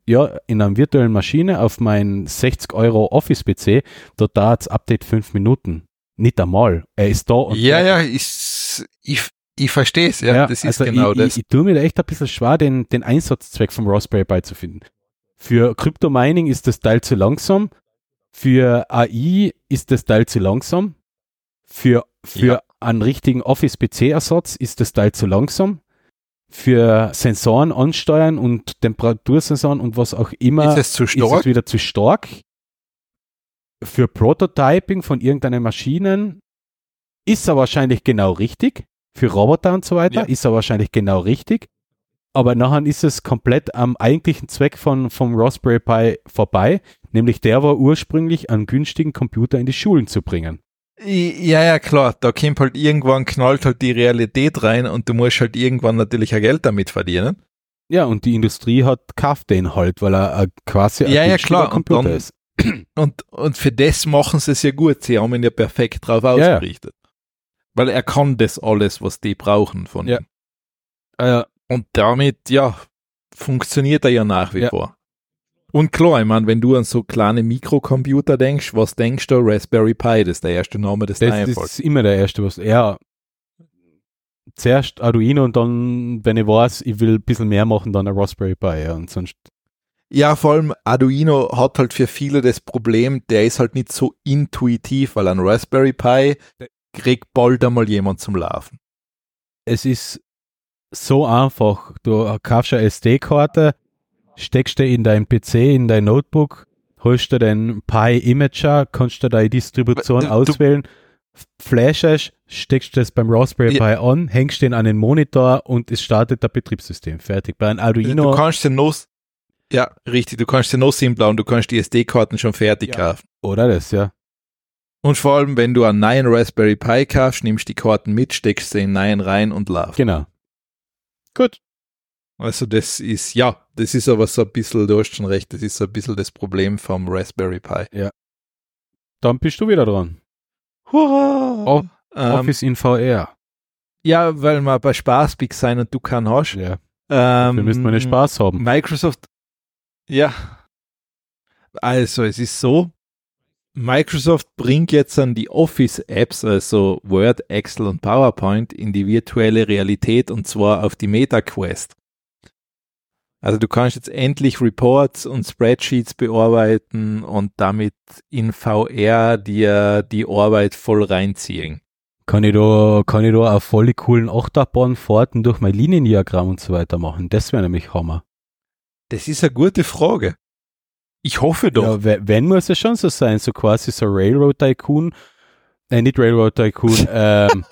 ja, in einer virtuellen Maschine auf mein 60 Euro Office-PC, da dauert das Update fünf Minuten. Nicht einmal. Er ist da und Ja, ja, ich, ich, ich verstehe es, ja, das ist also genau ich, das. Ich, ich tue mir da echt ein bisschen schwer, den, den Einsatzzweck vom Raspberry Pi zu finden. Für Crypto-Mining ist das Teil zu langsam. Für AI ist das Teil zu langsam. Für, für Ja. einen richtigen Office-PC-Ersatz ist das Teil zu langsam. Für Sensoren ansteuern und Temperatursensoren und was auch immer ist es zu ist stark? es wieder zu stark. Für Prototyping von irgendeinen Maschinen ist er wahrscheinlich genau richtig. Für Roboter und so weiter Ja. ist er wahrscheinlich genau richtig. Aber nachher ist es komplett am eigentlichen Zweck von, vom Raspberry Pi vorbei. Nämlich der war ursprünglich, einen günstigen Computer in die Schulen zu bringen. Ja, ja, klar, da kommt halt irgendwann knallt halt die Realität rein und du musst halt irgendwann natürlich auch Geld damit verdienen. Ja, und die Industrie hat kauft den halt, weil er ein quasi ein Ja, ja, klar, und Computer dann- ist. Und, und für das machen sie es ja gut. Sie haben ihn ja perfekt drauf Ja, ja. ausgerichtet. Weil er kann das alles, was die brauchen von Ja. ihm. Äh, Und damit, ja, funktioniert er ja nach wie Ja. vor. Und klar, ich meine, wenn du an so kleine Mikrocomputer denkst, was denkst du? Raspberry Pi, das ist der erste Name, das, Das einfällt. ist immer der erste, was. Ja. Zuerst Arduino und dann, wenn ich weiß, ich will ein bisschen mehr machen, dann ein Raspberry Pi. Ja, und sonst. Ja, vor allem Arduino hat halt für viele das Problem, der ist halt nicht so intuitiv, weil ein Raspberry Pi kriegt bald einmal jemand zum Laufen. Es ist so einfach. Du kaufst eine SD-Karte, steckst die in dein PC, in dein Notebook, holst dir den Pi Imager, kannst dir deine Distribution Du- du- auswählen, flashest, steckst das beim Raspberry Ja. Pi an, hängst den an den Monitor und es startet das Betriebssystem. Fertig. Bei einem Arduino. Du kannst den noch, ja, richtig, du kannst den noch simpler und du kannst die SD-Karten schon fertig Ja. kaufen. oder das, ja. Und vor allem, wenn du einen neuen Raspberry Pi kaufst, nimmst die Karten mit, steckst sie in den neuen rein und lauf. Genau. Gut. Also das ist, ja, das ist aber so ein bisschen, du hast schon recht, das ist so ein bisschen das Problem vom Raspberry Pi. Dann bist du wieder dran. Hurra! Off- ähm, Office in VR. ja, weil wir bei Spaßbig sein und du keinen hast. Ja. Ähm, Wir müssen mal einen Spaß haben. Microsoft, ja. Also, es ist so, Microsoft bringt jetzt an die Office-Apps, also Word, Excel und PowerPoint, in die virtuelle Realität und zwar auf die MetaQuest. Also du kannst jetzt endlich Reports und Spreadsheets bearbeiten und damit in VR dir die Arbeit voll reinziehen. Kann ich da, kann ich da auf voll coolen Achterbahnfahrten durch mein Liniendiagramm und so weiter machen? Das wäre nämlich Hammer. Das ist eine gute Frage. Ich hoffe doch. Ja, we- wenn muss es schon so sein, so quasi so Railroad Tycoon, äh, nicht Railroad Tycoon, <laughs> ähm,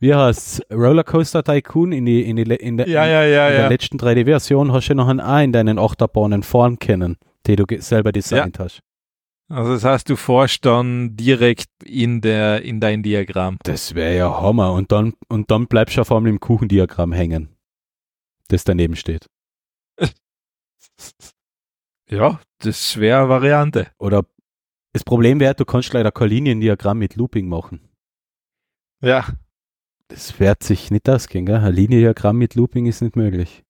wie heißt Rollercoaster Tycoon in die, in die, in der, ja, ja, ja, in der letzten 3D-Version hast du noch einen A in deinen Achterbahnen fahren können, die du selber designt hast. Also das heißt, du forschst dann direkt in der in dein Diagramm. Das wäre ja Hammer. Und dann, und dann bleibst du auf einmal im Kuchendiagramm hängen, das daneben steht. <laughs> Ja, das wäre eine Variante. Oder das Problem wäre, du kannst leider kein Liniendiagramm mit Looping machen. Ja. Das wird sich nicht ausgehen, gell? Ein Liniendiagramm mit Looping ist nicht möglich.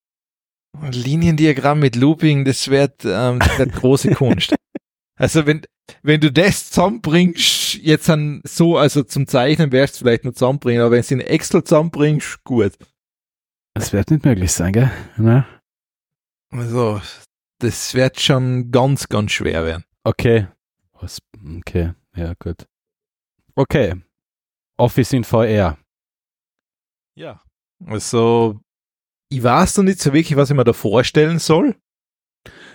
Liniendiagramm mit Looping, das wird, ähm, das wird große Kunst. <laughs> Also wenn, wenn du das zusammenbringst, jetzt an so, also zum Zeichnen wärst du vielleicht nur zusammenbringen, aber wenn es in Excel zusammenbringst, gut. Das wird nicht möglich sein, gell? Ja. Also, das wird schon ganz, ganz schwer werden. Okay. Was? Okay, ja, gut. Okay. Office in VR. Ja. Also, ich weiß noch nicht so wirklich, was ich mir da vorstellen soll.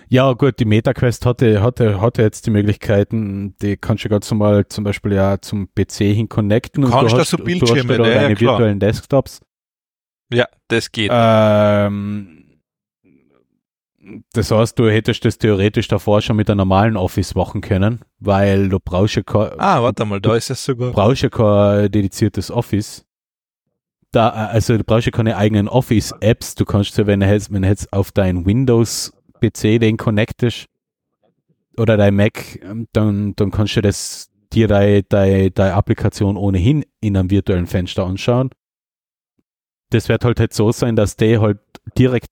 Ja, gut, die MetaQuest hatte, hatte, hatte jetzt die Möglichkeiten, die kannst du ganz normal zum Beispiel ja zum PC hin connecten. und Kannst du da hast, so du Bildschirme, hast da ja, ja, deine klar. virtuellen Desktops. Ja, das geht. Ähm, Das heißt, du hättest das theoretisch davor schon mit einem normalen Office machen können, weil du brauchst ja kein, Ah, warte mal, da ist es sogar. brauchst ja kein dediziertes Office. Da, äh, also du brauchst ja keine eigenen Office-Apps. Du kannst ja, wenn du jetzt, wenn du jetzt auf dein Windows-PC den connectest oder dein Mac, ähm, dann, dann kannst du das dir deine, deine, deine Applikation ohnehin in einem virtuellen Fenster anschauen. Das wird halt, halt so sein, dass die halt direkt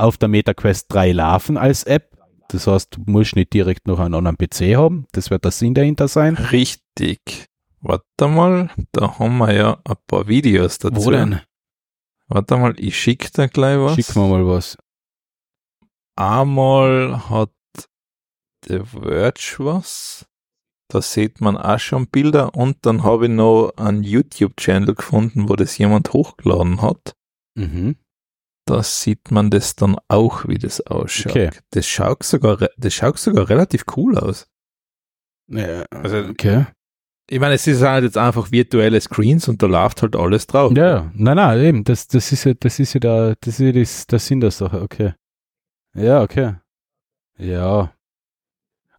auf der MetaQuest 3 laufen als App. Das heißt, du musst nicht direkt noch einen anderen PC haben. Das wird der Sinn dahinter sein. Richtig. Warte mal, da haben wir ja ein paar Videos dazu. Wo denn? Warte mal, ich schicke da gleich was. Schick mir mal was. Einmal hat The Verge was. Da sieht man auch schon Bilder und dann habe ich noch einen YouTube-Channel gefunden, wo das jemand hochgeladen hat. Mhm. Da sieht man das dann auch, wie das ausschaut. Okay. Das schaut sogar, das schaut sogar relativ cool aus. Ja, Also- okay. Ich meine, es ist halt jetzt einfach virtuelle Screens und da läuft halt alles drauf. Ja, nein, nein, eben, das, das ist ja, das ist ja der, das ist ja das, der Sinn der Sache, okay. Ja, okay. Ja.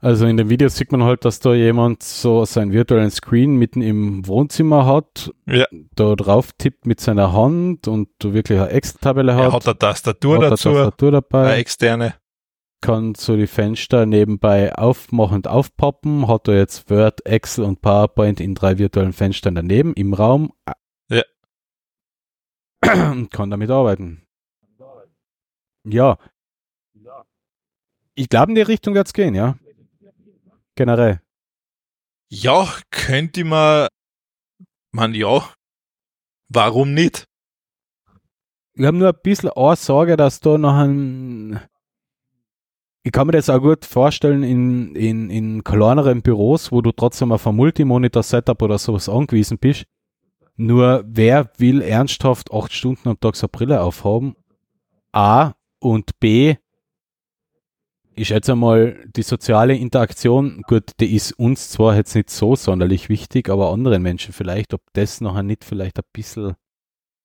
Also in den Videos sieht man halt, dass da jemand so seinen virtuellen Screen mitten im Wohnzimmer hat, Ja. da drauf tippt mit seiner Hand und du wirklich eine Excel-Tabelle Er hat, eine Tastatur hat eine dazu, Tastatur eine dabei, externe. kann so die Fenster nebenbei aufmachen und aufpoppen, hat da jetzt Word, Excel und PowerPoint in drei virtuellen Fenstern daneben im Raum. Ja. Und kann damit arbeiten. Ja. Ich glaube, in die Richtung wird's gehen, ja. Generell. Ja, könnte man, man ja, warum nicht? Ich habe nur ein bisschen eine Sorge, dass da noch ein. Ich kann mir das auch gut vorstellen in, in, in kleineren Büros, wo du trotzdem auf ein Multimonitor-Setup oder sowas angewiesen bist. Nur wer will ernsthaft acht Stunden am Tag so eine Brille aufhaben? A und B. Ich schätze mal, die soziale Interaktion, gut, die ist uns zwar jetzt nicht so sonderlich wichtig, aber anderen Menschen vielleicht, ob das noch nicht vielleicht ein bisschen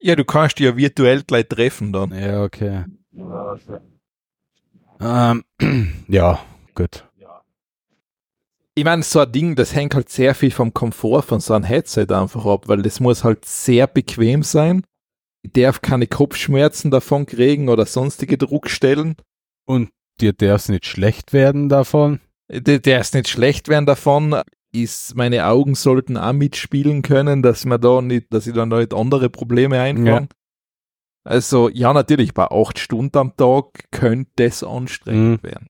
Ja, du kannst dich ja virtuell gleich treffen dann. ja, okay. Ähm, <clears throat> ja, gut. Ich meine, so ein Ding, das hängt halt sehr viel vom Komfort von so einem Headset einfach ab, weil das muss halt sehr bequem sein. Ich darf keine Kopfschmerzen davon kriegen oder sonstige Druckstellen. Und dir darf es nicht schlecht werden davon. Der, ist nicht schlecht werden davon. Ist, meine Augen sollten auch mitspielen können, dass man da nicht, dass ich dann nicht andere Probleme einfange. Also, ja, natürlich, bei acht Stunden am Tag könnte das anstrengend Mhm. werden.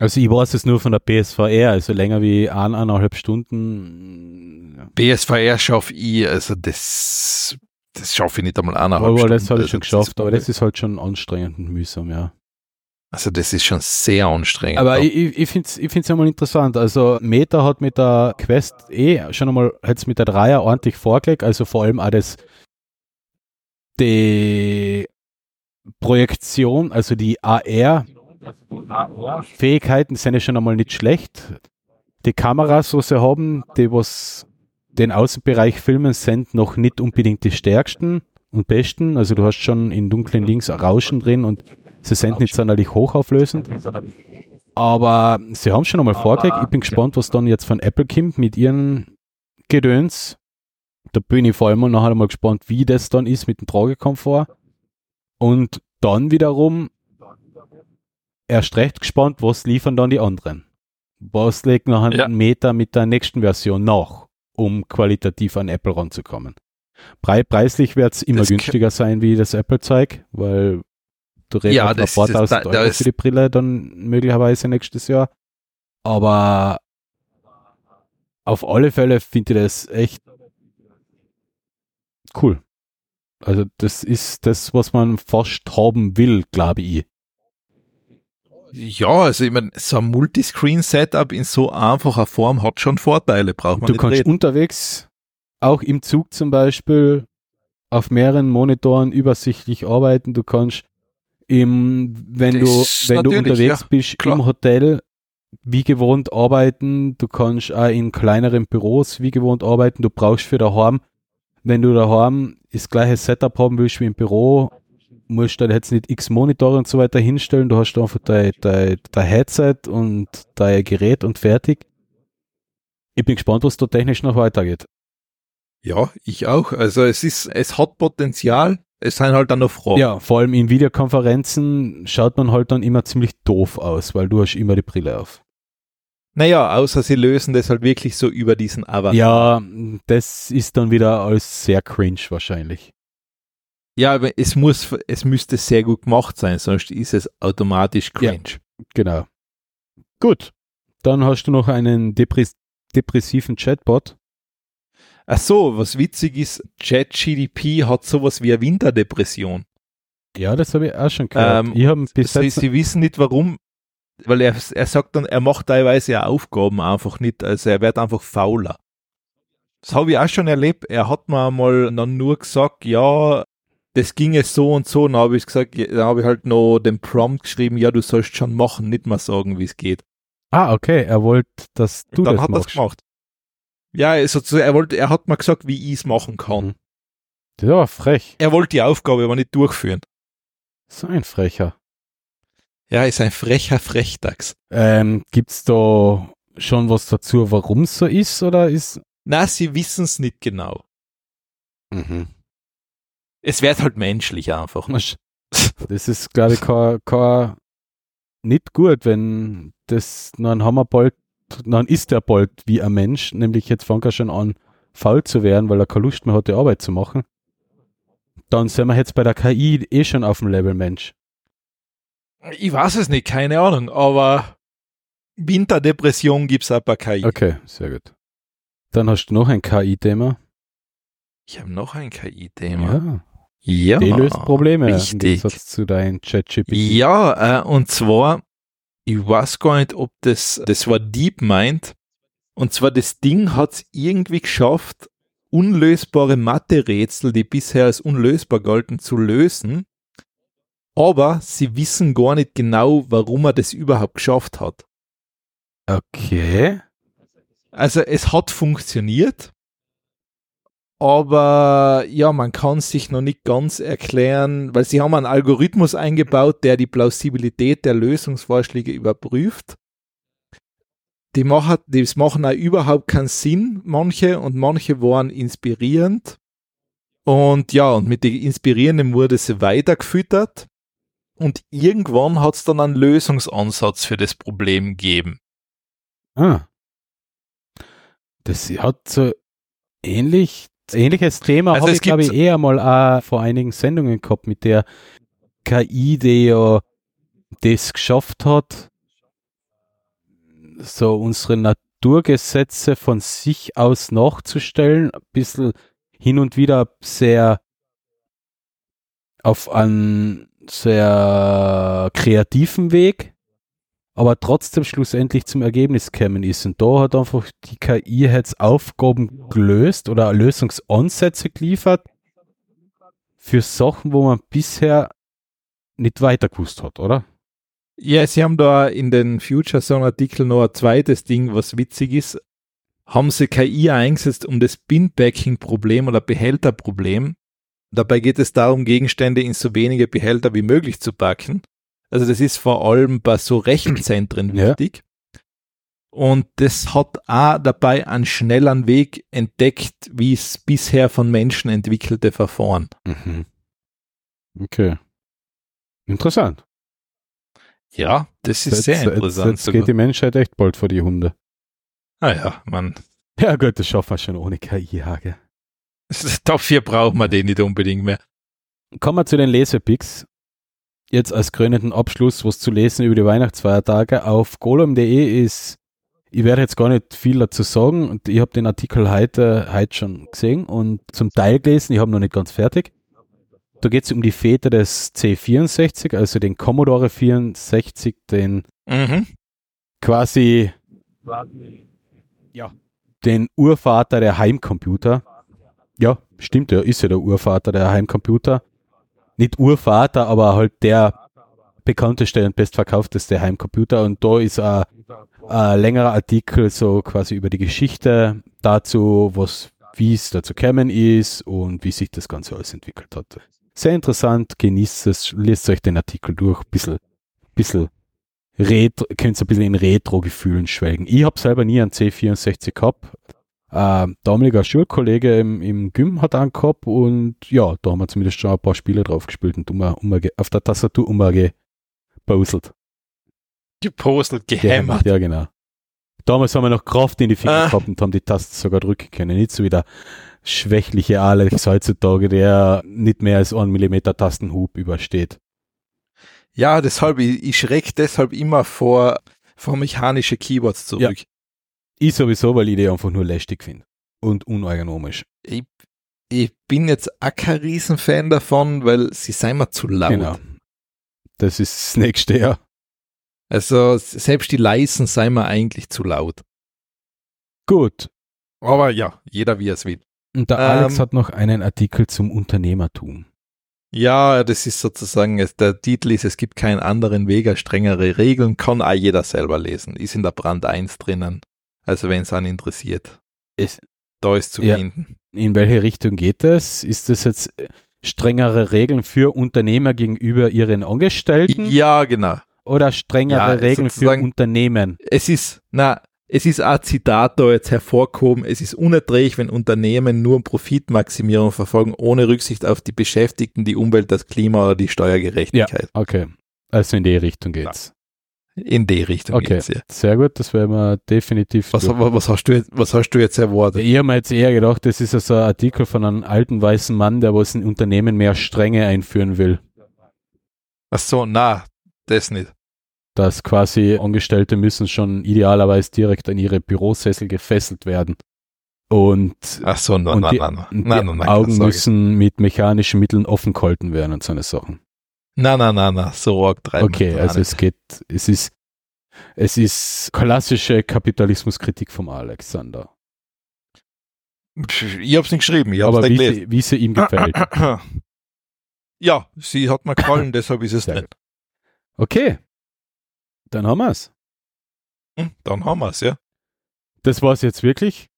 Also ich weiß es nur von der PSVR, also länger wie ein, eineinhalb Stunden. BSVR schaffe ich, also das, das schaffe ich nicht einmal eineinhalb Aber Stunden. das habe ich Also schon das geschafft, aber das ist halt schon anstrengend und mühsam, ja. Also das ist schon sehr anstrengend. Aber ich, ich, ich finde es ich find's einmal interessant. Also Meta hat mit der Quest eh schon einmal jetzt mit der Dreier ordentlich vorgelegt, also vor allem auch das die Projektion, also die AR Fähigkeiten sind ja schon einmal nicht schlecht. Die Kameras, was sie haben, die was den Außenbereich filmen, sind noch nicht unbedingt die stärksten und besten. Also du hast schon in dunklen Links Rauschen drin und sie sind nicht sonderlich hochauflösend. Aber sie haben schon einmal vorgelegt. Ich bin gespannt, was dann jetzt von Apple kommt mit ihren Gedöns. Da bin ich vor allem nachher mal gespannt, wie das dann ist mit dem Tragekomfort. Und dann wiederum erst recht gespannt, was liefern dann die anderen. Was legt noch Ja. einen Meter mit der nächsten Version nach, um qualitativ an Apple ranzukommen. Pre preislich wird es immer Das günstiger sein wie das Apple-Zeug, weil du redest Ja, ein das- paar das- tausend da- da Euro ist- für die Brille dann möglicherweise nächstes Jahr. Aber auf alle Fälle finde ich das echt cool. Also das ist das, was man fast haben will, glaube ich. ja, also ich meine, so ein Multiscreen-Setup in so einfacher Form hat schon Vorteile, braucht man Du kannst reden. unterwegs, auch im Zug zum Beispiel, auf mehreren Monitoren übersichtlich arbeiten. Du kannst im, wenn Das du, wenn du unterwegs ja, bist, klar. im Hotel wie gewohnt arbeiten. Du kannst auch in kleineren Büros wie gewohnt arbeiten. Du brauchst für daheim, wenn du daheim das gleiche Setup haben willst wie im Büro, musst dann jetzt nicht x Monitore und so weiter hinstellen, du hast einfach dein, dein, dein Headset und dein Gerät und fertig. Ich bin gespannt, was da technisch noch weitergeht. Ja, ich auch. Also es ist, es hat Potenzial, es sind halt dann noch Fragen. Ja, vor allem in Videokonferenzen schaut man halt dann immer ziemlich doof aus, weil du hast immer die Brille auf. Naja, außer sie lösen das halt wirklich so über diesen Avatar. Ja, das ist dann wieder alles sehr cringe wahrscheinlich. Ja, aber es muss, es müsste sehr gut gemacht sein, sonst ist es automatisch cringe. Genau. Gut. Dann hast du noch einen depress depressiven Chatbot. Ach so, was witzig ist, ChatGDP hat sowas wie eine Winterdepression. Ja, das habe ich auch schon gehört. Ähm, ich bis Sie, sie wissen nicht warum, weil er, er sagt dann, er macht teilweise ja Aufgaben einfach nicht, also er wird einfach fauler. Das habe ich auch schon erlebt. Er hat mir mal dann nur gesagt, ja, das ginge so und so. Dann habe ich gesagt, dann habe ich halt noch den Prompt geschrieben, ja, du sollst schon machen, nicht mal sagen, wie es geht. Ah, okay, er wollte, dass du dann das hat er machst. gemacht. Ja, er wollte, er hat mir gesagt, wie ich es machen kann. Mhm. Das war frech. Er wollte die Aufgabe aber nicht durchführen. So ein Frecher. Ja, ist ein frecher Frechdachs. Ähm, gibt's da schon was dazu, warum es so ist, oder ist? Na, sie wissen es nicht genau. Mhm. Es wird halt menschlich einfach. <laughs> Das ist, glaube ich, kein, kein, nicht gut, wenn das, haben wir bald, dann ist er bald wie ein Mensch, nämlich jetzt fängt er schon an, faul zu werden, weil er keine Lust mehr hat, die Arbeit zu machen. Dann sind wir jetzt bei der KI eh schon auf dem Level Mensch. Ich weiß es nicht, keine Ahnung, aber Winterdepression gibt's auch bei KI. Okay, sehr gut. Dann hast du noch ein KI-Thema. Ich habe noch ein KI-Thema. Ja. Ja. Die löst Probleme im richtig. Gegensatz zu deinem ChatGPT. Ja, äh, und zwar, ich weiß gar nicht, ob das, das war DeepMind. Und zwar das Ding hat's irgendwie geschafft, unlösbare Mathe-Rätsel, die bisher als unlösbar galten, zu lösen. Aber sie wissen gar nicht genau, warum er das überhaupt geschafft hat. Okay. Also es hat funktioniert, aber ja, man kann sich noch nicht ganz erklären, weil sie haben einen Algorithmus eingebaut, der die Plausibilität der Lösungsvorschläge überprüft. Die machen, das machen auch überhaupt keinen Sinn, manche, und manche waren inspirierend. Und ja, und mit den Inspirierenden wurde sie weitergefüttert. Und irgendwann hat es dann einen Lösungsansatz für das Problem gegeben. Ah. Das hat so ähnlich, ähnliches Thema Also habe ich, glaube ich, eher mal auch vor einigen Sendungen gehabt mit der KI, die ja das geschafft hat, so unsere Naturgesetze von sich aus nachzustellen, ein bisschen hin und wieder sehr auf einen sehr kreativen Weg, aber trotzdem schlussendlich zum Ergebnis gekommen ist. Und da hat einfach die KI jetzt Aufgaben gelöst oder Lösungsansätze geliefert für Sachen, wo man bisher nicht weiter gewusst hat, oder? Ja, sie haben da in den Future Song Artikel noch ein zweites Ding, was witzig ist. Haben sie KI eingesetzt, um das Bin-Backing-Problem oder Behälterproblem. Dabei geht es darum, Gegenstände in so wenige Behälter wie möglich zu packen. Also das ist vor allem bei so Rechenzentren Ja. wichtig. Und das hat auch dabei einen schnelleren Weg entdeckt, wie es bisher von Menschen entwickelte Verfahren. Mhm. Okay. Interessant. Ja, das ist Jetzt, sehr jetzt, interessant. jetzt geht die Menschheit echt bald vor die Hunde. ah ja, man, Ja gut, das schaffen wir schon ohne KI, Hage. <laughs> Dafür brauchen wir den nicht unbedingt mehr. Kommen wir zu den Lesepicks. Jetzt als krönenden Abschluss, was zu lesen über die Weihnachtsfeiertage. Auf golem.de ist, ich werde jetzt gar nicht viel dazu sagen, und ich habe den Artikel heute, heute schon gesehen und zum Teil gelesen, ich habe noch nicht ganz fertig. Da geht es um die Väter des C64, also den Commodore 64, den Mhm. quasi ja, den Urvater der Heimcomputer. Ja, stimmt, ja, ist ja der Urvater der Heimcomputer. Nicht Urvater, aber halt der bekannteste und bestverkaufteste Heimcomputer. Und da ist ein, ein längerer Artikel so quasi über die Geschichte dazu, was, wie es dazu gekommen ist und wie sich das Ganze alles entwickelt hat. Sehr interessant, genießt es, lest euch den Artikel durch, bisschen, bisschen Retro, könnt ihr ein bisschen in Retro-Gefühlen schwelgen. Ich habe selber nie einen C64 gehabt. Äh, damaliger Schulkollege im, im Gym hat einen gehabt und ja, da haben wir zumindest schon ein paar Spiele drauf gespielt und um, um, auf der Tastatur umgepuzzelt. Gepostet, gehämmert. Ja, genau. Damals haben wir noch Kraft in die Finger Ah. gehabt und haben die Tasten sogar drücken können. Nicht so wie der schwächliche Alex heutzutage, der nicht mehr als 1 mm Tastenhub übersteht. Ja, deshalb, ich, ich schreck deshalb immer vor, vor mechanische Keyboards zurück. Ich sowieso, weil ich die einfach nur lästig finde. Und unergonomisch. Ich, ich bin jetzt auch kein Riesenfan davon, weil sie sind mir zu laut. Genau. Das ist das nächste, ja. Also selbst die leisen seien mir eigentlich zu laut. Gut. Aber ja, jeder wie er es will. Und der Ähm, Alex hat noch einen Artikel zum Unternehmertum. Ja, das ist sozusagen, der Titel ist, es gibt keinen anderen Weg als strengere Regeln, kann auch jeder selber lesen. Ist in der Brand 1 drinnen. Also wenn es einen interessiert. Es- da ist zu Ja. finden. In welche Richtung geht das? Ist das jetzt äh, strengere Regeln für Unternehmer gegenüber ihren Angestellten Ja, genau. oder strengere Ja, Regeln für Unternehmen? Es ist, na, es ist ein Zitat da jetzt hervorgehoben, es ist unerträglich, wenn Unternehmen nur Profitmaximierung verfolgen, ohne Rücksicht auf die Beschäftigten, die Umwelt, das Klima oder die Steuergerechtigkeit. Okay. Also in die Richtung geht's. In die Richtung Okay. Sehr gut, das werden wir definitiv. Was, was, hast du jetzt, was hast du jetzt erwartet? Ich habe mir jetzt eher gedacht, das ist also ein Artikel von einem alten weißen Mann, der was in Unternehmen mehr Strenge einführen will. Ach so, na, das nicht. Dass quasi Angestellte müssen schon idealerweise direkt an ihre Bürosessel gefesselt werden. Und, Ach so, na, und na, die, na, die Augen müssen mit mechanischen Mitteln offen gehalten werden und so eine Sachen. Na, na, na, na, so arg treiben Okay, wir also nicht. es geht, es ist, es ist klassische Kapitalismuskritik vom Alexander. Ich hab's nicht geschrieben, ich hab's Aber nicht wie gelesen. sie, wie sie ihm gefällt. <clears throat> Ja, sie hat mir gefallen, deshalb ist es Sehr drin. Okay, dann haben wir's. Hm, Dann haben wir's, ja. Das war's jetzt wirklich.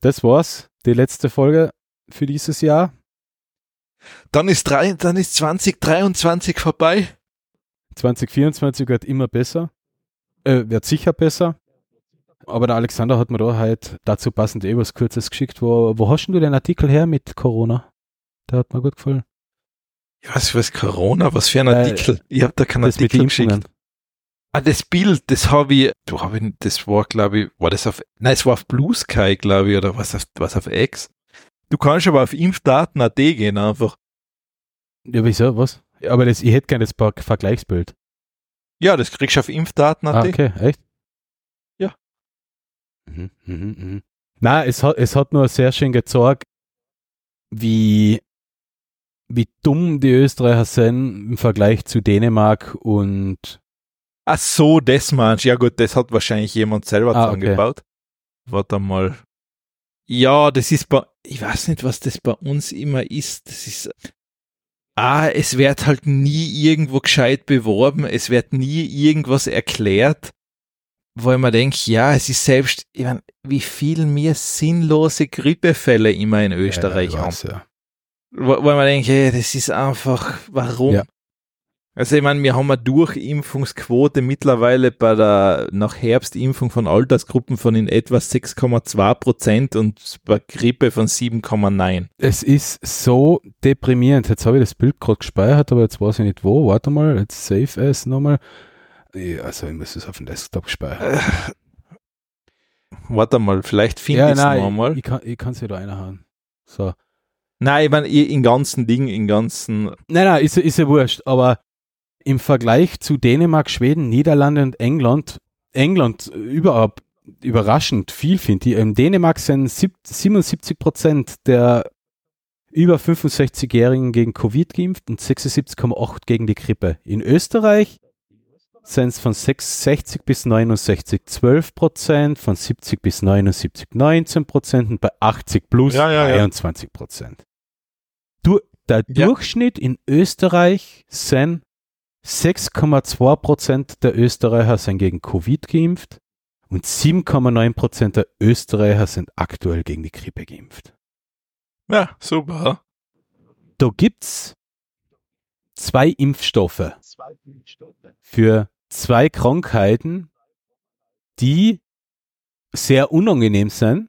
Das war's. Die letzte Folge für dieses Jahr. Dann ist, drei, dann ist 2023 vorbei. 2024 wird immer besser. Äh, wird sicher besser. Aber der Alexander hat mir da halt dazu passend eh was Kurzes geschickt. Wo, wo hast denn du den Artikel her mit Corona? Der hat mir gut gefallen. Ja, Was, was Corona? Was für ein Äh, Artikel? Ich hab da keinen Artikel geschickt. Ah, das Bild, das habe ich, du ich, das war, glaube ich, war das auf, nein, es war auf Blue Sky, glaube ich, oder was auf, was auf X. Du kannst aber auf impfdaten.at gehen einfach. Ja, wieso? Was? Aber das, ich hätte gerne das Ver- Vergleichsbild. Ja, das kriegst du auf impfdaten.at. Ah, okay, echt? Ja. Mhm, mhm, mhm. Na, es hat, es hat nur sehr schön gezeigt, wie, wie dumm die Österreicher sind im Vergleich zu Dänemark und Ach so, das meinst. Ja gut, das hat wahrscheinlich jemand selber Ah, okay. zusammengebaut. Warte mal. Ja, das ist bei, ich weiß nicht, was das bei uns immer ist. Das ist, ah, es wird halt nie irgendwo gescheit beworben. Es wird nie irgendwas erklärt, wo ich mir denke, ja, es ist selbst, ich mein, wie viel mehr sinnlose Grippefälle immer in Österreich ja, haben. ja. Ich mir denke, hey, das ist einfach, warum? Ja. Also ich meine, wir haben eine Durchimpfungsquote mittlerweile bei der nach Herbstimpfung von Altersgruppen von in etwa 6,2 Prozent und bei Grippe von 7,9. Es ist so deprimierend. Jetzt habe ich das Bild gerade gespeichert, aber jetzt weiß ich nicht wo. Warte mal, jetzt save es nochmal. Also ich muss es auf dem Desktop speichern. <laughs> Warte mal, vielleicht finde ja, ich es noch nein, einmal. ich, ich kann es ja da reinhauen. So. Nein, ich meine, in ganzen Dingen, in ganzen, Nein, nein, ist, ist ja wurscht, aber im Vergleich zu Dänemark, Schweden, Niederlande und England, England überhaupt überraschend viel finde ich. In Dänemark sind sieb- 77 Prozent der über 65-Jährigen gegen Covid geimpft und 76,8 gegen die Grippe. In Österreich sind es von 6 60 bis 69 12 Prozent, von 70 bis 79 19 Prozent und bei 80 plus ja, ja. 23 Prozent. Du, der Ja. Durchschnitt in Österreich sind 6,2 Prozent der Österreicher sind gegen Covid geimpft und 7,9 Prozent der Österreicher sind aktuell gegen die Grippe geimpft. ja, super. Da gibt's zwei Impfstoffe für zwei Krankheiten, die sehr unangenehm sind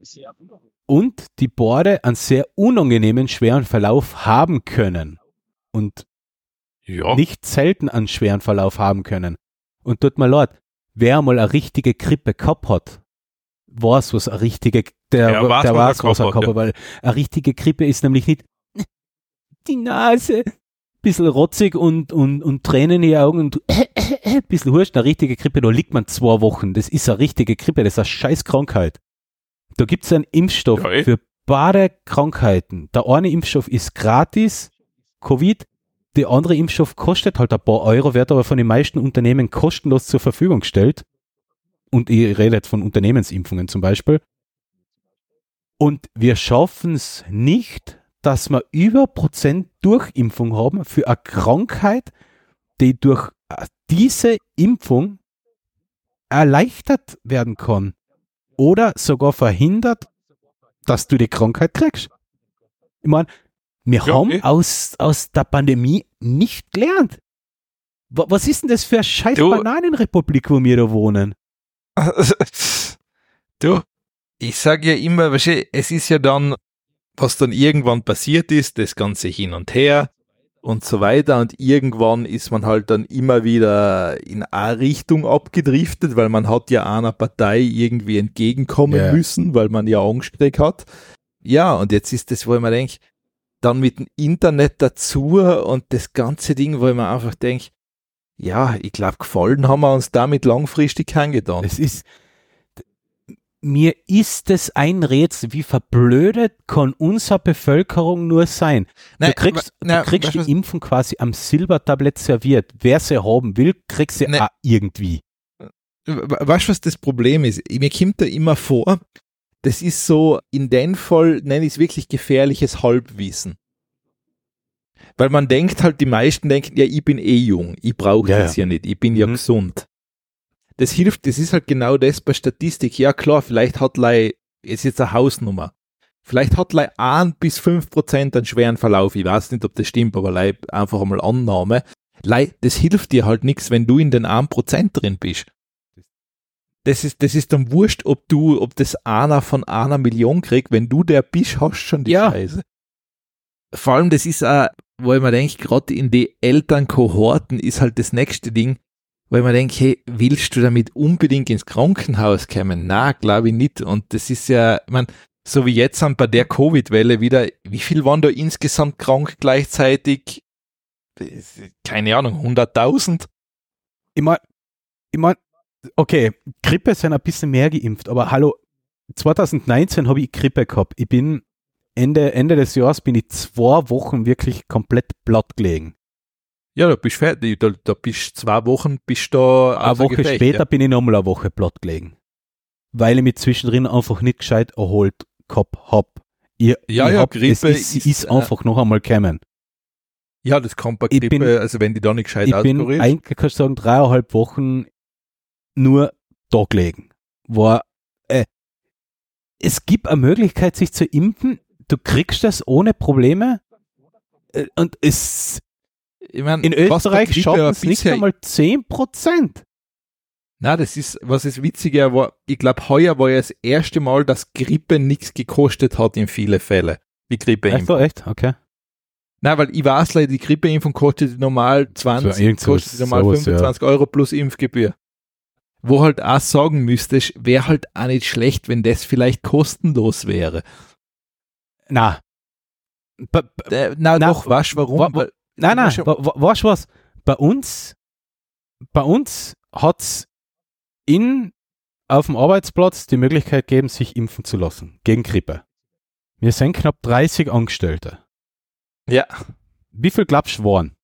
und die Borde einen sehr unangenehmen schweren Verlauf haben können und Ja. nicht selten einen schweren Verlauf haben können. Und tut mir leid, wer mal eine richtige Grippe gehabt hat, weiß, was eine richtige, der, Der weiß, der was er weiß, was er gehabt hat, weil eine richtige Grippe ist nämlich nicht <laughs> die Nase, bisschen rotzig und, und, und Tränen in die Augen und <coughs> bisschen Hurst. Eine richtige Grippe, da liegt man zwei Wochen. Das ist eine richtige Grippe, das ist eine scheiß Krankheit. Da gibt es einen Impfstoff Ja, eh. für beide Krankheiten. Der eine Impfstoff ist gratis, Covid, der andere Impfstoff kostet halt ein paar Euro, wird aber von den meisten Unternehmen kostenlos zur Verfügung gestellt. Und ich rede jetzt von Unternehmensimpfungen zum Beispiel. Und wir schaffen es nicht, dass wir über Prozent Durchimpfung haben für eine Krankheit, die durch äh, diese Impfung erleichtert werden kann oder sogar verhindert, dass du die Krankheit kriegst. Ich meine, wir Ja, haben eh. aus, aus der Pandemie nicht gelernt. Wa- Was ist denn das für eine scheiß Du- Bananenrepublik, wo wir da wohnen? <laughs> du, ich sage ja immer, weißt du, es ist ja dann, was dann irgendwann passiert ist, das Ganze hin und her und so weiter und irgendwann ist man halt dann immer wieder in eine Richtung abgedriftet, weil man hat ja einer Partei irgendwie entgegenkommen Ja. müssen, weil man ja Angst gekriegt hat. Ja, und jetzt ist das, wo ich mir denke, dann mit dem Internet dazu und das ganze Ding, wo ich mir einfach denke, ja, ich glaube, gefallen haben wir uns damit langfristig keinen getan. Es ist, mir ist es ein Rätsel, wie verblödet kann unsere Bevölkerung nur sein? Nein, du kriegst, na, du kriegst du die Impfung quasi am Silbertablett serviert. Wer sie haben will, kriegst sie auch irgendwie. We- Weißt du, was das Problem ist? Mir kommt da immer vor, das ist so, in dem Fall nenne ich es wirklich gefährliches Halbwissen. Weil man denkt halt, die meisten denken, ja, ich bin eh jung, ich brauche Ja, das ja. ja nicht, ich bin ja Mhm. gesund. Das hilft, das ist halt genau das bei Statistik. Ja klar, vielleicht hat Lei, ist jetzt eine Hausnummer, vielleicht hat Lei ein bis fünf Prozent einen schweren Verlauf. Ich weiß nicht, ob das stimmt, aber Lei, einfach einmal Annahme. Lei, das hilft dir halt nichts, wenn du in den 1% drin bist. Das ist, das ist dann wurscht, ob du, ob das einer von einer Million kriegt, wenn du der bist, hast schon die Ja. Scheiße. Vor allem, das ist auch, wo ich mir denke, gerade in die Elternkohorten ist halt das nächste Ding, wo ich mir denke, hey, willst du damit unbedingt ins Krankenhaus kommen? Na, glaube ich nicht. Und das ist ja, ich mein, so wie jetzt sind bei der Covid-Welle wieder, wie viel waren da insgesamt krank gleichzeitig? Keine Ahnung, 100.000? Ich mein, ich mein, okay, Grippe sind ein bisschen mehr geimpft, aber hallo, 2019 habe ich Grippe gehabt. Ich bin Ende, Ende des Jahres bin ich zwei Wochen wirklich komplett platt gelegen. Ja, da bist du fertig. Da, da bist zwei Wochen, bist da Eine Woche Gefecht, später bin ich nochmal eine Woche platt gelegen. Weil ich mich zwischendrin einfach nicht gescheit erholt gehabt hab. Ich, Ja, ich ja, hab, Grippe ist, ist, ist äh, einfach noch einmal gekommen. Ja, das kann bei Grippe, bin- also wenn die da nicht gescheit Ich bin kannst du sagen, dreieinhalb Wochen nur da gelegen. War, äh, es gibt eine Möglichkeit, sich zu impfen. Du kriegst das ohne Probleme. Äh, Und es, Ich mein, in Österreich schaffen ja es nicht einmal 10 Prozent. Na, das ist, was ist witziger war, ich glaube, heuer war ja das erste Mal, dass Grippe nichts gekostet hat in viele Fälle. Die Echt Grippeimpfung. so, echt? Okay. Na, weil ich weiß leider, die Grippeimpfung kostet normal 20, So, kostet normal sowas, 25 Euro plus Impfgebühr. Wo halt auch sagen müsstest, wäre halt auch nicht schlecht, wenn das vielleicht kostenlos wäre. Na. Ba- ba- Äh, na, Na, doch, weißt warum? wa- wa- Weil, Nein, nein, Weißt was? Bei uns, bei uns hat's in, auf dem Arbeitsplatz die Möglichkeit gegeben, sich impfen zu lassen. Gegen Grippe. Wir sind knapp 30 Angestellte. ja. Wie viel glaubst du waren?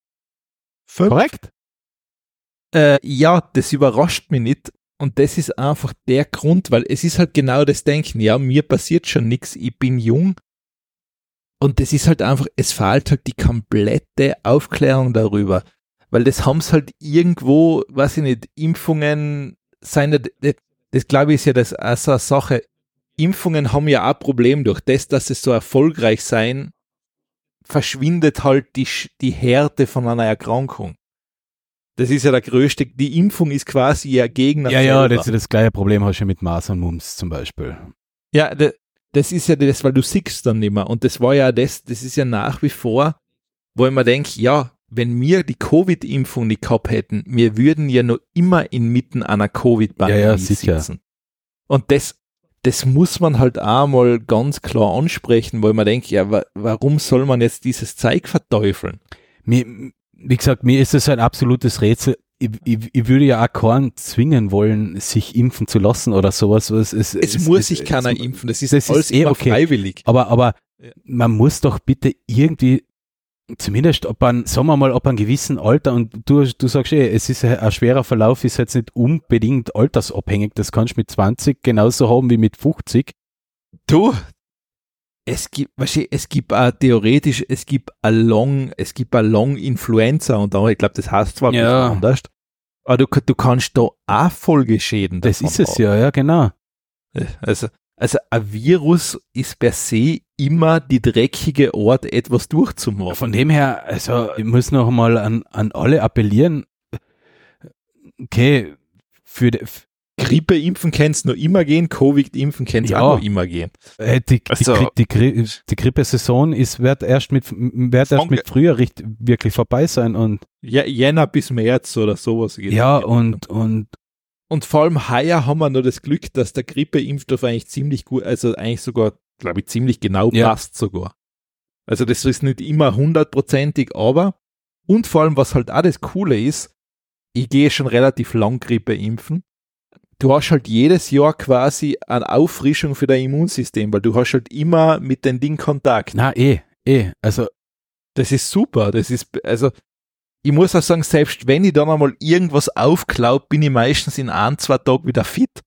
Fünf? Korrekt? Äh, ja, das überrascht mich nicht. Und das ist einfach der Grund, weil es ist halt genau das Denken, ja, mir passiert schon nichts, ich bin jung. Und das ist halt einfach, es fehlt halt die komplette Aufklärung darüber. Weil das haben es halt irgendwo, weiß ich nicht, Impfungen sein, das, das glaube ich ist ja das auch so eine Sache. Impfungen haben ja auch ein Problem durch das, dass sie so erfolgreich sein, verschwindet halt die, die Härte von einer Erkrankung. Das ist ja der größte, die Impfung ist quasi ihr Gegner. Ja, ja, selber. das, das gleiche Problem hast du mit Masern Mumps zum Beispiel. Ja, da- das ist ja das, weil du siehst dann nicht mehr. Und das war ja das, das ist ja nach wie vor, wo ich mir denke, ja, wenn wir die Covid-Impfung nicht gehabt hätten, wir würden ja noch immer inmitten einer Covid-Pandemie Ja, ja, sicher. sitzen. Und das, das muss man halt auch mal ganz klar ansprechen, weil man denkt, ja, wa warum soll man jetzt dieses Zeug verteufeln? Mir, wie gesagt, mir ist es ein absolutes Rätsel. Ich, ich, ich würde ja auch keinen zwingen wollen, sich impfen zu lassen oder sowas. Es, es, Es, muss sich keiner impfen, das ist das ist alles eh immer okay. freiwillig. Aber, aber Ja. man muss doch bitte irgendwie, zumindest ob man, sagen wir mal, ob ein gewissen Alter, und du, du sagst eh, es ist ein, ein schwerer Verlauf, ist jetzt nicht unbedingt altersabhängig. Das kannst du mit 20 genauso haben wie mit 50. Du, es gibt, weißt du, es gibt auch theoretisch, es gibt a Long, es gibt a Long Influenza und da, ich glaube, das heißt zwar Ja. anders, aber du, du kannst da auch Folgeschäden Das ist es haben. ja, ja, genau. Also, also ein Virus ist per se immer die dreckige Art, etwas durchzumachen. Von dem her, also ich muss noch mal an, an alle appellieren. Okay, für die, f- Grippe impfen kannst noch immer gehen, Covid impfen kannst Ja. auch noch immer gehen. äh, die, Also- die, die, die Grippesaison ist wird erst mit wird erst mit Frühjahr richt, wirklich vorbei sein und Ja, Jänner bis März oder sowas. geht. ja und und Und vor allem heuer haben wir nur das Glück, dass der Grippeimpfstoff eigentlich ziemlich gut, also eigentlich sogar, glaube ich, ziemlich genau Ja. passt sogar. Also das ist nicht immer hundertprozentig, aber und vor allem, was halt auch das Coole ist, ich gehe schon relativ lang Grippe impfen. Du hast halt jedes Jahr quasi eine Auffrischung für dein Immunsystem, weil du hast halt immer mit dem Ding Kontakt. na eh eh also Das ist super. Das ist, also, ich muss auch sagen, selbst wenn ich dann einmal irgendwas aufklaut, bin ich meistens in ein, zwei Tagen wieder fit.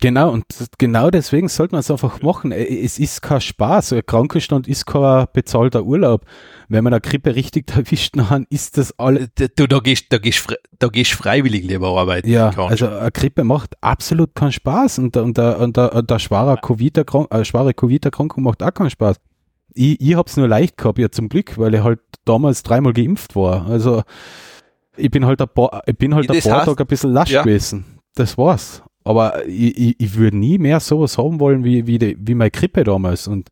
Genau, und genau deswegen sollte man es einfach machen. Äh, Es ist kein Spaß. Ein Krankenstand ist kein bezahlter Urlaub. Wenn man eine Grippe richtig <laughs> erwischt, dann ist das alles. Du, da gehst, da gehst, da gehst freiwillig lieber arbeiten. Ja, also eine Grippe macht absolut keinen Spaß und, der- und, und, der- und der schwere Covid-Erkrank- äh, schwere Covid-Erkrankung macht auch keinen Spaß. Ich, ich hab's nur leicht gehabt, ja zum Glück, weil ich halt damals dreimal geimpft war. Also ich bin halt ein paar, ich bin halt ein paar heißt- Tage ein bisschen lasch ja. gewesen. Das war's. Aber ich, ich, ich würde nie mehr sowas haben wollen wie, wie, die, wie meine Grippe damals. Und,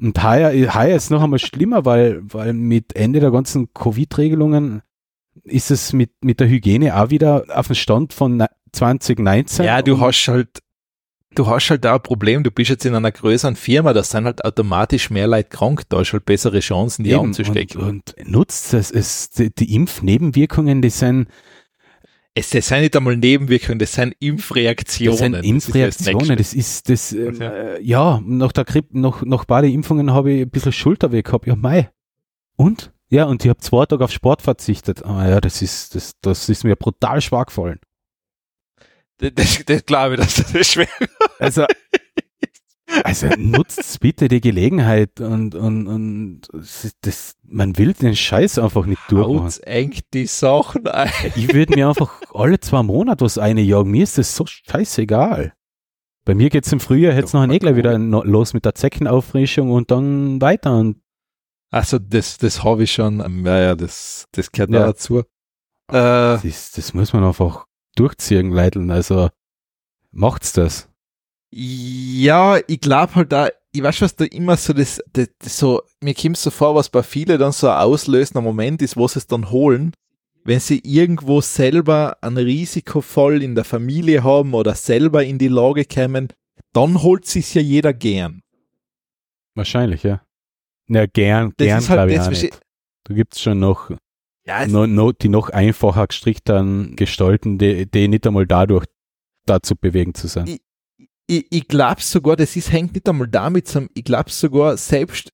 und heuer, heuer ist noch einmal schlimmer, weil, weil mit Ende der ganzen Covid-Regelungen ist es mit, mit der Hygiene auch wieder auf den Stand von ne- 2019. ja, du hast halt, du hast halt auch ein Problem, du bist jetzt in einer größeren Firma, da sind halt automatisch mehr Leute krank, da hast halt bessere Chancen, die Eben, anzustecken. Und, und nutzt es. es die, die Impfnebenwirkungen, die sind, es, das sind nicht einmal Nebenwirkungen, das sind Impfreaktionen. das sind Das Impfreaktionen. ist Das ist das, ähm, Ja. äh, ja, nach der Grippe, nach, nach beiden Impfungen habe ich ein bisschen Schulterweh gehabt. Ja, mei. Und? Ja, und ich habe zwei Tage auf Sport verzichtet. Aber ja, das ist, das, das ist mir brutal schwer gefallen. das, das, das glaube ich, dass das ist schwer Also, also nutzt bitte die Gelegenheit und, und, und das, man will den Scheiß einfach nicht durchmachen. Haut eng die Sachen ein. Ich würde mir einfach alle zwei Monate was einjagen. Mir ist das so scheißegal. Bei mir geht's im Frühjahr jetzt noch ein eh gleich wieder los mit der Zeckenauffrischung und dann weiter. Und Also das, das habe ich schon, ja, ja, das, das gehört Ja. da dazu. Äh, das, ist, das muss man einfach durchziehen, Leiteln. Also macht's das. Ja, ich glaube halt da, ich weiß, was da immer so das, das, das so, mir kommt so vor, was bei vielen dann so ein auslösender Moment ist, wo sie es dann holen, wenn sie irgendwo selber ein Risikofall in der Familie haben oder selber in die Lage kämen, dann holt sich's ja jeder gern. Wahrscheinlich, ja. Ja, gern, Das gern ist halt glaube ich nicht. Da gibt's schon noch, Ja, no, no, die noch einfacher gestrickten Gestalten, die, die nicht einmal dadurch dazu bewegen zu sein. Ich- ich, ich glaube sogar, das ist, hängt nicht einmal damit zusammen, ich glaube sogar, selbst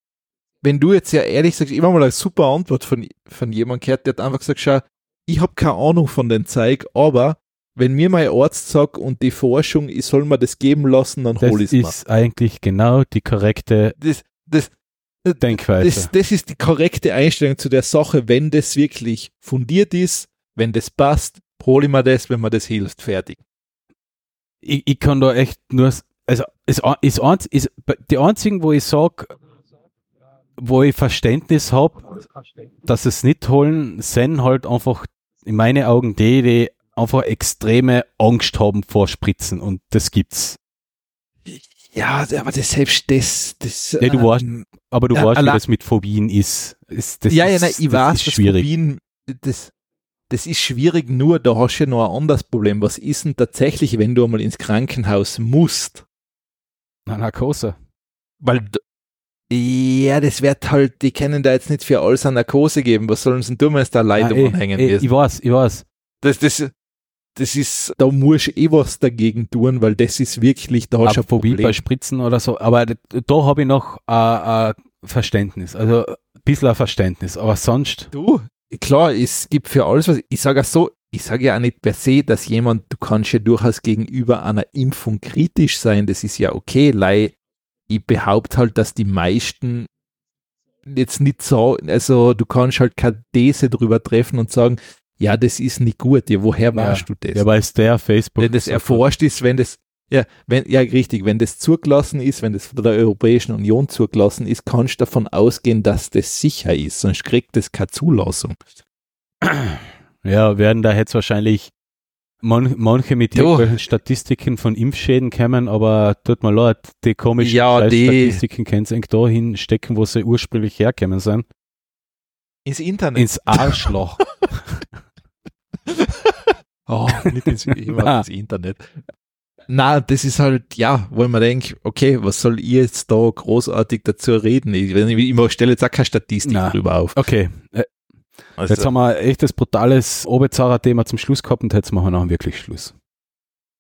wenn du jetzt ja ehrlich sagst, ich habe mal eine super Antwort von, von jemandem gehört, der hat einfach gesagt, schau, ich habe keine Ahnung von den Zeug, aber wenn mir mein Arzt sagt und die Forschung, ich soll mir das geben lassen, dann Das hol ich es mir. ist eigentlich genau die korrekte Das, das, Denkweise. das, das ist die korrekte Einstellung zu der Sache, wenn das wirklich fundiert ist, wenn das passt, hole ich mir das, wenn mir das hilft, fertig. Ich, ich kann da echt nur, also es ist, ist, ist die einzigen, wo ich sage, wo ich Verständnis habe, dass es nicht holen, sind halt einfach in meinen Augen die, die einfach extreme Angst haben vor Spritzen und das gibt's. Ja, aber das selbst das, das. Ja, du ähm, weißt, aber du ja, weißt, wie das mit Phobien ist. ist das ja, ja, nein, ich das weiß, ist dass schwierig. Phobien, das, das ist schwierig, nur da hast du ja noch ein anderes Problem. Was ist denn tatsächlich, wenn du einmal ins Krankenhaus musst? Na, Narkose. Weil, ja, das wird halt, die können da jetzt nicht für alles eine Narkose geben. Was sollen sie denn tun, wenn es da Leute Ah, eh, umhängen eh, ist? Ich weiß, ich weiß. Das, das, das ist, da musst du eh was dagegen tun, weil das ist wirklich, da hast du ein Phobie bei Problem. Spritzen oder so, aber da habe ich noch äh, äh, Verständnis, also ein bisschen ein Verständnis, aber sonst, Du, klar, es gibt für alles was, ich sage auch so, ich sage ja auch nicht per se, dass jemand, du kannst ja durchaus gegenüber einer Impfung kritisch sein, das ist ja okay, lei, ich behaupte halt, dass die meisten jetzt nicht so, also du kannst halt keine These drüber treffen und sagen, ja, das ist nicht gut, ja, woher weißt du das? ja, weil es der Facebook wenn das erforscht ist, wenn das, ja, wenn, ja, richtig, wenn das zugelassen ist, wenn das von der Europäischen Union zugelassen ist, kannst du davon ausgehen, dass das sicher ist, sonst kriegt das keine Zulassung. Ja, werden da jetzt wahrscheinlich man, manche mit irgendwelchen Statistiken von Impfschäden kommen, aber tut mir leid, die komischen Ja, die- Statistiken können sie da hinstecken, wo sie ursprünglich herkommen sind. Ins Internet. Ins Arschloch. <laughs> Oh, nicht ins, ich <laughs> ins Internet na, das ist halt, ja, wo ich mir denke, okay, was soll ich jetzt da großartig dazu reden? Ich, ich stelle jetzt auch keine Statistik Nein. drüber auf. Okay. Äh, also, jetzt haben wir echt das brutales Obezara-Thema zum Schluss gehabt und jetzt machen wir noch wirklich Schluss.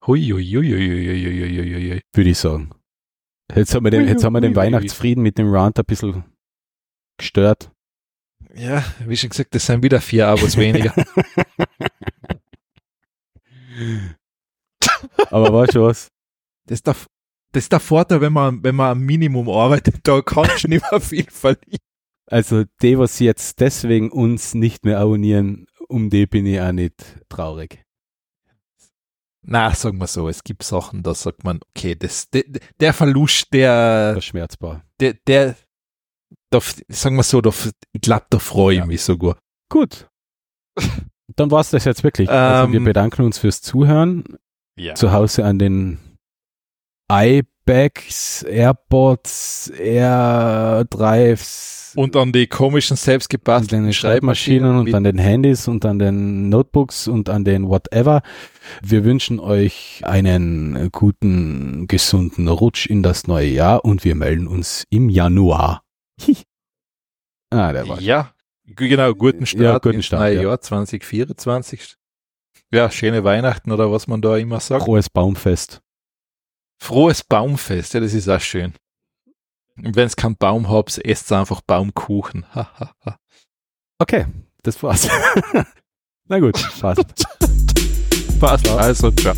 Hui, hui, hui, hui Würde ich sagen. Jetzt haben wir den, jetzt haben wir den Weihnachtsfrieden mit dem Rant ein bisschen gestört. Ja, wie schon gesagt, das sind wieder vier Abos weniger. <laughs> Aber weißt du was? Das ist der, das ist der Vorteil, wenn man, wenn man am Minimum arbeitet, da kannst du nicht mehr viel verlieren. Also die, was jetzt deswegen uns nicht mehr abonnieren, um die bin ich auch nicht traurig. Na, sagen wir so, es gibt Sachen, da sagt man, okay, das, der, der Verlust, der, Verschmerzbar. der, der, da, sagen wir so, da, ich glaube, da freue ich Ja. mich sogar. Gut. Dann war's das jetzt wirklich. also wir Ähm, bedanken uns fürs Zuhören. Ja. Zu Hause an den iBags, AirPods, AirDrives, Und an die komischen an selbstgebastelten den Schreibmaschinen und an den Handys und an den Notebooks und an den whatever. Wir wünschen euch einen guten, gesunden Rutsch in das neue Jahr und wir melden uns im Januar. <laughs> ah, der war Ja, genau, guten Start Ja, guten ins Start, neue ja. Jahr 2024. Ja, schöne Weihnachten oder was man da immer sagt. frohes Baumfest. Frohes Baumfest, ja, das ist auch schön. Und wenn es keinen Baum habt, esst einfach Baumkuchen. Okay, das war's. <laughs> Na gut, passt. <laughs> Passt. Also, ciao.